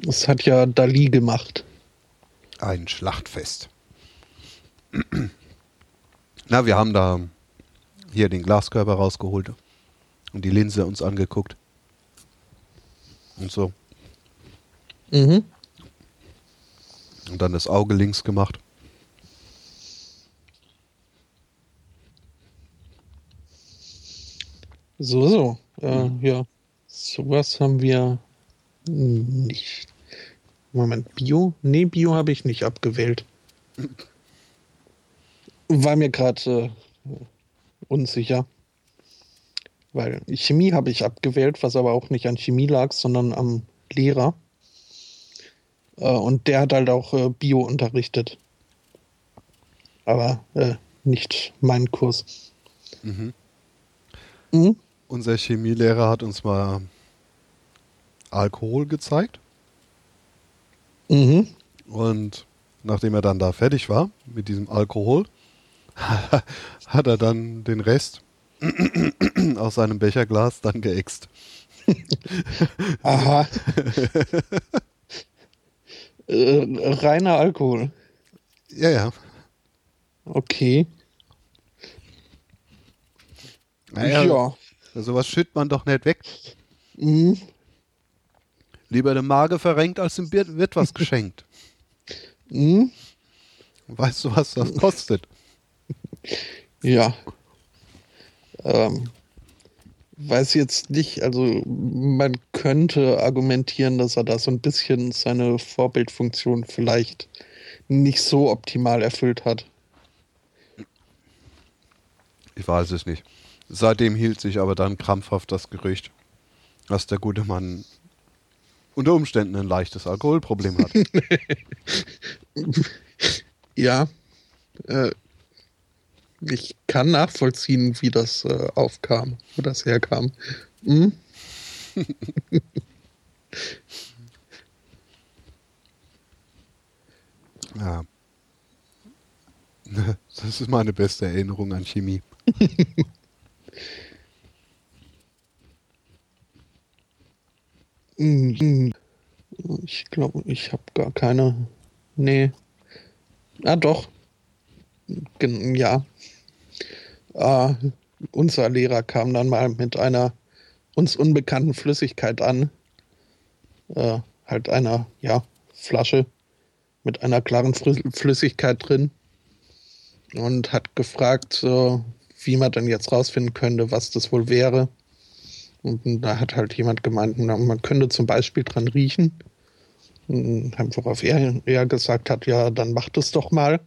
Das hat ja Dali gemacht. Ein Schlachtfest. <clears throat> Na, wir haben da hier den Glaskörper rausgeholt und die Linse uns angeguckt. Und so. Mhm. Und dann das Auge links gemacht. So, so. Äh, ja. Sowas haben wir nicht. Moment, Bio? Nee, Bio habe ich nicht abgewählt. War mir gerade äh, unsicher. Weil Chemie habe ich abgewählt, was aber auch nicht an Chemie lag, sondern am Lehrer. Äh, und der hat halt auch äh, Bio unterrichtet. Aber äh, nicht meinen Kurs. Mhm. Mhm. Unser Chemielehrer hat uns mal Alkohol gezeigt. Mhm. Und nachdem er dann da fertig war mit diesem Alkohol, <laughs> hat er dann den Rest <clears throat> aus seinem Becherglas dann geäxt. <laughs> Aha. äh, reiner Alkohol. Ja, ja. Okay. Naja, ja. Sowas schüttet man doch nicht weg. Mhm. Lieber der Mage verrenkt, als dem wird was geschenkt. <laughs> Mhm. Weißt du, was das kostet? Ja. Ähm, weiß jetzt nicht, also man könnte argumentieren, dass er da so ein bisschen seine Vorbildfunktion vielleicht nicht so optimal erfüllt hat. Ich weiß es nicht. Seitdem hielt sich aber dann krampfhaft das Gerücht, dass der gute Mann unter Umständen ein leichtes Alkoholproblem hat. <laughs> ja, äh, ich kann nachvollziehen, wie das äh, aufkam, wo das herkam. Hm? ja. <laughs> <laughs> Das ist meine beste Erinnerung an Chemie. Mhm. <laughs> Ich glaube, ich habe gar keine. Nee. Ah, doch. Ja. Äh, unser Lehrer kam dann mal mit einer uns unbekannten Flüssigkeit an. Äh, halt einer, ja, Flasche mit einer klaren Flüssigkeit drin. Und hat gefragt, äh, wie man denn jetzt rausfinden könnte, was das wohl wäre. Und da hat halt jemand gemeint, man könnte zum Beispiel dran riechen. Worauf er, er gesagt hat, ja, dann macht es doch mal.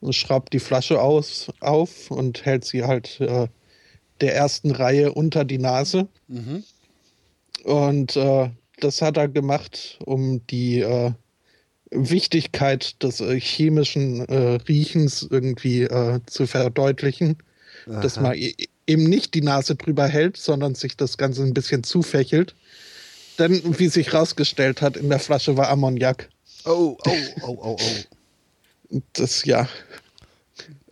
Und schraubt die Flasche aus, auf und hält sie halt äh, der ersten Reihe unter die Nase. Mhm. Und äh, das hat er gemacht, um die äh, Wichtigkeit des äh, chemischen äh, Riechens irgendwie äh, zu verdeutlichen. Aha. Dass man eben nicht die Nase drüber hält, sondern sich das Ganze ein bisschen zufächelt. Denn, wie sich rausgestellt hat, in der Flasche war Ammoniak. Oh, oh, oh, oh, oh. Das, ja.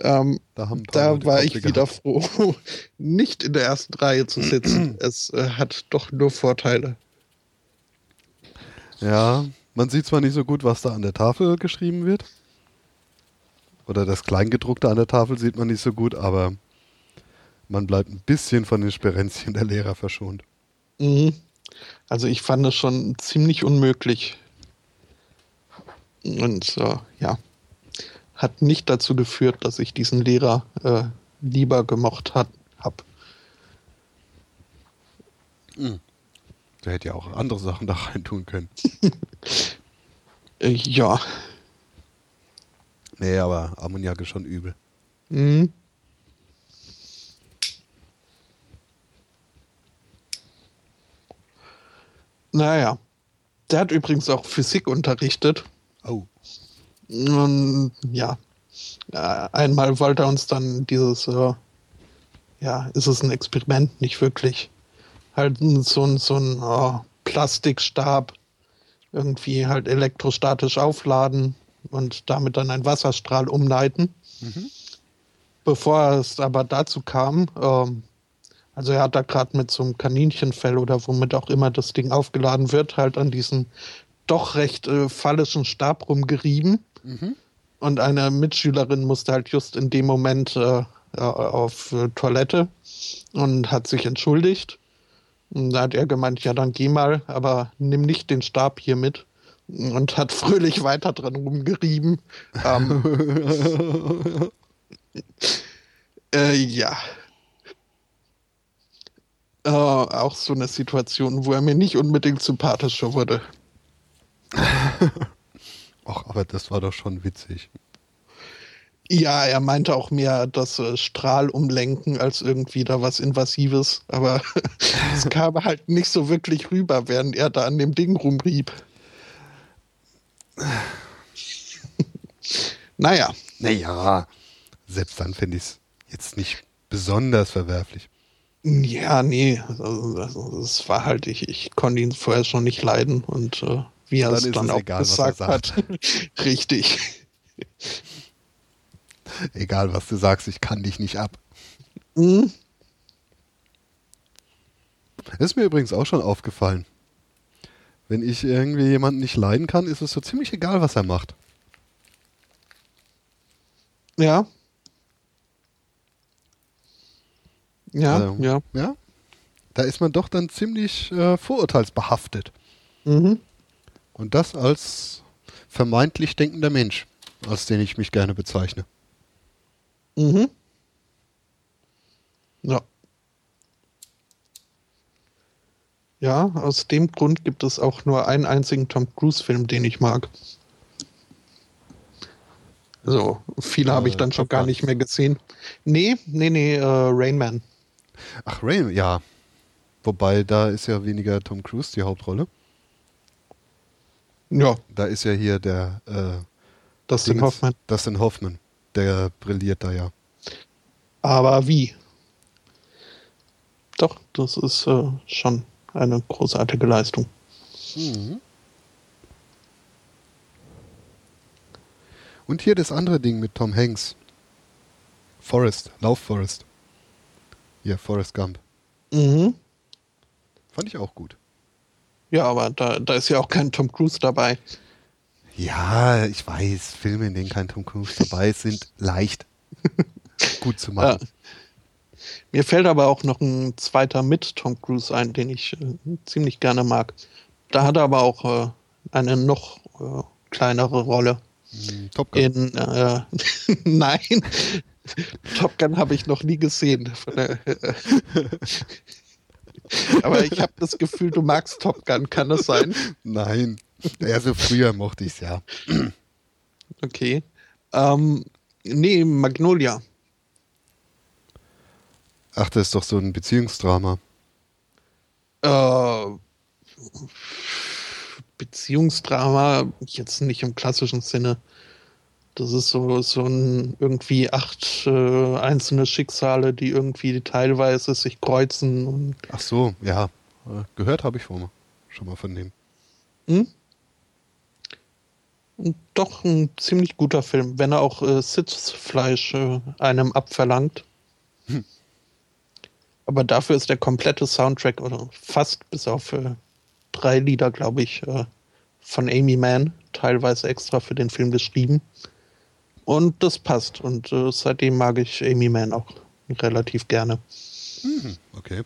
Ähm, da, da war ich wieder gehabt. froh, <laughs> nicht in der ersten Reihe zu <clears throat> sitzen. es äh, hat doch nur Vorteile. Ja, man sieht zwar nicht so gut, was da an der Tafel geschrieben wird. Oder das Kleingedruckte an der Tafel sieht man nicht so gut, aber man bleibt ein bisschen von den Sperenzien der Lehrer verschont. Mhm. Also ich fand es schon ziemlich unmöglich. Und äh, ja, hat nicht dazu geführt, dass ich diesen Lehrer äh, lieber gemocht habe. Mhm. Der hätte ja auch andere Sachen da rein tun können. <laughs> äh, ja. Nee, aber Ammoniak ist schon übel. Mhm. Naja. Der hat übrigens auch Physik unterrichtet. Und ja. Einmal wollte er uns dann dieses, äh, ja, ist es ein Experiment? Nicht wirklich. Halt so, ein so ein oh, Plastikstab irgendwie halt elektrostatisch aufladen und damit dann einen Wasserstrahl umleiten. Mhm. Bevor es aber dazu kam, ähm, also er hat da gerade mit so einem Kaninchenfell oder womit auch immer das Ding aufgeladen wird, halt an diesem doch recht äh, phallischen Stab rumgerieben. Mhm. Und eine Mitschülerin musste halt just in dem Moment äh, auf äh, Toilette und hat sich entschuldigt. Und da hat er gemeint, ja, dann geh mal, aber nimm nicht den Stab hier mit. Und hat fröhlich <laughs> weiter dran rumgerieben. Ähm, <laughs> äh, ja, äh, auch so eine Situation, wo er mir nicht unbedingt sympathischer wurde. <laughs> Ach, aber das war doch schon witzig. Ja, er meinte auch mehr das äh, Strahlumlenken als irgendwie da was Invasives, aber <laughs> es kam halt nicht so wirklich rüber, während er da an dem Ding rumrieb. <laughs> naja. Naja, selbst dann finde ich es jetzt nicht besonders verwerflich. Ja, nee, also, also es war halt, ich, ich konnte ihn vorher schon nicht leiden und äh, wie er es dann auch egal, gesagt hat, <laughs> richtig. Egal, was du sagst, ich kann dich nicht ab. Mhm. Ist mir übrigens auch schon aufgefallen. Wenn ich irgendwie jemanden nicht leiden kann, ist es so ziemlich egal, was er macht. Ja. Ja, Also, ja. Ja? Da ist man doch dann ziemlich äh, vorurteilsbehaftet. Mhm. Und das als vermeintlich denkender Mensch, als den ich mich gerne bezeichne. Mhm. Ja. Ja, aus dem Grund gibt es auch nur einen einzigen Tom Cruise-Film, den ich mag. Also, viele habe ich Äh, dann schon Top gar nicht mehr gesehen. Nee, nee, nee, äh, Rain Man. Ach, Rain, ja. Wobei, da ist ja weniger Tom Cruise die Hauptrolle. Ja, Da ist ja hier der äh, Dustin Hoffman. Dustin Hoffman. Der brilliert da ja. Aber wie? Doch, das ist äh, schon eine großartige Leistung. Und hier das andere Ding mit Tom Hanks. Forrest, Lauf Forrest. Hier, Forrest Gump. Mhm. Fand ich auch gut. Ja, aber da, da ist ja auch kein Tom Cruise dabei. Ja, ich weiß, Filme, in denen kein Tom Cruise dabei ist, sind leicht <laughs> gut zu machen. Mir fällt aber auch noch ein zweiter mit Tom Cruise ein, den ich äh, ziemlich gerne mag. Da hat er aber auch äh, eine noch äh, kleinere Rolle. Hm, Top Gun. In äh, <laughs> Nein, Top Gun habe ich noch nie gesehen. Aber ich habe das Gefühl, du magst Top Gun, kann das sein? Nein. Ja, so früher mochte ich es ja. Okay. Ähm, nee, Magnolia. Ach, das ist doch so ein Beziehungsdrama. Äh, Beziehungsdrama, jetzt nicht im klassischen Sinne. Das ist so, so ein irgendwie acht äh, einzelne Schicksale, die irgendwie teilweise sich kreuzen. Und, Ach so, ja. Äh, Gehört habe ich schon mal, schon mal von dem. hm? doch ein ziemlich guter Film, wenn er auch äh, Sitzfleisch äh, einem abverlangt. Aber dafür ist der komplette Soundtrack oder fast bis auf äh, drei Lieder, glaube ich, äh, von Amy Mann, teilweise extra für den Film geschrieben. Und das passt. Und äh, seitdem mag ich Amy Mann auch relativ gerne. Mhm, okay.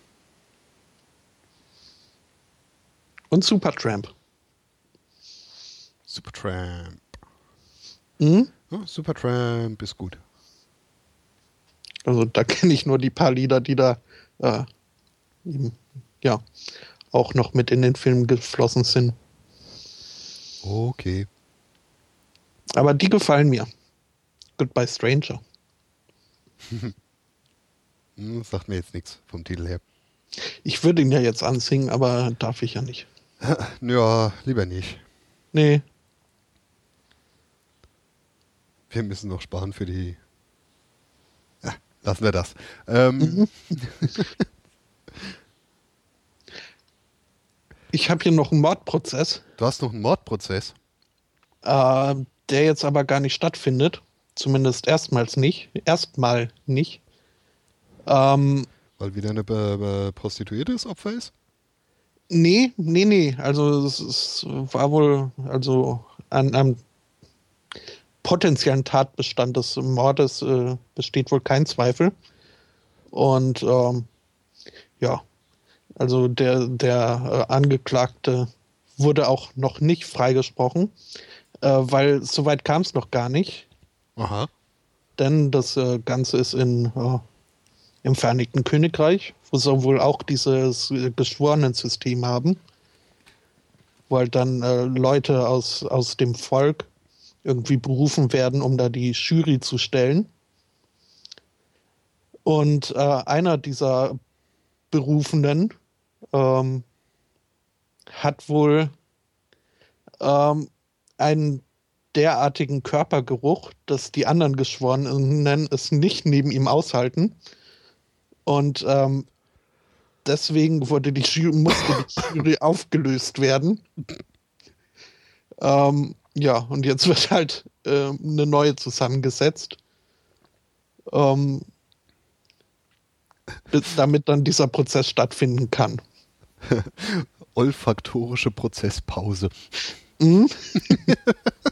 Und Supertramp. Supertramp. Mhm. Ja, Supertramp ist gut. Also da <laughs> kenne ich nur die paar Lieder, die da äh, eben, ja auch noch mit in den Film geflossen sind. Okay. Aber die gefallen mir. Goodbye Stranger. <laughs> Hm, sagt mir jetzt nichts vom Titel her. Ich würde ihn ja jetzt ansingen, aber darf ich ja nicht. <laughs> Ja, lieber nicht. Nee. Wir müssen noch sparen für die. Ja, lassen wir das. Ähm, <laughs> Ich habe hier noch einen Mordprozess, Du hast noch einen Mordprozess. äh, der jetzt aber gar nicht stattfindet. Zumindest erstmals nicht. Erstmal nicht. Ähm, Weil wieder eine be prostituiertes Opfer ist? Nee, nee, nee. Also es, es war wohl, also an einem potenziellen Tatbestand des Mordes äh, besteht wohl kein Zweifel. Und ähm, ja, also der, der äh, Angeklagte wurde auch noch nicht freigesprochen, äh, weil soweit kam es noch gar nicht. Aha. Denn das äh, Ganze ist in, äh, im Vereinigten Königreich, wo sie wohl auch dieses äh, Geschworenensystem haben, wo halt dann Leute aus, aus dem Volk irgendwie berufen werden, um da die Jury zu stellen. Und äh, einer dieser Berufenen ähm, hat wohl ähm, einen derartigen Körpergeruch, dass die anderen Geschworenen es nicht neben ihm aushalten. Und ähm, deswegen wurde die Jury, musste die Jury <laughs> aufgelöst werden. Ähm, ja, und jetzt wird halt äh, eine neue zusammengesetzt. ähm, damit dann dieser Prozess stattfinden kann. <laughs> Olfaktorische Prozesspause. Mhm. <laughs>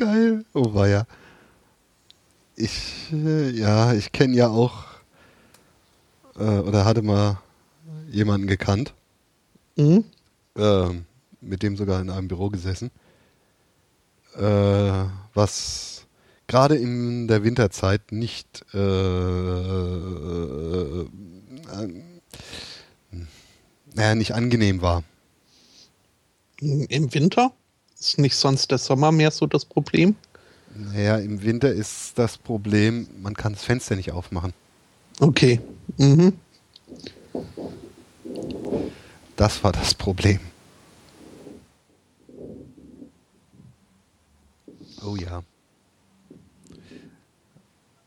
Geil. Oh war ja. Ich, äh, ja, ich kenne ja auch äh, oder hatte mal jemanden gekannt. Mhm. Äh, mit dem sogar in einem Büro gesessen. Äh, was gerade in der Winterzeit nicht äh, äh, naja, nicht angenehm war. Im Winter? Ist nicht sonst der Sommer mehr so das Problem? Naja, im Winter ist das Problem, man kann das Fenster nicht aufmachen. Okay. Mhm. Das war das Problem. Oh ja.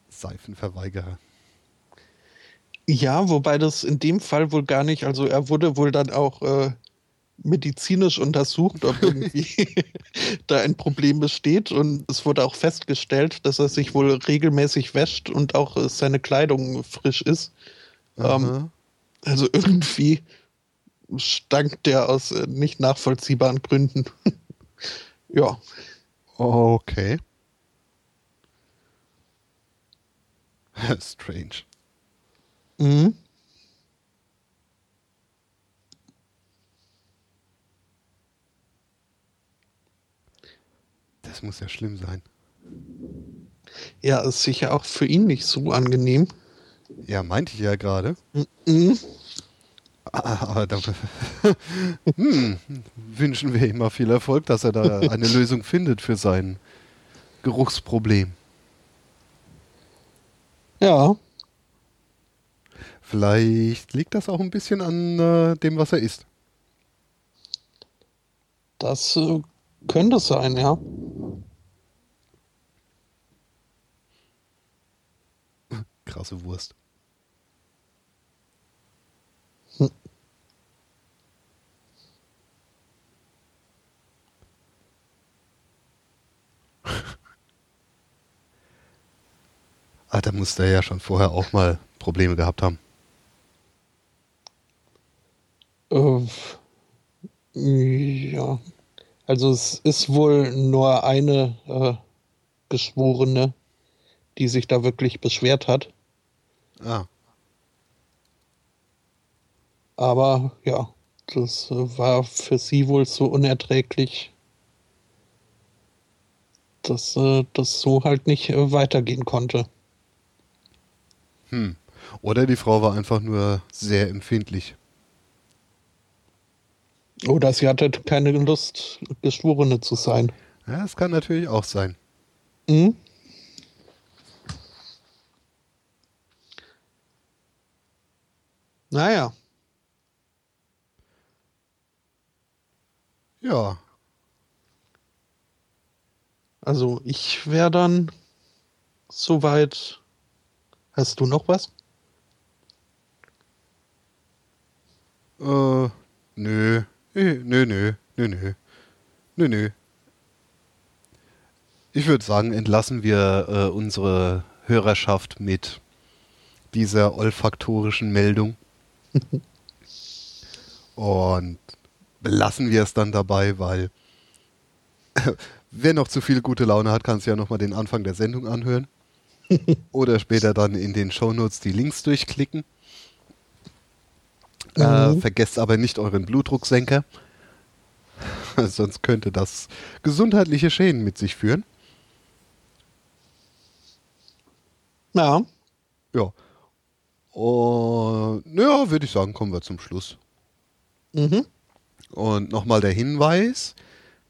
Seifenverweigerer. Ja, wobei das in dem Fall wohl gar nicht, also er wurde wohl dann auch äh, medizinisch untersucht, ob irgendwie <laughs> da ein Problem besteht. Und es wurde auch festgestellt, dass er sich wohl regelmäßig wäscht und auch seine Kleidung frisch ist. Ähm, also irgendwie stank der aus äh, nicht nachvollziehbaren Gründen. <laughs> ja. Okay. <laughs> Strange. Mhm. Das muss ja schlimm sein. Ja, ist sicher auch für ihn nicht so angenehm. Ja, meinte ich ja gerade. Mhm. Aber da, <laughs> hm, wünschen wir ihm mal viel Erfolg, dass er da eine <laughs> Lösung findet für sein Geruchsproblem. Ja. Vielleicht liegt das auch ein bisschen an äh, dem, was er isst. Das äh, könnte sein, ja. Krasse Wurst. <laughs> Ah, da muss der ja schon vorher auch mal Probleme gehabt haben. Äh, ja. Also es ist wohl nur eine äh, Geschworene, die sich da wirklich beschwert hat. Ah. Aber ja, das war für sie wohl so unerträglich, dass äh, das so halt nicht äh, weitergehen konnte. Hm. Oder die Frau war einfach nur sehr empfindlich. Oder sie hatte keine Lust, Geschworene zu sein. Ja, das kann natürlich auch sein. Mhm. Naja. Ja. Also ich wäre dann soweit Hast du noch was? Äh, nö. Nö, nö, nö, nö, nö, nö. Ich würde sagen, entlassen wir äh, unsere Hörerschaft mit dieser olfaktorischen Meldung. <laughs> Und belassen wir es dann dabei, weil wer noch zu viel gute Laune hat, kann sich ja nochmal den Anfang der Sendung anhören. <laughs> Oder später dann in den Shownotes die Links durchklicken. Äh, mhm. Äh, vergesst aber nicht euren Blutdrucksenker. <laughs> Sonst könnte das gesundheitliche Schäden mit sich führen. Ja. Ja. Und ja, würde ich sagen, kommen wir zum Schluss. Mhm. Und nochmal der Hinweis: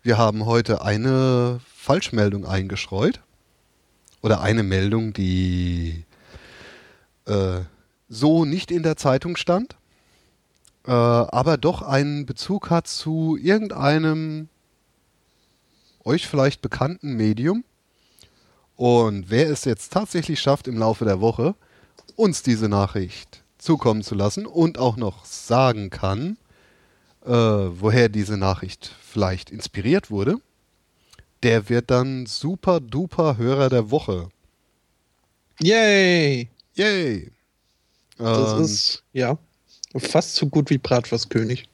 Wir haben heute eine Falschmeldung eingestreut oder eine Meldung, die äh, so nicht in der Zeitung stand, äh, aber doch einen Bezug hat zu irgendeinem euch vielleicht bekannten Medium. Und wer es jetzt tatsächlich schafft, im Laufe der Woche uns diese Nachricht zukommen zu lassen und auch noch sagen kann, äh, woher diese Nachricht vielleicht inspiriert wurde, der wird dann super duper Hörer der Woche. Yay! Yay! Das Ähm, ist, ja, fast so gut wie Bratwurstkönig.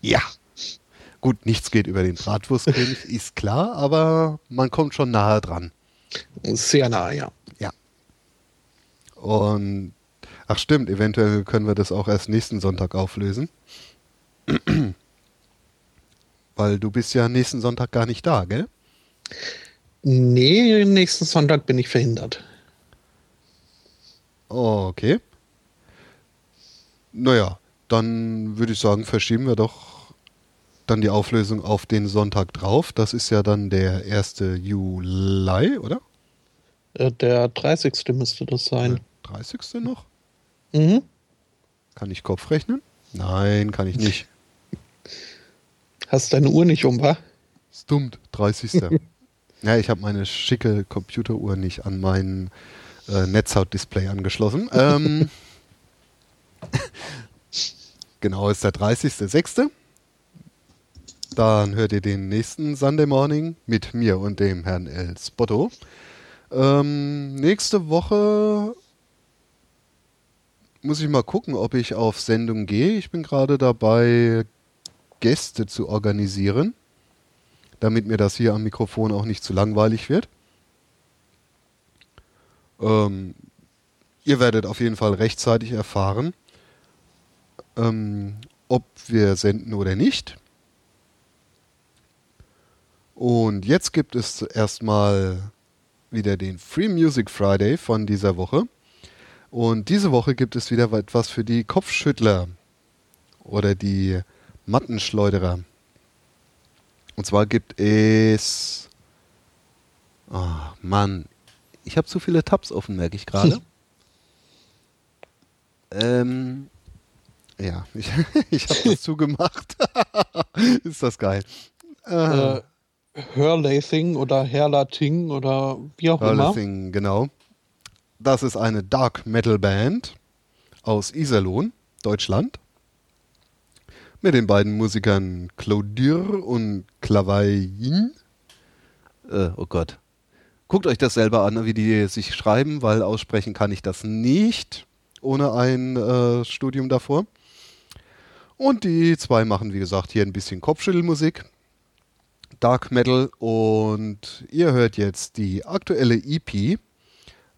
Ja. Gut, nichts geht über den Bratwurstkönig, <laughs> ist klar, aber man kommt schon nahe dran. Sehr nah, ja. Ja. Und ach stimmt, eventuell können wir das auch erst nächsten Sonntag auflösen. <clears throat> Weil du bist ja nächsten Sonntag gar nicht da, gell? Nee, nächsten Sonntag bin ich verhindert. Oh, okay. Naja, dann würde ich sagen, verschieben wir doch dann die Auflösung auf den Sonntag drauf. Das ist ja dann der 1. Juli, oder? Äh, Der 30. müsste das sein. 30. noch? Mhm. Kann ich Kopf rechnen? Nein, kann ich nicht. <laughs> Hast deine Uhr nicht um, wa? Stummt, 30. <laughs> ja, ich habe meine schicke Computeruhr nicht an mein äh, Netzhaut-Display angeschlossen. Ähm, <laughs> <laughs> genau, ist der 30.06. Dann hört ihr den nächsten Sunday Morning mit mir und dem Herrn El Spotto. Ähm, nächste Woche muss ich mal gucken, ob ich auf Sendung gehe. Ich bin gerade dabei, Gäste zu organisieren, damit mir das hier am Mikrofon auch nicht zu langweilig wird. Ähm, ihr werdet auf jeden Fall rechtzeitig erfahren, ähm, ob wir senden oder nicht. Und jetzt gibt es erstmal wieder den Free Music Friday von dieser Woche. Und diese Woche gibt es wieder etwas für die Kopfschüttler oder die Mattenschleuderer. Und zwar gibt es. Oh Mann, ich habe zu viele Tabs offen, merke ich gerade. <laughs> ähm, ja, <laughs> ich, ich habe das <laughs> zugemacht. <laughs> Ist das geil. Ah. Äh, Hurlathing oder Herlating oder wie auch immer. Everything, genau. Das ist eine Dark Metal Band aus Iserlohn, Deutschland. Mit den beiden Musikern Claudir und Clavain. Äh, oh Gott. Guckt euch das selber an, wie die sich schreiben, weil aussprechen kann ich das nicht ohne ein äh, Studium davor. Und die zwei machen, wie gesagt, hier ein bisschen Kopfschüttelmusik. Dark Metal und ihr hört jetzt die aktuelle EP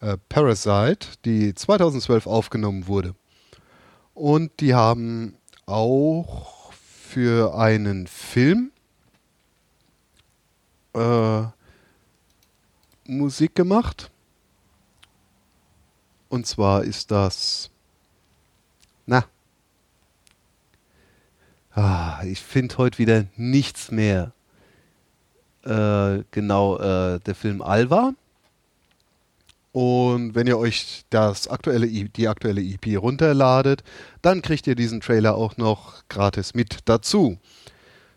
äh, Parasite, die 2012 aufgenommen wurde. Und die haben auch für einen Film äh, Musik gemacht. Und zwar ist das. Na. Ah, ich finde heute wieder nichts mehr. Äh, genau, äh, der Film Alva. Und wenn ihr euch das aktuelle, die aktuelle EP runterladet, dann kriegt ihr diesen Trailer auch noch gratis mit dazu.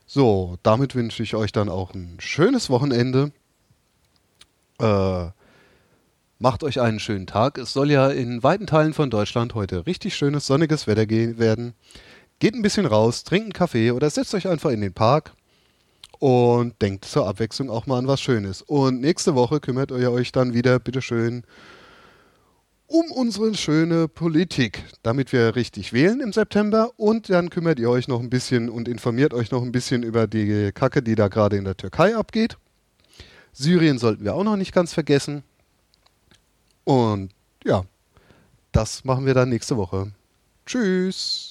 So, damit wünsche ich euch dann auch ein schönes Wochenende. Äh, macht euch einen schönen Tag. Es soll ja in weiten Teilen von Deutschland heute richtig schönes sonniges Wetter gehen werden. Geht ein bisschen raus, trinkt einen Kaffee oder setzt euch einfach in den Park und denkt zur Abwechslung auch mal an was Schönes. Und nächste Woche kümmert ihr euch dann wieder, bitteschön, um unsere schöne Politik, damit wir richtig wählen im September. Und dann kümmert ihr euch noch ein bisschen und informiert euch noch ein bisschen über die Kacke, die da gerade in der Türkei abgeht. Syrien sollten wir auch noch nicht ganz vergessen. Und ja, das machen wir dann nächste Woche. Tschüss.